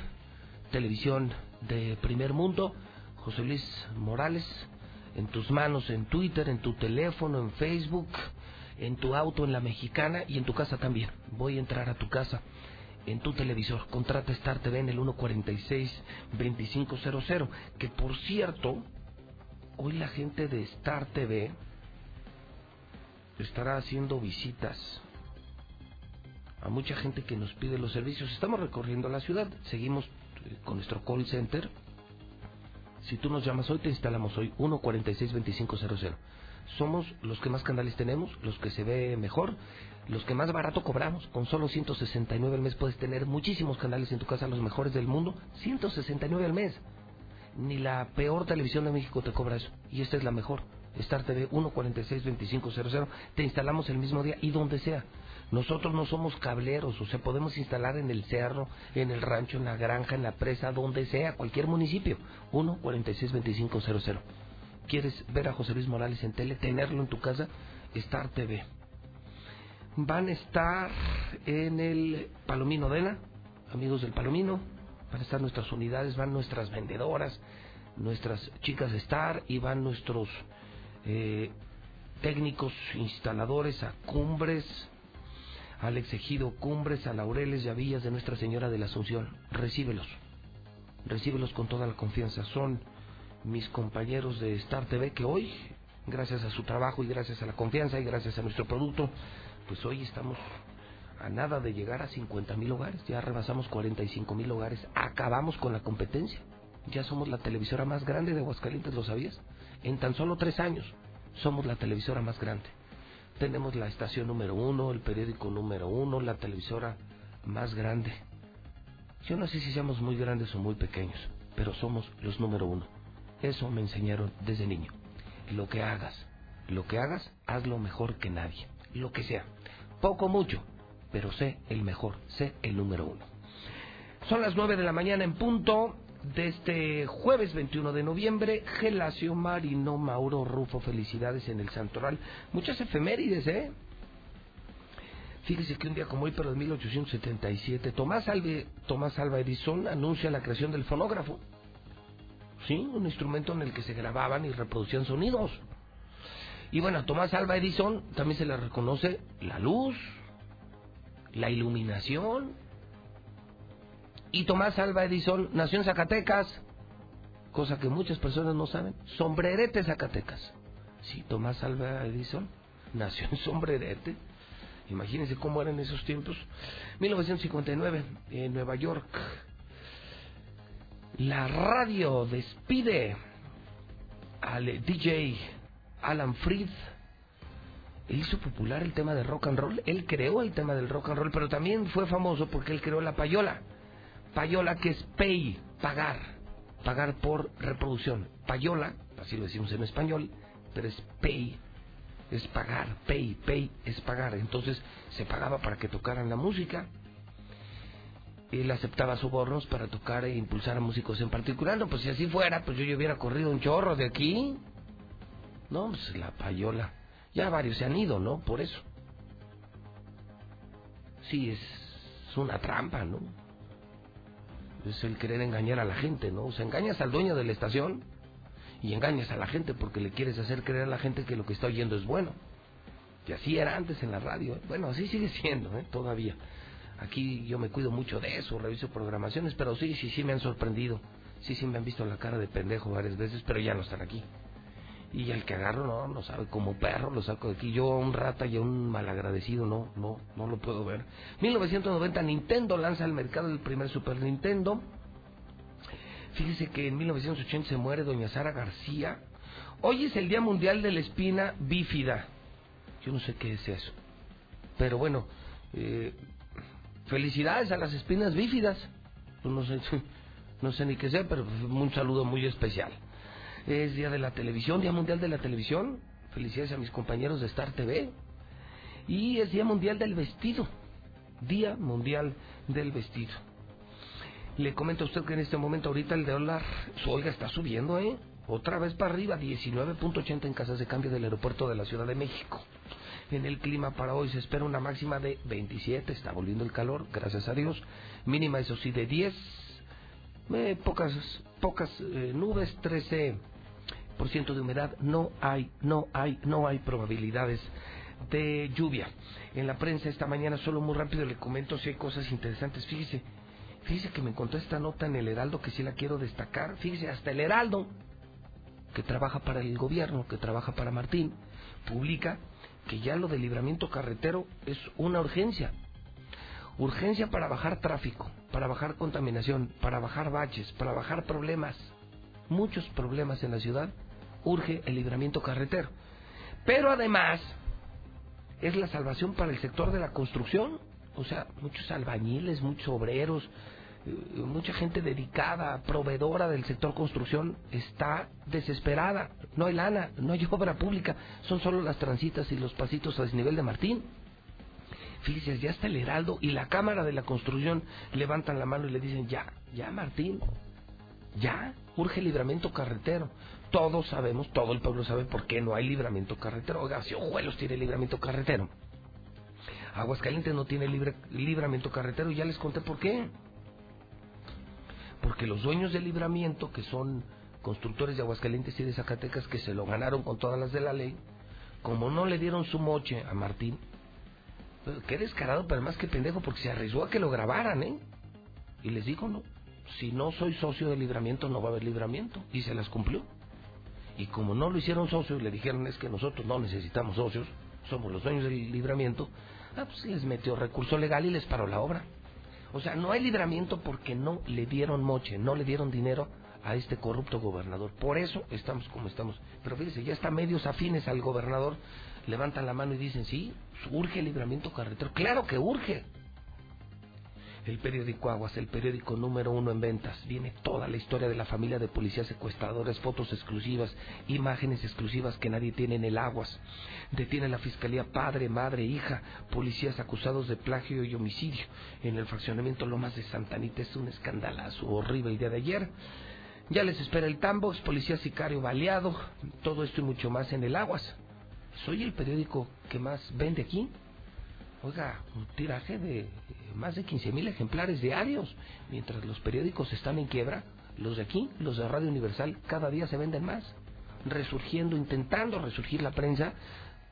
televisión de primer mundo. José Luis Morales, en tus manos, en Twitter, en tu teléfono, en Facebook, en tu auto, en la mexicana y en tu casa también. Voy a entrar a tu casa en tu televisor. Contrata Star TV en el 146-2500. Que por cierto, hoy la gente de Star TV estará haciendo visitas a mucha gente que nos pide los servicios. Estamos recorriendo la ciudad, seguimos con nuestro call center. Si tú nos llamas hoy, te instalamos hoy 146-2500. Somos los que más canales tenemos, los que se ve mejor, los que más barato cobramos. Con solo 169 al mes puedes tener muchísimos canales en tu casa, los mejores del mundo. 169 al mes. Ni la peor televisión de México te cobra eso. Y esta es la mejor. Star TV 146-2500. Te instalamos el mismo día y donde sea. Nosotros no somos cableros, o sea, podemos instalar en el cerro, en el rancho, en la granja, en la presa, donde sea, cualquier municipio. 146-2500. ¿Quieres ver a José Luis Morales en tele, tenerlo en tu casa? Star TV. Van a estar en el Palomino Dena, amigos del Palomino, van a estar nuestras unidades, van nuestras vendedoras, nuestras chicas de Star y van nuestros eh, técnicos instaladores a Cumbres, al Ejido Cumbres, a Laureles y a Villas de Nuestra Señora de la Asunción. Recíbelos, recíbelos con toda la confianza. Son mis compañeros de Star TV que hoy, gracias a su trabajo y gracias a la confianza y gracias a nuestro producto, pues hoy estamos a nada de llegar a 50 mil hogares, ya rebasamos 45 mil hogares, acabamos con la competencia, ya somos la televisora más grande de Aguascalientes, ¿lo sabías? En tan solo tres años somos la televisora más grande. Tenemos la estación número uno, el periódico número uno, la televisora más grande. Yo no sé si seamos muy grandes o muy pequeños, pero somos los número uno. Eso me enseñaron desde niño. Lo que hagas, lo que hagas, hazlo mejor que nadie. Lo que sea. Poco mucho, pero sé el mejor, sé el número uno. Son las nueve de la mañana en punto de este jueves 21 de noviembre. Gelacio Marino Mauro Rufo, felicidades en el Santoral. Muchas efemérides, ¿eh? Fíjese que un día como hoy, pero en 1877, Tomás, Alve, Tomás Alva Edison anuncia la creación del fonógrafo. Sí, un instrumento en el que se grababan y reproducían sonidos. Y bueno, a Tomás Alva Edison también se le reconoce la luz, la iluminación. Y Tomás Alva Edison nació en Zacatecas, cosa que muchas personas no saben. Sombrerete Zacatecas. Sí, Tomás Alva Edison nació en Sombrerete. Imagínense cómo eran esos tiempos. 1959, en Nueva York. La radio despide al DJ Alan Freed. Él hizo popular el tema del rock and roll. Él creó el tema del rock and roll, pero también fue famoso porque él creó la payola. Payola que es pay, pagar. Pagar por reproducción. Payola, así lo decimos en español, pero es pay, es pagar. Pay, pay es pagar. Entonces se pagaba para que tocaran la música él aceptaba sobornos para tocar e impulsar a músicos en particular. No, pues si así fuera, pues yo, yo hubiera corrido un chorro de aquí. No, pues la payola. Ya varios se han ido, ¿no? Por eso. Sí, es, es una trampa, ¿no? Es el querer engañar a la gente, ¿no? O sea, engañas al dueño de la estación y engañas a la gente porque le quieres hacer creer a la gente que lo que está oyendo es bueno. Y así era antes en la radio. Bueno, así sigue siendo, ¿eh? Todavía. Aquí yo me cuido mucho de eso, reviso programaciones, pero sí, sí, sí me han sorprendido. Sí, sí me han visto la cara de pendejo varias veces, pero ya no están aquí. Y el que agarro, no, no sabe, como perro lo saco de aquí. Yo un rata y un malagradecido, no, no, no lo puedo ver. 1990 Nintendo lanza al mercado el primer Super Nintendo. Fíjese que en 1980 se muere doña Sara García. Hoy es el Día Mundial de la Espina Bífida. Yo no sé qué es eso. Pero bueno, eh, felicidades a las espinas bífidas. Pues no sé, (laughs) no sé ni qué sea, pero un saludo muy especial. Es Día de la Televisión, Día Mundial de la Televisión. Felicidades a mis compañeros de Star TV. Y es Día Mundial del Vestido. Día Mundial del Vestido. Le comento a usted que en este momento ahorita el dólar, oiga, está subiendo, ¿eh? Otra vez para arriba, 19.80 en casas de cambio del aeropuerto de la Ciudad de México. En el clima para hoy se espera una máxima de 27, está volviendo el calor, gracias a Dios. Mínima, eso sí, de 10, eh, pocas, pocas eh, nubes, 13% de humedad, no hay, no hay, no hay probabilidades de lluvia. En la prensa esta mañana, solo muy rápido le comento si hay cosas interesantes. Fíjese, fíjese que me encontré esta nota en el Heraldo que sí la quiero destacar. Fíjese, hasta el Heraldo, que trabaja para el gobierno, que trabaja para Martín, publica que ya lo del libramiento carretero es una urgencia. Urgencia para bajar tráfico, para bajar contaminación, para bajar baches, para bajar problemas. Muchos problemas en la ciudad. Urge el libramiento carretero. Pero además es la salvación para el sector de la construcción. O sea, muchos albañiles, muchos obreros, eh, mucha gente dedicada, proveedora del sector construcción, está desesperada. No hay lana, no hay (laughs) obra pública, son solo las transitas y los pasitos a desnivel de Martín. Fíjese, ya está el Heraldo y la Cámara de la Construcción levantan la mano y le dicen, ya, ya Martín, ya, urge libramiento carretero. Todos sabemos, todo el pueblo sabe por qué no hay libramiento carretero. Oiga, si Ojuelos tiene libramiento carretero. Aguascalientes no tiene libramiento carretero y ya les conté por qué. Porque los dueños del libramiento, que son constructores de Aguascalientes y de Zacatecas, que se lo ganaron con todas las de la ley, como no le dieron su moche a Martín, pues, qué descarado, pero más que pendejo, porque se arriesgó a que lo grabaran, ¿eh? Y les digo, no, si no soy socio de libramiento, no va a haber libramiento. Y se las cumplió. Y como no lo hicieron socio y le dijeron es que nosotros no necesitamos socios, somos los dueños del libramiento, ah, pues les metió recurso legal y les paró la obra. O sea, no hay libramiento porque no le dieron moche, no le dieron dinero a este corrupto gobernador. Por eso estamos como estamos. Pero fíjese, ya está medios afines al gobernador, levantan la mano y dicen, sí, urge el libramiento carretero. Claro que urge. El periódico Aguas, el periódico número uno en ventas. Viene toda la historia de la familia de policías secuestradores, fotos exclusivas, imágenes exclusivas que nadie tiene en el Aguas. Detiene la fiscalía padre, madre, hija, policías acusados de plagio y homicidio. En el fraccionamiento Lomas de Santanita es un escandalazo horrible día de ayer. Ya les espera el Tambox, policía sicario baleado, todo esto y mucho más en el Aguas. Soy el periódico que más vende aquí. Oiga, un tiraje de más de 15 mil ejemplares diarios. Mientras los periódicos están en quiebra, los de aquí, los de Radio Universal, cada día se venden más. Resurgiendo, intentando resurgir la prensa,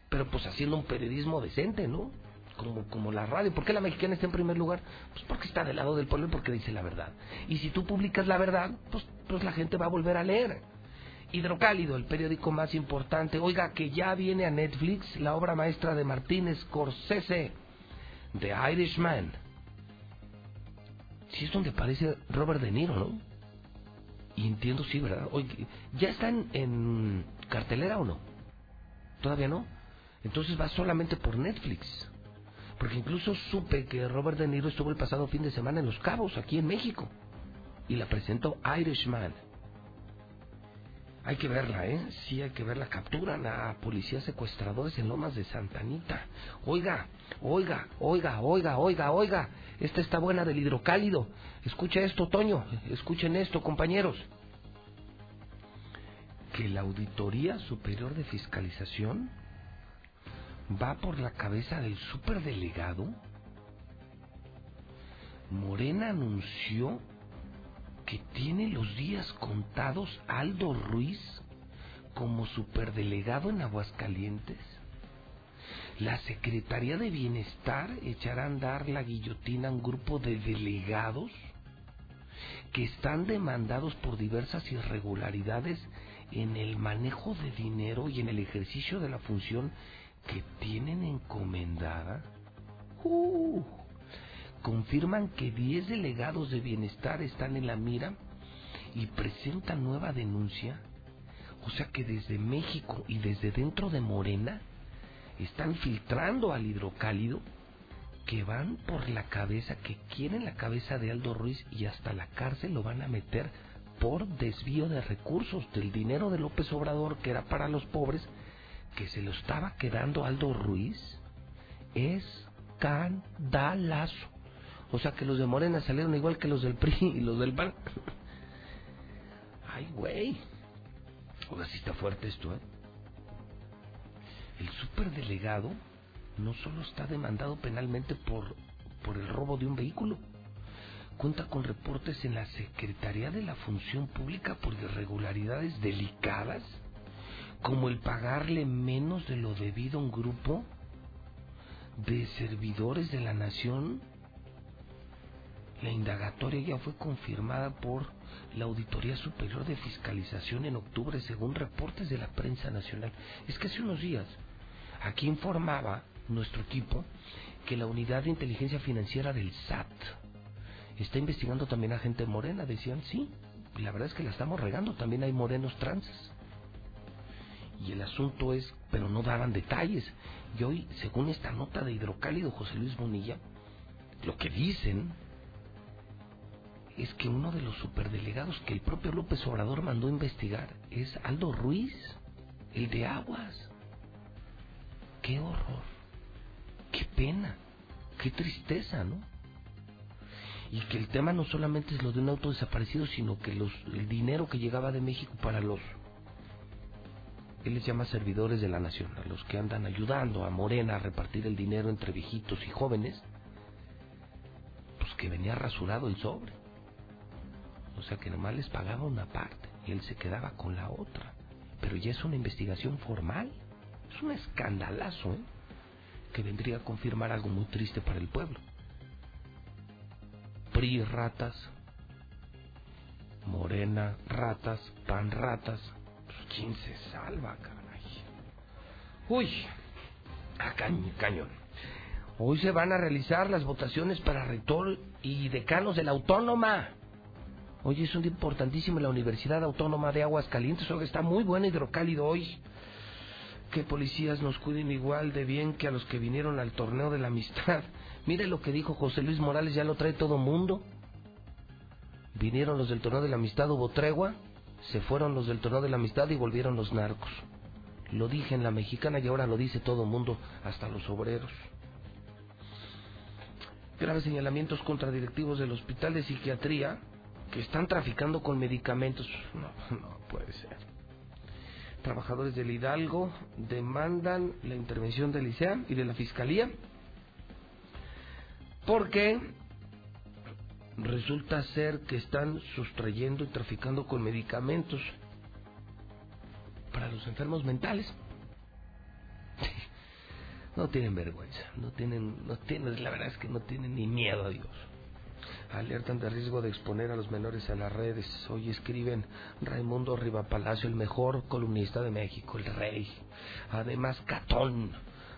pero pues haciendo un periodismo decente, ¿no? Como, como la radio. ¿Por qué la mexicana está en primer lugar? Pues porque está del lado del pueblo y porque dice la verdad. Y si tú publicas la verdad, pues, pues la gente va a volver a leer. Hidrocálido, el periódico más importante. Oiga, que ya viene a Netflix la obra maestra de Martínez Scorsese, The Irishman. Sí es donde aparece Robert De Niro, ¿no? Y entiendo, sí, ¿verdad? Oye, ¿ya están en cartelera o no? ¿Todavía no? Entonces va solamente por Netflix. Porque incluso supe que Robert De Niro estuvo el pasado fin de semana en Los Cabos, aquí en México. Y la presentó Irishman. Hay que verla, ¿eh? Sí, hay que verla. Capturan a policías secuestradores en Lomas de Santanita. Oiga, oiga, oiga, oiga, oiga, oiga. Esta está buena del hidrocálido. Escucha esto, Toño. Escuchen esto, compañeros. Que la Auditoría Superior de Fiscalización va por la cabeza del superdelegado. Morena anunció que tiene los días contados Aldo Ruiz como superdelegado en Aguascalientes? La Secretaría de Bienestar echará a andar la guillotina a un grupo de delegados que están demandados por diversas irregularidades en el manejo de dinero y en el ejercicio de la función que tienen encomendada. Uh, confirman que 10 delegados de bienestar están en la mira y presentan nueva denuncia. O sea que desde México y desde dentro de Morena están filtrando al hidrocálido que van por la cabeza, que quieren la cabeza de Aldo Ruiz y hasta la cárcel lo van a meter por desvío de recursos del dinero de López Obrador que era para los pobres, que se lo estaba quedando Aldo Ruiz. Escandalazo. O sea que los de Morena salieron igual que los del PRI (laughs) y los del PAN. Ay, güey. Oiga, sí está fuerte esto, ¿eh? El superdelegado no solo está demandado penalmente por, por el robo de un vehículo, cuenta con reportes en la Secretaría de la Función Pública por irregularidades delicadas, como el pagarle menos de lo debido a un grupo de servidores de la nación la indagatoria ya fue confirmada por la Auditoría Superior de Fiscalización en octubre, según reportes de la prensa nacional. Es que hace unos días aquí informaba nuestro equipo que la Unidad de Inteligencia Financiera del SAT está investigando también a gente morena. Decían, sí, la verdad es que la estamos regando, también hay morenos transes. Y el asunto es, pero no daban detalles. Y hoy, según esta nota de hidrocálido José Luis Bonilla, lo que dicen es que uno de los superdelegados que el propio López Obrador mandó a investigar es Aldo Ruiz, el de Aguas. Qué horror, qué pena, qué tristeza, ¿no? Y que el tema no solamente es lo de un auto desaparecido, sino que el dinero que llegaba de México para los, él les llama servidores de la nación, a los que andan ayudando a Morena a repartir el dinero entre viejitos y jóvenes, pues que venía rasurado el sobre. O sea que nomás les pagaba una parte y él se quedaba con la otra. Pero ya es una investigación formal. Es un escandalazo, ¿eh? Que vendría a confirmar algo muy triste para el pueblo. PRI ratas, Morena ratas, PAN ratas. Pues, ¿Quién se salva, caray? Uy, a cañ- cañón. Hoy se van a realizar las votaciones para rector y decanos de la autónoma. Hoy es un día importantísimo en la Universidad Autónoma de Aguascalientes. Oiga, está muy bueno hidrocálido hoy. Que policías nos cuiden igual de bien que a los que vinieron al torneo de la amistad. (laughs) Mire lo que dijo José Luis Morales, ya lo trae todo mundo. Vinieron los del torneo de la amistad, hubo tregua. Se fueron los del torneo de la amistad y volvieron los narcos. Lo dije en la mexicana y ahora lo dice todo mundo, hasta los obreros. Graves señalamientos contra directivos del hospital de psiquiatría que están traficando con medicamentos. No, no puede ser. Trabajadores del Hidalgo demandan la intervención del ICEA y de la Fiscalía porque resulta ser que están sustrayendo y traficando con medicamentos para los enfermos mentales. (laughs) No tienen vergüenza, no tienen, no tienen, la verdad es que no tienen ni miedo a Dios. Alertan de riesgo de exponer a los menores a las redes. Hoy escriben Raimundo Riva Palacio, el mejor columnista de México, el rey. Además, Catón.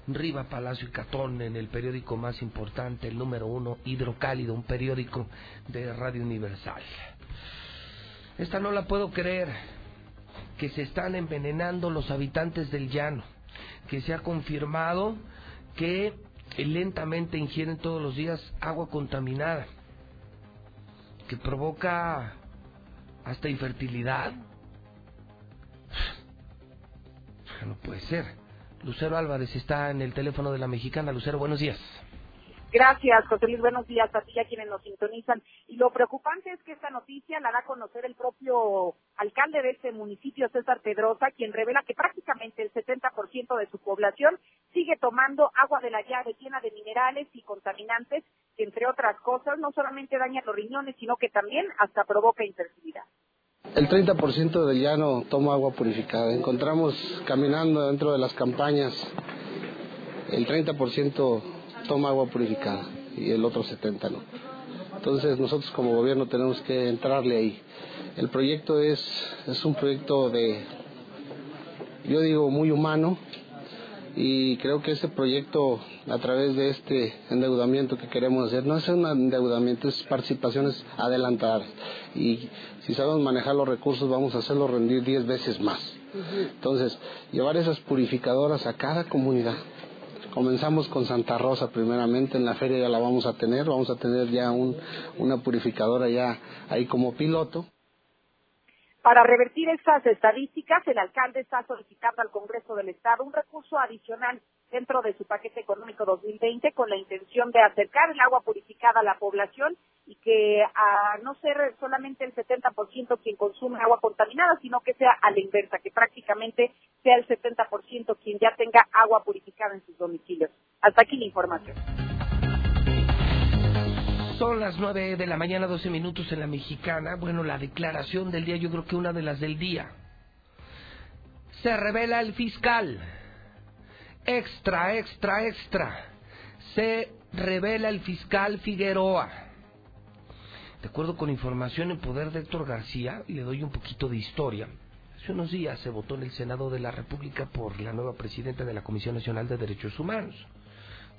Riva Palacio y Catón en el periódico más importante, el número uno, Hidrocálido, un periódico de Radio Universal. Esta no la puedo creer, que se están envenenando los habitantes del llano, que se ha confirmado que lentamente ingieren todos los días agua contaminada, que provoca hasta infertilidad. No puede ser. Lucero Álvarez está en el teléfono de la mexicana. Lucero, buenos días. Gracias, José Luis. Buenos días a ti y a quienes nos sintonizan. Y lo preocupante es que esta noticia la da a conocer el propio alcalde de este municipio, César Pedrosa, quien revela que prácticamente el 70% de su población sigue tomando agua de la llave llena de minerales y contaminantes, entre otras cosas no solamente daña los riñones, sino que también hasta provoca infertilidad. El 30% del llano toma agua purificada. Encontramos caminando dentro de las campañas, el 30% toma agua purificada y el otro 70% no. Entonces nosotros como gobierno tenemos que entrarle ahí. El proyecto es, es un proyecto de, yo digo, muy humano y creo que ese proyecto a través de este endeudamiento que queremos hacer no es un endeudamiento, es participaciones adelantadas y si sabemos manejar los recursos vamos a hacerlo rendir 10 veces más. Entonces, llevar esas purificadoras a cada comunidad. Comenzamos con Santa Rosa primeramente, en la feria ya la vamos a tener, vamos a tener ya un, una purificadora ya ahí como piloto. Para revertir estas estadísticas, el alcalde está solicitando al Congreso del Estado un recurso adicional dentro de su paquete económico 2020 con la intención de acercar el agua purificada a la población y que a no ser solamente el 70% quien consume agua contaminada, sino que sea a la inversa, que prácticamente sea el 70% quien ya tenga agua purificada en sus domicilios. Hasta aquí la información. Son las 9 de la mañana, 12 minutos en la mexicana. Bueno, la declaración del día, yo creo que una de las del día. Se revela el fiscal. Extra, extra, extra. Se revela el fiscal Figueroa. De acuerdo con información en poder de Héctor García, le doy un poquito de historia. Hace unos días se votó en el Senado de la República por la nueva presidenta de la Comisión Nacional de Derechos Humanos.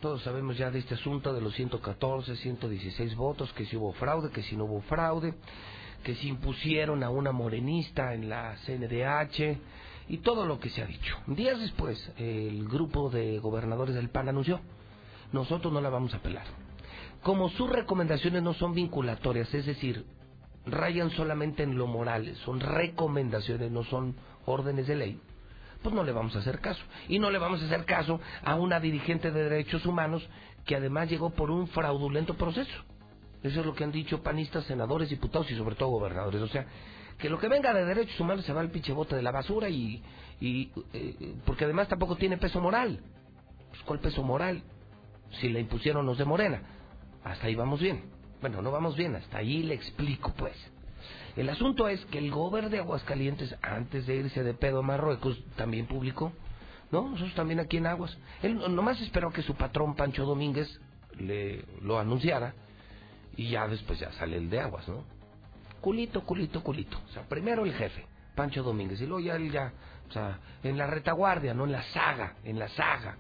Todos sabemos ya de este asunto de los 114, 116 votos, que si hubo fraude, que si no hubo fraude, que si impusieron a una morenista en la CNDH y todo lo que se ha dicho. Días después, el grupo de gobernadores del PAN anunció, nosotros no la vamos a apelar. Como sus recomendaciones no son vinculatorias, es decir, rayan solamente en lo moral, son recomendaciones, no son órdenes de ley, pues no le vamos a hacer caso. Y no le vamos a hacer caso a una dirigente de derechos humanos que además llegó por un fraudulento proceso. Eso es lo que han dicho panistas, senadores, diputados y sobre todo gobernadores. O sea, que lo que venga de derechos humanos se va al pinche bote de la basura y... eh, porque además tampoco tiene peso moral. Pues, ¿Cuál peso moral? Si le impusieron los de Morena. Hasta ahí vamos bien. Bueno, no vamos bien, hasta ahí le explico pues. El asunto es que el gobernador de Aguascalientes, antes de irse de pedo a Marruecos, también publicó, ¿no? Nosotros también aquí en Aguas. Él nomás esperó que su patrón Pancho Domínguez le lo anunciara y ya después ya sale el de Aguas, ¿no? Culito, culito, culito. O sea, primero el jefe, Pancho Domínguez, y luego ya él ya, o sea, en la retaguardia, no en la saga, en la saga.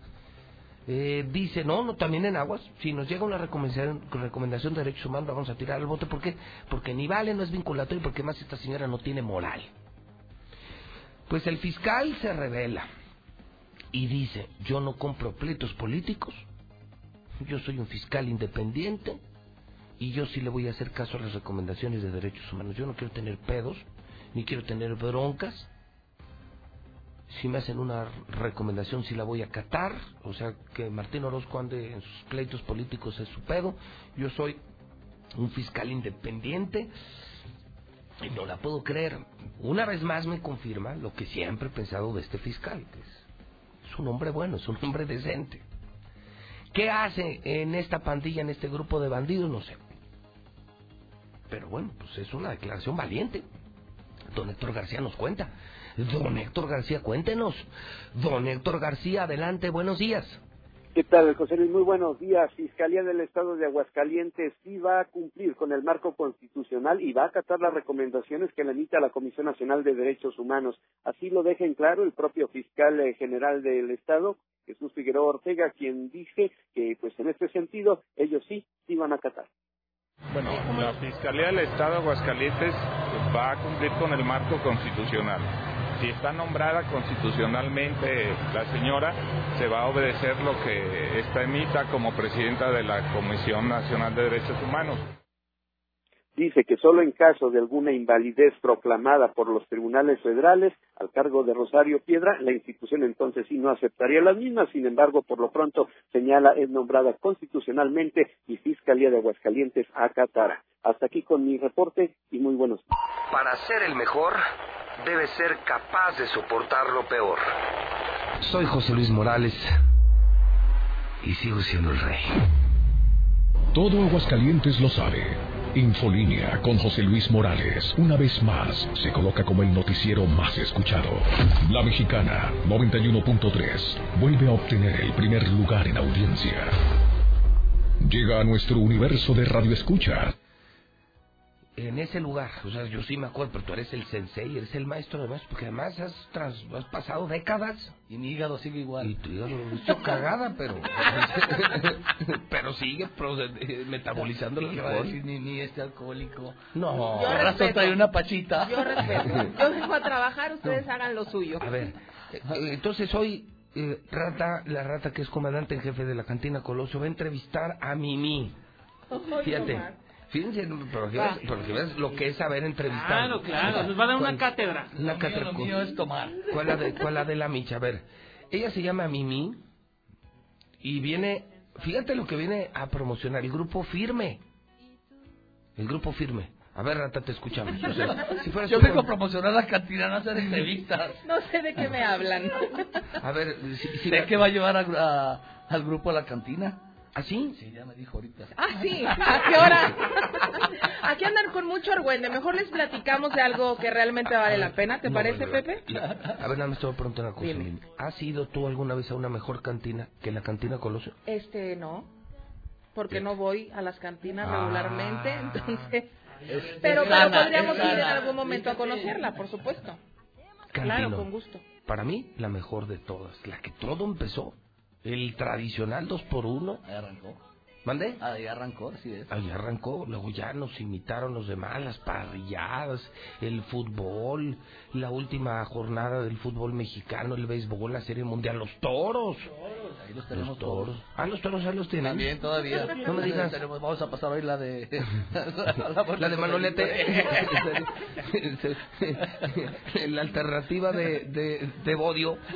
Eh, dice, no, no, también en aguas, si nos llega una recomendación, recomendación de derechos humanos, vamos a tirar al bote. ¿Por qué? Porque ni vale, no es vinculatorio, porque más esta señora no tiene moral. Pues el fiscal se revela y dice, yo no compro pleitos políticos, yo soy un fiscal independiente y yo sí le voy a hacer caso a las recomendaciones de derechos humanos. Yo no quiero tener pedos, ni quiero tener broncas, si me hacen una recomendación, si la voy a acatar. O sea, que Martín Orozco ande en sus pleitos políticos es su pedo. Yo soy un fiscal independiente y no la puedo creer. Una vez más me confirma lo que siempre he pensado de este fiscal, que es, es un hombre bueno, es un hombre decente. ¿Qué hace en esta pandilla, en este grupo de bandidos? No sé. Pero bueno, pues es una declaración valiente. Don Héctor García nos cuenta. Don Héctor García, cuéntenos. Don Héctor García, adelante, buenos días. ¿Qué tal, José Luis? Muy buenos días. Fiscalía del Estado de Aguascalientes sí va a cumplir con el marco constitucional y va a acatar las recomendaciones que le emita la Comisión Nacional de Derechos Humanos. Así lo deja en claro el propio fiscal eh, general del Estado, Jesús Figueroa Ortega, quien dice que, pues en este sentido, ellos sí, sí van a acatar. Bueno, la Fiscalía del Estado de Aguascalientes va a cumplir con el marco constitucional si está nombrada constitucionalmente la señora, se va a obedecer lo que esta emita como presidenta de la Comisión Nacional de Derechos Humanos. Dice que solo en caso de alguna invalidez proclamada por los tribunales federales al cargo de Rosario Piedra, la institución entonces sí no aceptaría las mismas. Sin embargo, por lo pronto, señala, es nombrada constitucionalmente y Fiscalía de Aguascalientes acatará. Hasta aquí con mi reporte y muy buenos días. Para ser el mejor, debe ser capaz de soportar lo peor. Soy José Luis Morales y sigo siendo el rey. Todo Aguascalientes lo sabe. Infolínea con José Luis Morales, una vez más, se coloca como el noticiero más escuchado. La Mexicana 91.3 vuelve a obtener el primer lugar en audiencia. Llega a nuestro universo de radioescucha en ese lugar, o sea, yo sí me acuerdo, pero tú eres el sensei, eres el maestro además, porque además has, has pasado décadas. Y mi hígado sigue igual. Y tu hígado hecho cagada, pero (laughs) pero sigue metabolizando el alcohol. Ni, ni este alcohólico. No. Respeto. trae una pachita. Yo respeto. (laughs) Yo vengo a trabajar, ustedes hagan lo suyo. A ver, eh, entonces hoy eh, Rata, la Rata que es comandante en jefe de la cantina Colosio, va a entrevistar a Mimi. Fíjate. Fíjense, pero que, ves, lo que es saber entrevistar. Claro, claro, nos va a dar una cátedra. Una cátedra. Lo mío es tomar. ¿Cuál la de, cuál la de la micha? A ver, ella se llama Mimi y viene, fíjate lo que viene a promocionar, el grupo Firme. El grupo Firme. A ver, Rata, te escuchamos. O sea, si Yo vengo a promocionar la cantina, no hacer entrevistas. (laughs) No sé de qué me hablan. A ver, si, si ¿de qué va a llevar a, al grupo a la cantina? ¿Ah, sí? Sí, ya me dijo ahorita. Ah, sí. ¿A qué hora? (laughs) Aquí andan con mucho argüende. Mejor les platicamos de algo que realmente vale la pena. ¿Te parece, Pepe? A ver, nada más te voy a preguntar una cosa. ¿Has ido tú alguna vez a una mejor cantina que la cantina Colosio? Este, no. Porque no voy a las cantinas regularmente, Ah. entonces... pero, pero podríamos ir en algún momento a conocerla, por supuesto. Cantino. Claro, con gusto. Para mí, la mejor de todas. La que todo empezó. El tradicional 2 por 1 Ahí arrancó. ¿Mande? Ahí arrancó, así es. Ahí arrancó, luego ya nos imitaron los demás, las parrilladas, el fútbol, la última jornada del fútbol mexicano, el béisbol, la serie mundial, los toros. aquí los tenemos Los toros. todos. Ah, los toros ya los tienen. También todavía. No me digas. Tenemos- vamos a pasar hoy la de... (laughs) La de Manolete. (laughs) la alternativa de, de, de Bodio. (laughs)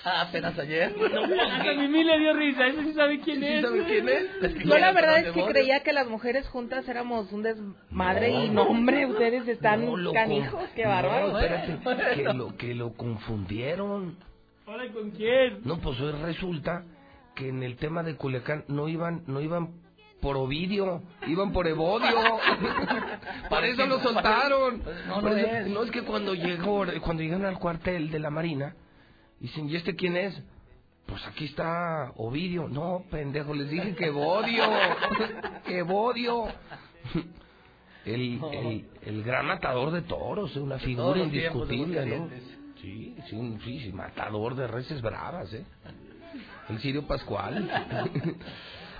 (laughs) Apenas ayer. Hasta Mimi le dio risa, ese sí sabe quién es. sabe quién es? Yo la verdad es que creía que las mujeres juntas éramos un desmadre No, y no, hombre, ustedes están No, canijos, qué No, bárbaro. espérate, que lo, que lo confundieron. Hola, ¿con quién? No, pues hoy resulta que en el tema de Culiacán no iban, no iban por Ovidio, iban por Evodio. (laughs) por eso lo soltaron. No, Por no eso- es. no es que cuando llegó, cuando llegaron al cuartel de la Marina, dicen, ¿y este quién es? Pues aquí está Ovidio. No, pendejo, les dije que Evodio. (laughs) que Evodio. El, el, el gran matador de toros, una figura indiscutible, ¿no? Sí, sí, un- sí, sí, matador de reses bravas, ¿eh? El Sirio Pascual.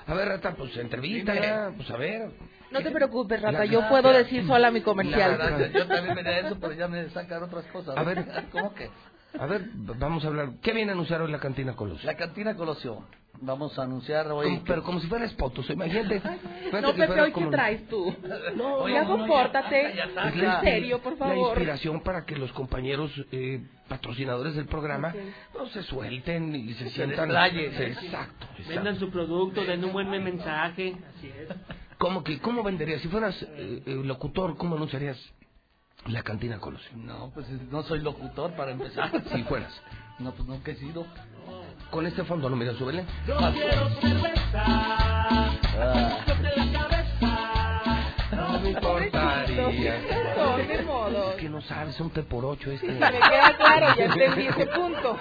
a ver, Rata, pues entrevista, pues a ver. No te preocupes, Rata, La- yo puedo decir sola mi comercial. La verdad, yo también venía de eso, pero ya me sacan otras cosas. A ver. ¿Cómo que? A ver, vamos a hablar. ¿Qué viene a anunciar hoy la cantina Colosio? La cantina Colosio. Vamos a anunciar hoy... Como- pero como si fuera espotos, imagínate. (laughs) imagínate No, que Pepe, hoy qué como- traes tú. No, ya no, no, compórtate. ya- ya- En serio, por La favor. inspiración para que los compañeros eh, patrocinadores del programa no se suelten y se, sientan. desplayen. se- exacto, Vendan exacto. su producto, den un buen mensaje. Así es. ¿Cómo, que, ¿Cómo venderías? Si fueras eh, eh, locutor, ¿cómo anunciarías la cantina Colosio? No, pues no soy locutor para empezar. Si fueras. No, pues nunca he sido. Con este fondo, no mira, súbele. Yo quiero cerveza. Ah. No me importaría. De modo. Es que no sabes, un té por ocho este. Me queda claro, ya (laughs) entendí ese punto.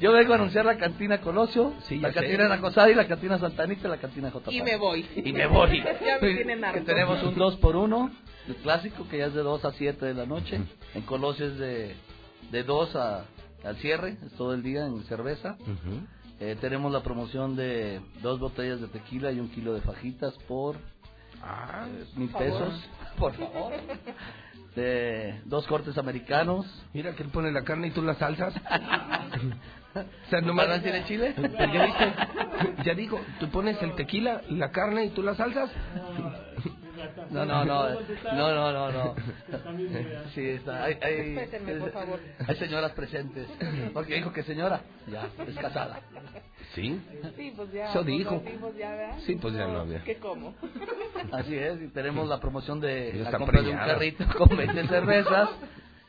Yo vengo a anunciar la cantina Colosio, Sí, la ya sé. cantina Nacosada y la cantina Santanita y la cantina J. Y me voy. Y me voy. (laughs) Ya me tienen Que harto. tenemos un 2 por 1 el clásico, que ya es de 2 a 7 de la noche. En Colosio es de, de 2 a, al cierre, es todo el día en cerveza. Eh, tenemos la promoción de dos botellas de tequila y un kilo de fajitas por Ah, eh, mil Por favor. pesos, (laughs) por favor. De dos cortes americanos. Mira que él pone la carne y tú las salsas. (laughs) O sea, nomás... ¿Para tiene chile? (laughs) Ya viste, ya digo, tú pones el tequila, la carne y tú las salsas. No, no, no, no, no, no, no. Sí, está, hay, hay, hay señoras presentes. Porque dijo que señora, ya, es casada. ¿Sí? Sí, pues ya. Eso dijo. Sí, pues ya no había. ¿Qué como? Así es, y tenemos la promoción de Ya la está compra de un carrito con 20 cervezas.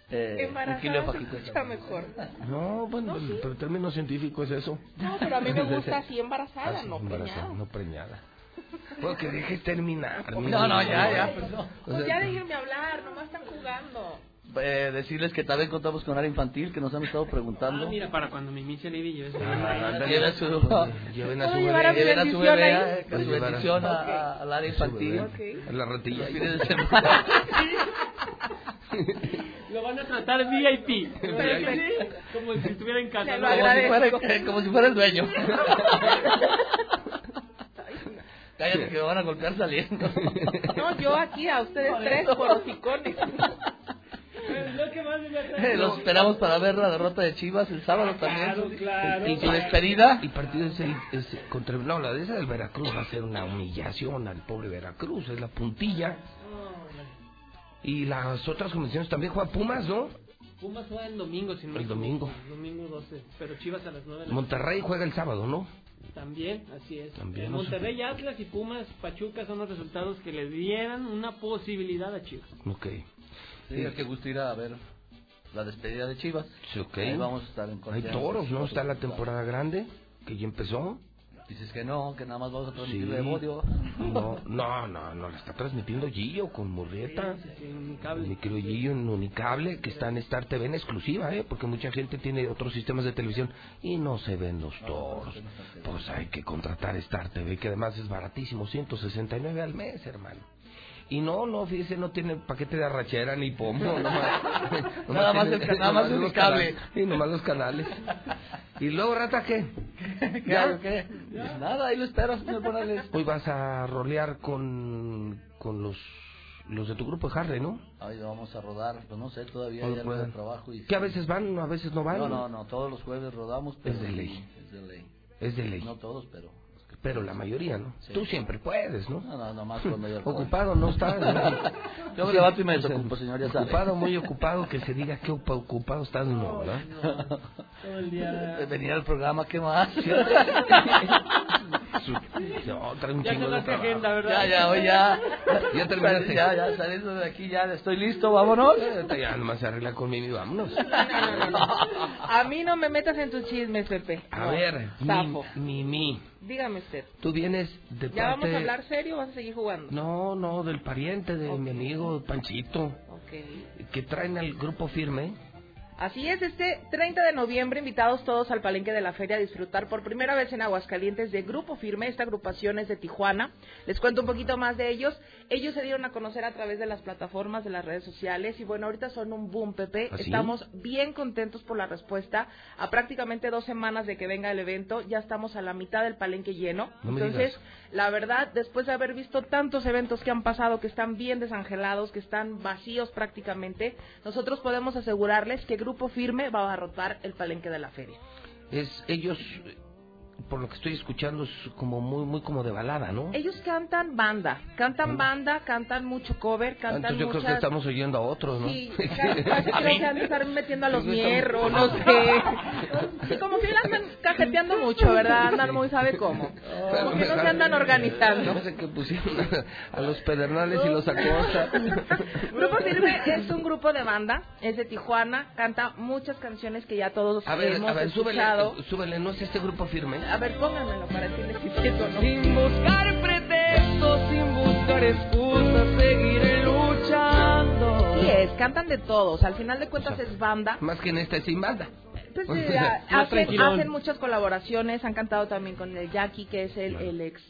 Eh, un kilo de escucha mejor. No, bueno, pero el término científico es eso. No, pero a mí me (laughs) gusta así embarazada, Ah, sí, no embarazada, preñada. no preñada. Bueno, que dejes terminar. No, no, ya, ya, pues no. Pues ya déjenme hablar, nomás están jugando. Eh, decirles que también contamos con área infantil, que nos han estado preguntando. Ah, mira, para cuando mi misa le vi Ah, Lleven a su, Lleven a su ¿Puedo llevar a bebé. lleven a su bendición bebé, a- a su a- bendición a- a- al área infantil. bebé. La ratilla. Los. (laughs) Lo van a tratar VIP. Como si estuviera en casa. Como si, fuera, como si fuera el dueño. (laughs) Cállate que me van a golpear saliendo. No, yo aquí a ustedes tres por hocicones. Eh, (laughs) Los esperamos para ver la derrota de Chivas el sábado también. claro. Y su despedida. El partido es el, es contra no, la de esa del Veracruz va a ser una humillación al pobre Veracruz, es la puntilla. Y las otras convenciones también juega Pumas, ¿no? Pumas juega el domingo, si no El domingo. Domingo 12. Pero Chivas a las 9 de la Monterrey juega el sábado, ¿no? También, así es. También. Monterrey, Atlas y Pumas, Pachuca son los resultados que le dieran una posibilidad a Chivas. Ok. Sí, qué gusto ir a ver la despedida de Chivas. Sí, ok. Ahí vamos a estar en Hay toros, ¿no? Está la temporada grande, que ya empezó. Dices que no, que nada más vamos a Sí. transmitir de Bodio. No, no, no, no, la está transmitiendo Gillo con Murrieta. Sí, sí. Mi querido Gillo en Unicable, que está en Star TV en exclusiva, ¿eh? Porque mucha gente tiene otros sistemas de televisión y no se ven los toros. Pues hay que contratar Star TV, que además es baratísimo, 169 al mes, hermano. Y no, no, fíjese, no tiene paquete de arrachera ni pomo, (laughs) nomás. Nada más tiene- el nada más nomás los cable. canales. Sí, nomás los canales. (laughs) ¿Y luego, Rata, qué? ¿Qué ¿Ya? qué? Pues nada, ahí lo espero, señor Morales. Hoy vas a rolear con, con los los de tu grupo de Harley, ¿no? Ahí vamos a rodar, pues no sé, todavía No hay algo de pueden. trabajo. Y Que a veces van, a veces no van. No, no, no, todos los jueves rodamos, pero Es de ley. Es de ley. Es de ley. No todos, pero... Pero la mayoría, ¿no? Sí. Tú siempre puedes, ¿no? No, no, nomás cuando yo... (laughs) Ocupado no estás. ¿no? (laughs) Yo me levanto y me O sea, desocupo, señor, ya sabe. Ocupado, muy ocupado, que se diga que ocupa- ocupado estás, no, ¿verdad? Todo el día. Venir al programa, ¿qué más? (laughs) No, trae un Ya chingo de trabajo. agenda, ¿verdad? Ya, ya, hoy ya. Ya terminaste. Ya, ya, saliendo de aquí, ya estoy listo, vámonos. Ya nomás se arregla conmigo y vámonos. A mí no me metas en tus chismes, Pepe. A No. ver, Zafo. mi, mi, mi. Dígame usted. Tú vienes de ¿Ya vamos parte... a hablar serio o vas a seguir jugando? No, no, del pariente de mi amigo Panchito, Ok. que traen al grupo firme. Así es, este 30 de noviembre invitados todos al palenque de la feria a disfrutar por primera vez en Aguascalientes de Grupo Firme. Esta agrupación es de Tijuana. Les cuento un poquito más de ellos. Ellos se dieron a conocer a través de las plataformas, de las redes sociales y bueno, ahorita son un boom, Pepe. ¿Ah? Estamos bien contentos por la respuesta. A prácticamente dos semanas de que venga el evento, ya estamos a la mitad del palenque lleno. No Entonces, la verdad, después de haber visto tantos eventos que han pasado, que están bien desangelados, que están vacíos prácticamente, nosotros podemos asegurarles que Grupo Firme va a abarrotar el palenque de la feria. Es ellos, por lo que estoy escuchando, es como muy, muy como de balada, ¿no? Ellos cantan banda, cantan banda, cantan mucho cover, Ah, cantan Entonces yo creo que muchas... estamos oyendo a otros, ¿no? Sí, casi casi creo que han de estar metiendo a los mierros, no sé. (laughs) Sí, como que andan cajeteando mucho, ¿verdad? Andan muy, ¿sabe cómo? Como que no se andan organizando. No sé qué pusieron a, los pedernales y los acosta. (laughs) Grupo Firme es un grupo de banda, es de Tijuana, canta muchas canciones que ya todos A ver, hemos a ver, súbele, escuchado. súbele, ¿no es este grupo firme? A ver, pónganmelo para decirles si es eso o no. Sin buscar pretextos, sin buscar excusas, seguiré luchando. Sí es, cantan de todos, al final de cuentas es banda. Más que en esta es sin banda. Pues, eh, (laughs) hacen, muchas colaboraciones, han cantado también con el Jackie, que es el, el ex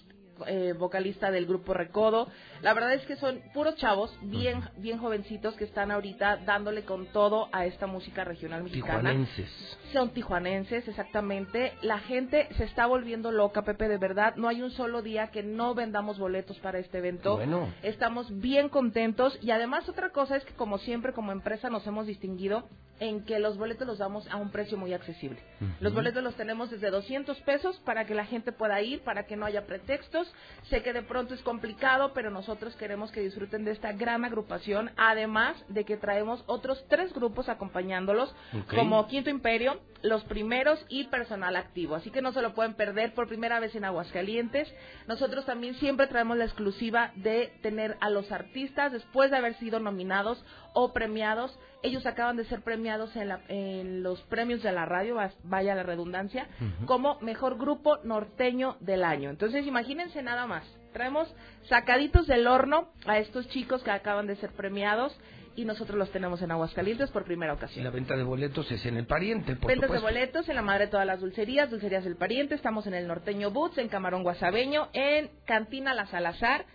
eh, vocalista del grupo Recodo. La verdad es que son puros chavos, bien, bien jovencitos, que están ahorita dándole con todo a esta música regional mexicana. Tijuanenses. Son tijuanenses, exactamente. La gente se está volviendo loca, Pepe, de verdad. No hay un solo día que no vendamos boletos para este evento. Bueno. Estamos bien contentos y además otra cosa es que como siempre como empresa nos hemos distinguido en que los boletos los damos a un precio muy accesible. Los boletos los tenemos desde 200 pesos para que la gente pueda ir, para que no haya pretextos. Sé que de pronto es complicado, pero nosotros queremos que disfruten de esta gran agrupación, además de que traemos otros tres grupos acompañándolos, como Quinto Imperio, Los Primeros y Personal Activo. Así que no se lo pueden perder por primera vez en Aguascalientes. Nosotros también siempre traemos la exclusiva de tener a los artistas después de haber sido nominados o premiados. Ellos acaban de ser premiados en, la- en los premios de la radio, vaya la redundancia, como mejor grupo norteño del año. Entonces imagínense nada más. Traemos sacaditos del horno a estos chicos que acaban de ser premiados y nosotros los tenemos en Aguascalientes por primera ocasión. la venta de boletos es en el pariente, por Ventas de boletos en la madre de todas las dulcerías, Dulcerías del Pariente, estamos en el Norteño Boots, en Camarón Guasabeño, en Cantina La Salazar.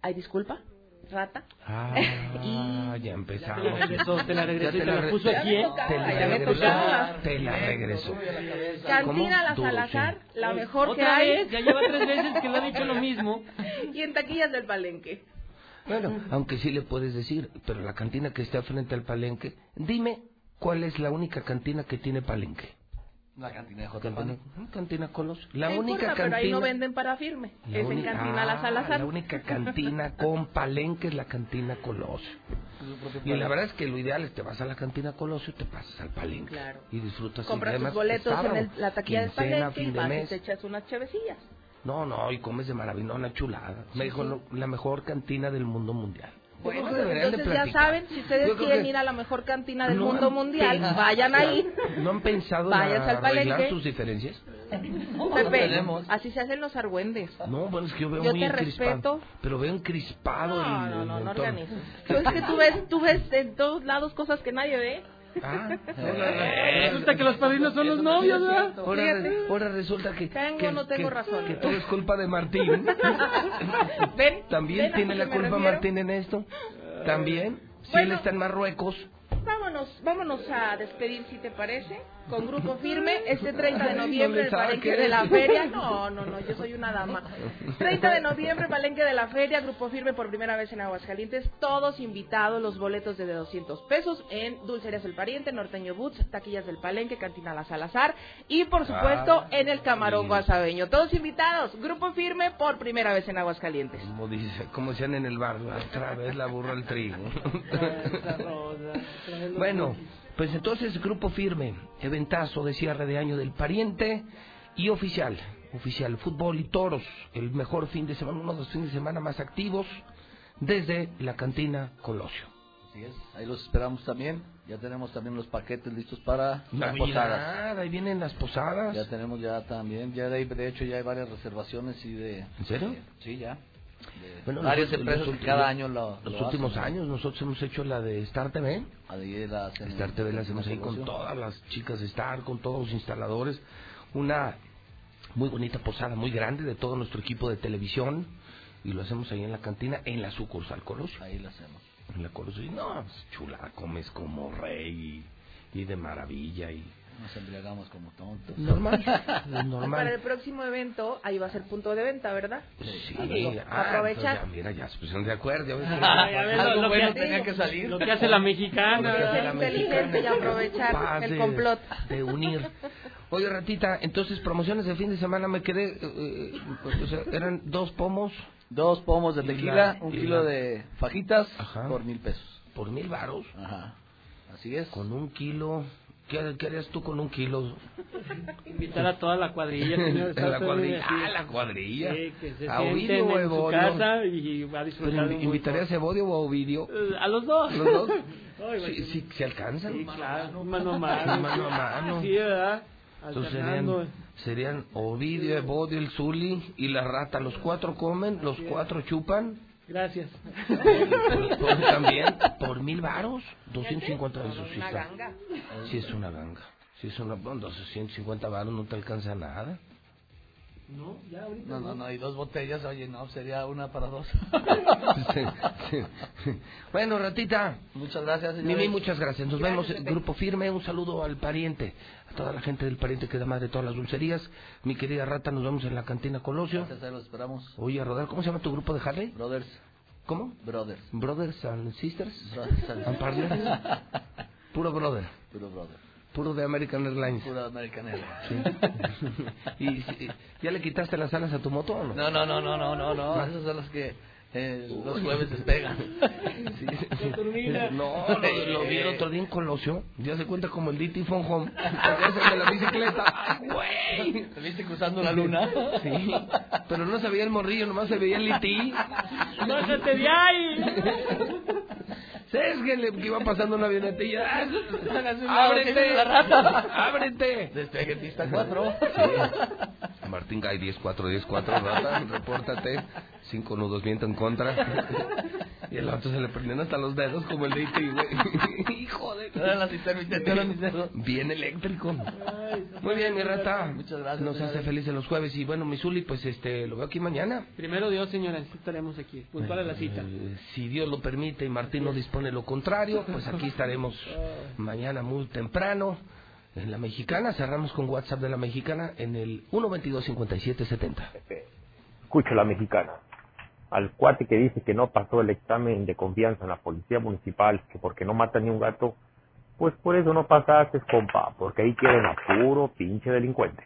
Ay, disculpa, rata. Ah, (laughs) ya empezamos. Te la regresó, te la regresó Ya y te la re- puso aquí, ¿eh? Te la regresó. Te la regresó. Cantina La. Salazar, la mejor que Otra hay. vez, ya lleva tres veces que le han dicho lo mismo. (laughs) Y en taquillas del Palenque. Bueno, aunque sí le puedes decir, pero la cantina que está frente al palenque, dime cuál es la única cantina que tiene palenque. La cantina de Cantina, J. cantina Colos. La No única cantina. pero ahí no venden para firme. la es en Cantina La Ah, Salazar. La única (laughs) cantina con palenque es la cantina Colosio. Y la verdad es que lo ideal es te vas a la cantina Colosio y te pasas al palenque. Claro. Y disfrutas. y Compras tus boletos es en sábado, el- la taquilla del Palenque y fin de vas y mes. te echas unas chevecillas. No, no, y comes de maravillona chulada. Me dijo lo- la mejor cantina del mundo mundial. Bueno, de entonces ya saben, si ustedes quieren ir a la mejor cantina del no mundo mundial, pensado- vayan ahí. ¿No han pensado en arreglar sus diferencias? Pepe, así se hacen los argüendes. No, bueno, es que yo veo Yo muy te respeto. Pero veo encrispado No, el, no, el no, no entorno. organizes. Yo es que tú ves, tú ves en todos lados cosas que nadie ve. Ah, Resulta que los padrinos son los novios, ¿verdad? Ahora, resulta que, Tengo que, no tengo que- razón. que todo es culpa de Martín. (laughs) ¿Ven? ¿También ¿Ven a tiene la culpa? Martín en esto? ¿También? Si él está en Marruecos. Vámonos. vámonos, vámonos a despedir, si te parece, con Grupo (laughs) Firme, este 30 de noviembre, el Palenque de la Feria. No, no, no, yo soy una dama. 30 de noviembre, Palenque de la Feria, Grupo Firme por primera vez en Aguascalientes, todos invitados, los boletos de 200 pesos en Dulcerías El Pariente, Norteño Boots, Taquillas del Palenque, Cantina La Salazar y, por supuesto, Ah, en el Camarón sí. Guasabeño. Todos invitados, Grupo Firme por primera vez en Aguascalientes. Como dice, como decían en el bar, otra vez la burra el trigo. (laughs) bueno, pues entonces grupo firme, eventazo de cierre de año del pariente y oficial, oficial, fútbol y toros, el mejor fin de semana, uno de los fines de semana más activos desde la cantina Colosio. Así es, ahí los esperamos también. Ya tenemos también los paquetes listos para las posadas. ahí vienen las posadas. Ya tenemos ya también, ya de, de hecho ya hay varias reservaciones y de... ¿En serio? Sí, ya. Bueno, varias empresas cada ulti- año lo, Los lo últimos hacen, ¿no? años nosotros hemos hecho la de Star TV. Ahí la Star TV la hacemos ahí con todas las chicas de Star, con todos los instaladores. Una muy bonita posada, muy grande de todo nuestro equipo de televisión. Y lo hacemos ahí en la cantina, en la sucursal Colosio. Ahí la hacemos. En la Colosio. Y no, chula, comes como rey y, y de maravilla. y Nos embriagamos como tontos. Normal, (laughs) Y para normal. el próximo evento, ahí va a ser punto de venta, ¿verdad? Sí, Digo, ah, aprovechar. pues ya, mira, ya se pusieron de acuerdo. Ya ves que- (laughs) Ah, ya ves, Algo lo- lo bueno que- tenía que salir. Lo que hace la mexicana. Lo que hace la inteligente mexicana. y aprovechar el complot. De unir. Oye, ratita, entonces promociones de fin de semana me quedé. eh, eh, o sea, eran dos pomos. Dos pomos de tequila, la- un kilo la- de fajitas Ajá. por mil pesos. Por mil varos. Ajá. Así es. Con un kilo. ¿Qué, qué harías tú con un kilo? Invitar a toda la cuadrilla. (laughs) En la cuadrilla. Ah, la cuadrilla. Sí, que se ¿A Ovidio o Evodio? casa y va a disfrutar Pero invi- ¿Invitarías a Evodio o a Ovidio? Eh, A los dos. ¿Los dos? (laughs) Ay, Sí, sí, ¿Se alcanzan? Sí, claro, mano a mano. Mano a mano. Sí, ¿verdad? Entonces serían, serían Ovidio, Evodio, el Zuli y la rata. Los cuatro comen, los cuatro chupan. Gracias. Por- (laughs) también por mil varos, 250 pesos. Una ganga. sí es una ganga. Sí es una... Bueno, 250 varos no te alcanza nada. No, ya ahorita. No, no, no, y dos botellas, oye, no, sería una para dos. (laughs) Sí, sí. Bueno, ratita. Muchas gracias, señores. Mimi, muchas gracias. Nos Gracias, vemos Grupo Firme. Un saludo al pariente, a toda la gente del pariente que da más de todas las dulcerías. Mi querida Rata, nos vemos en la cantina Colosio. Gracias, ahí los esperamos. Oye, a rodar, ¿cómo se llama tu grupo de Harley? Brothers. ¿Cómo? Brothers. Brothers and Sisters. Brothers and- and Partners. (laughs) Puro brother. Puro brother. Puro de American Airlines. Puro American Airlines. Sí. (laughs) ¿Y, y- ya le quitaste las alas a tu moto o no? No, no, no, no, no, no, no. ¿No? Esas son las que eh, los jueves despegan. (laughs) Sí. No, (laughs) lo, lo vi el otro día en Colosio. Ya se cuenta como el DT Phone Home. ¿Te de la bicicleta? ¡Güey! ¿Te viste cruzando la luna? Sí. Pero no se veía el morrillo, nomás se veía el lití. ¡Bájate de ahí! ¿Sabes que, iba pasando una avionetilla? Que ¡Ábrete! ¡Ábrete! Despegue pista 4. Martín Gay 10414, rata, repórtate. Cinco nudos viento en contra. Y el otro se le prenden hasta los dedos como el de IT, güey. (laughs) Hijo de... Eran las intermitentes, mis dedos. Bien eléctrico. Muy bien, mi rata. Muchas gracias, Nos hace felices los jueves. Y bueno, mi Zuli, pues este, lo veo aquí mañana. Primero Dios, señores, estaremos aquí. Puntual a la cita. Eh, si Dios lo permite y Martín no dispone lo contrario, pues aquí estaremos (laughs) mañana muy temprano. En la mexicana, cerramos con WhatsApp de la mexicana en el 122-5770. Escucho la mexicana. Al cuate que dice que no pasó el examen de confianza en la policía municipal, que porque no mata ni un gato, pues por eso no pasaste, compa, porque ahí quieren a puro pinche delincuente.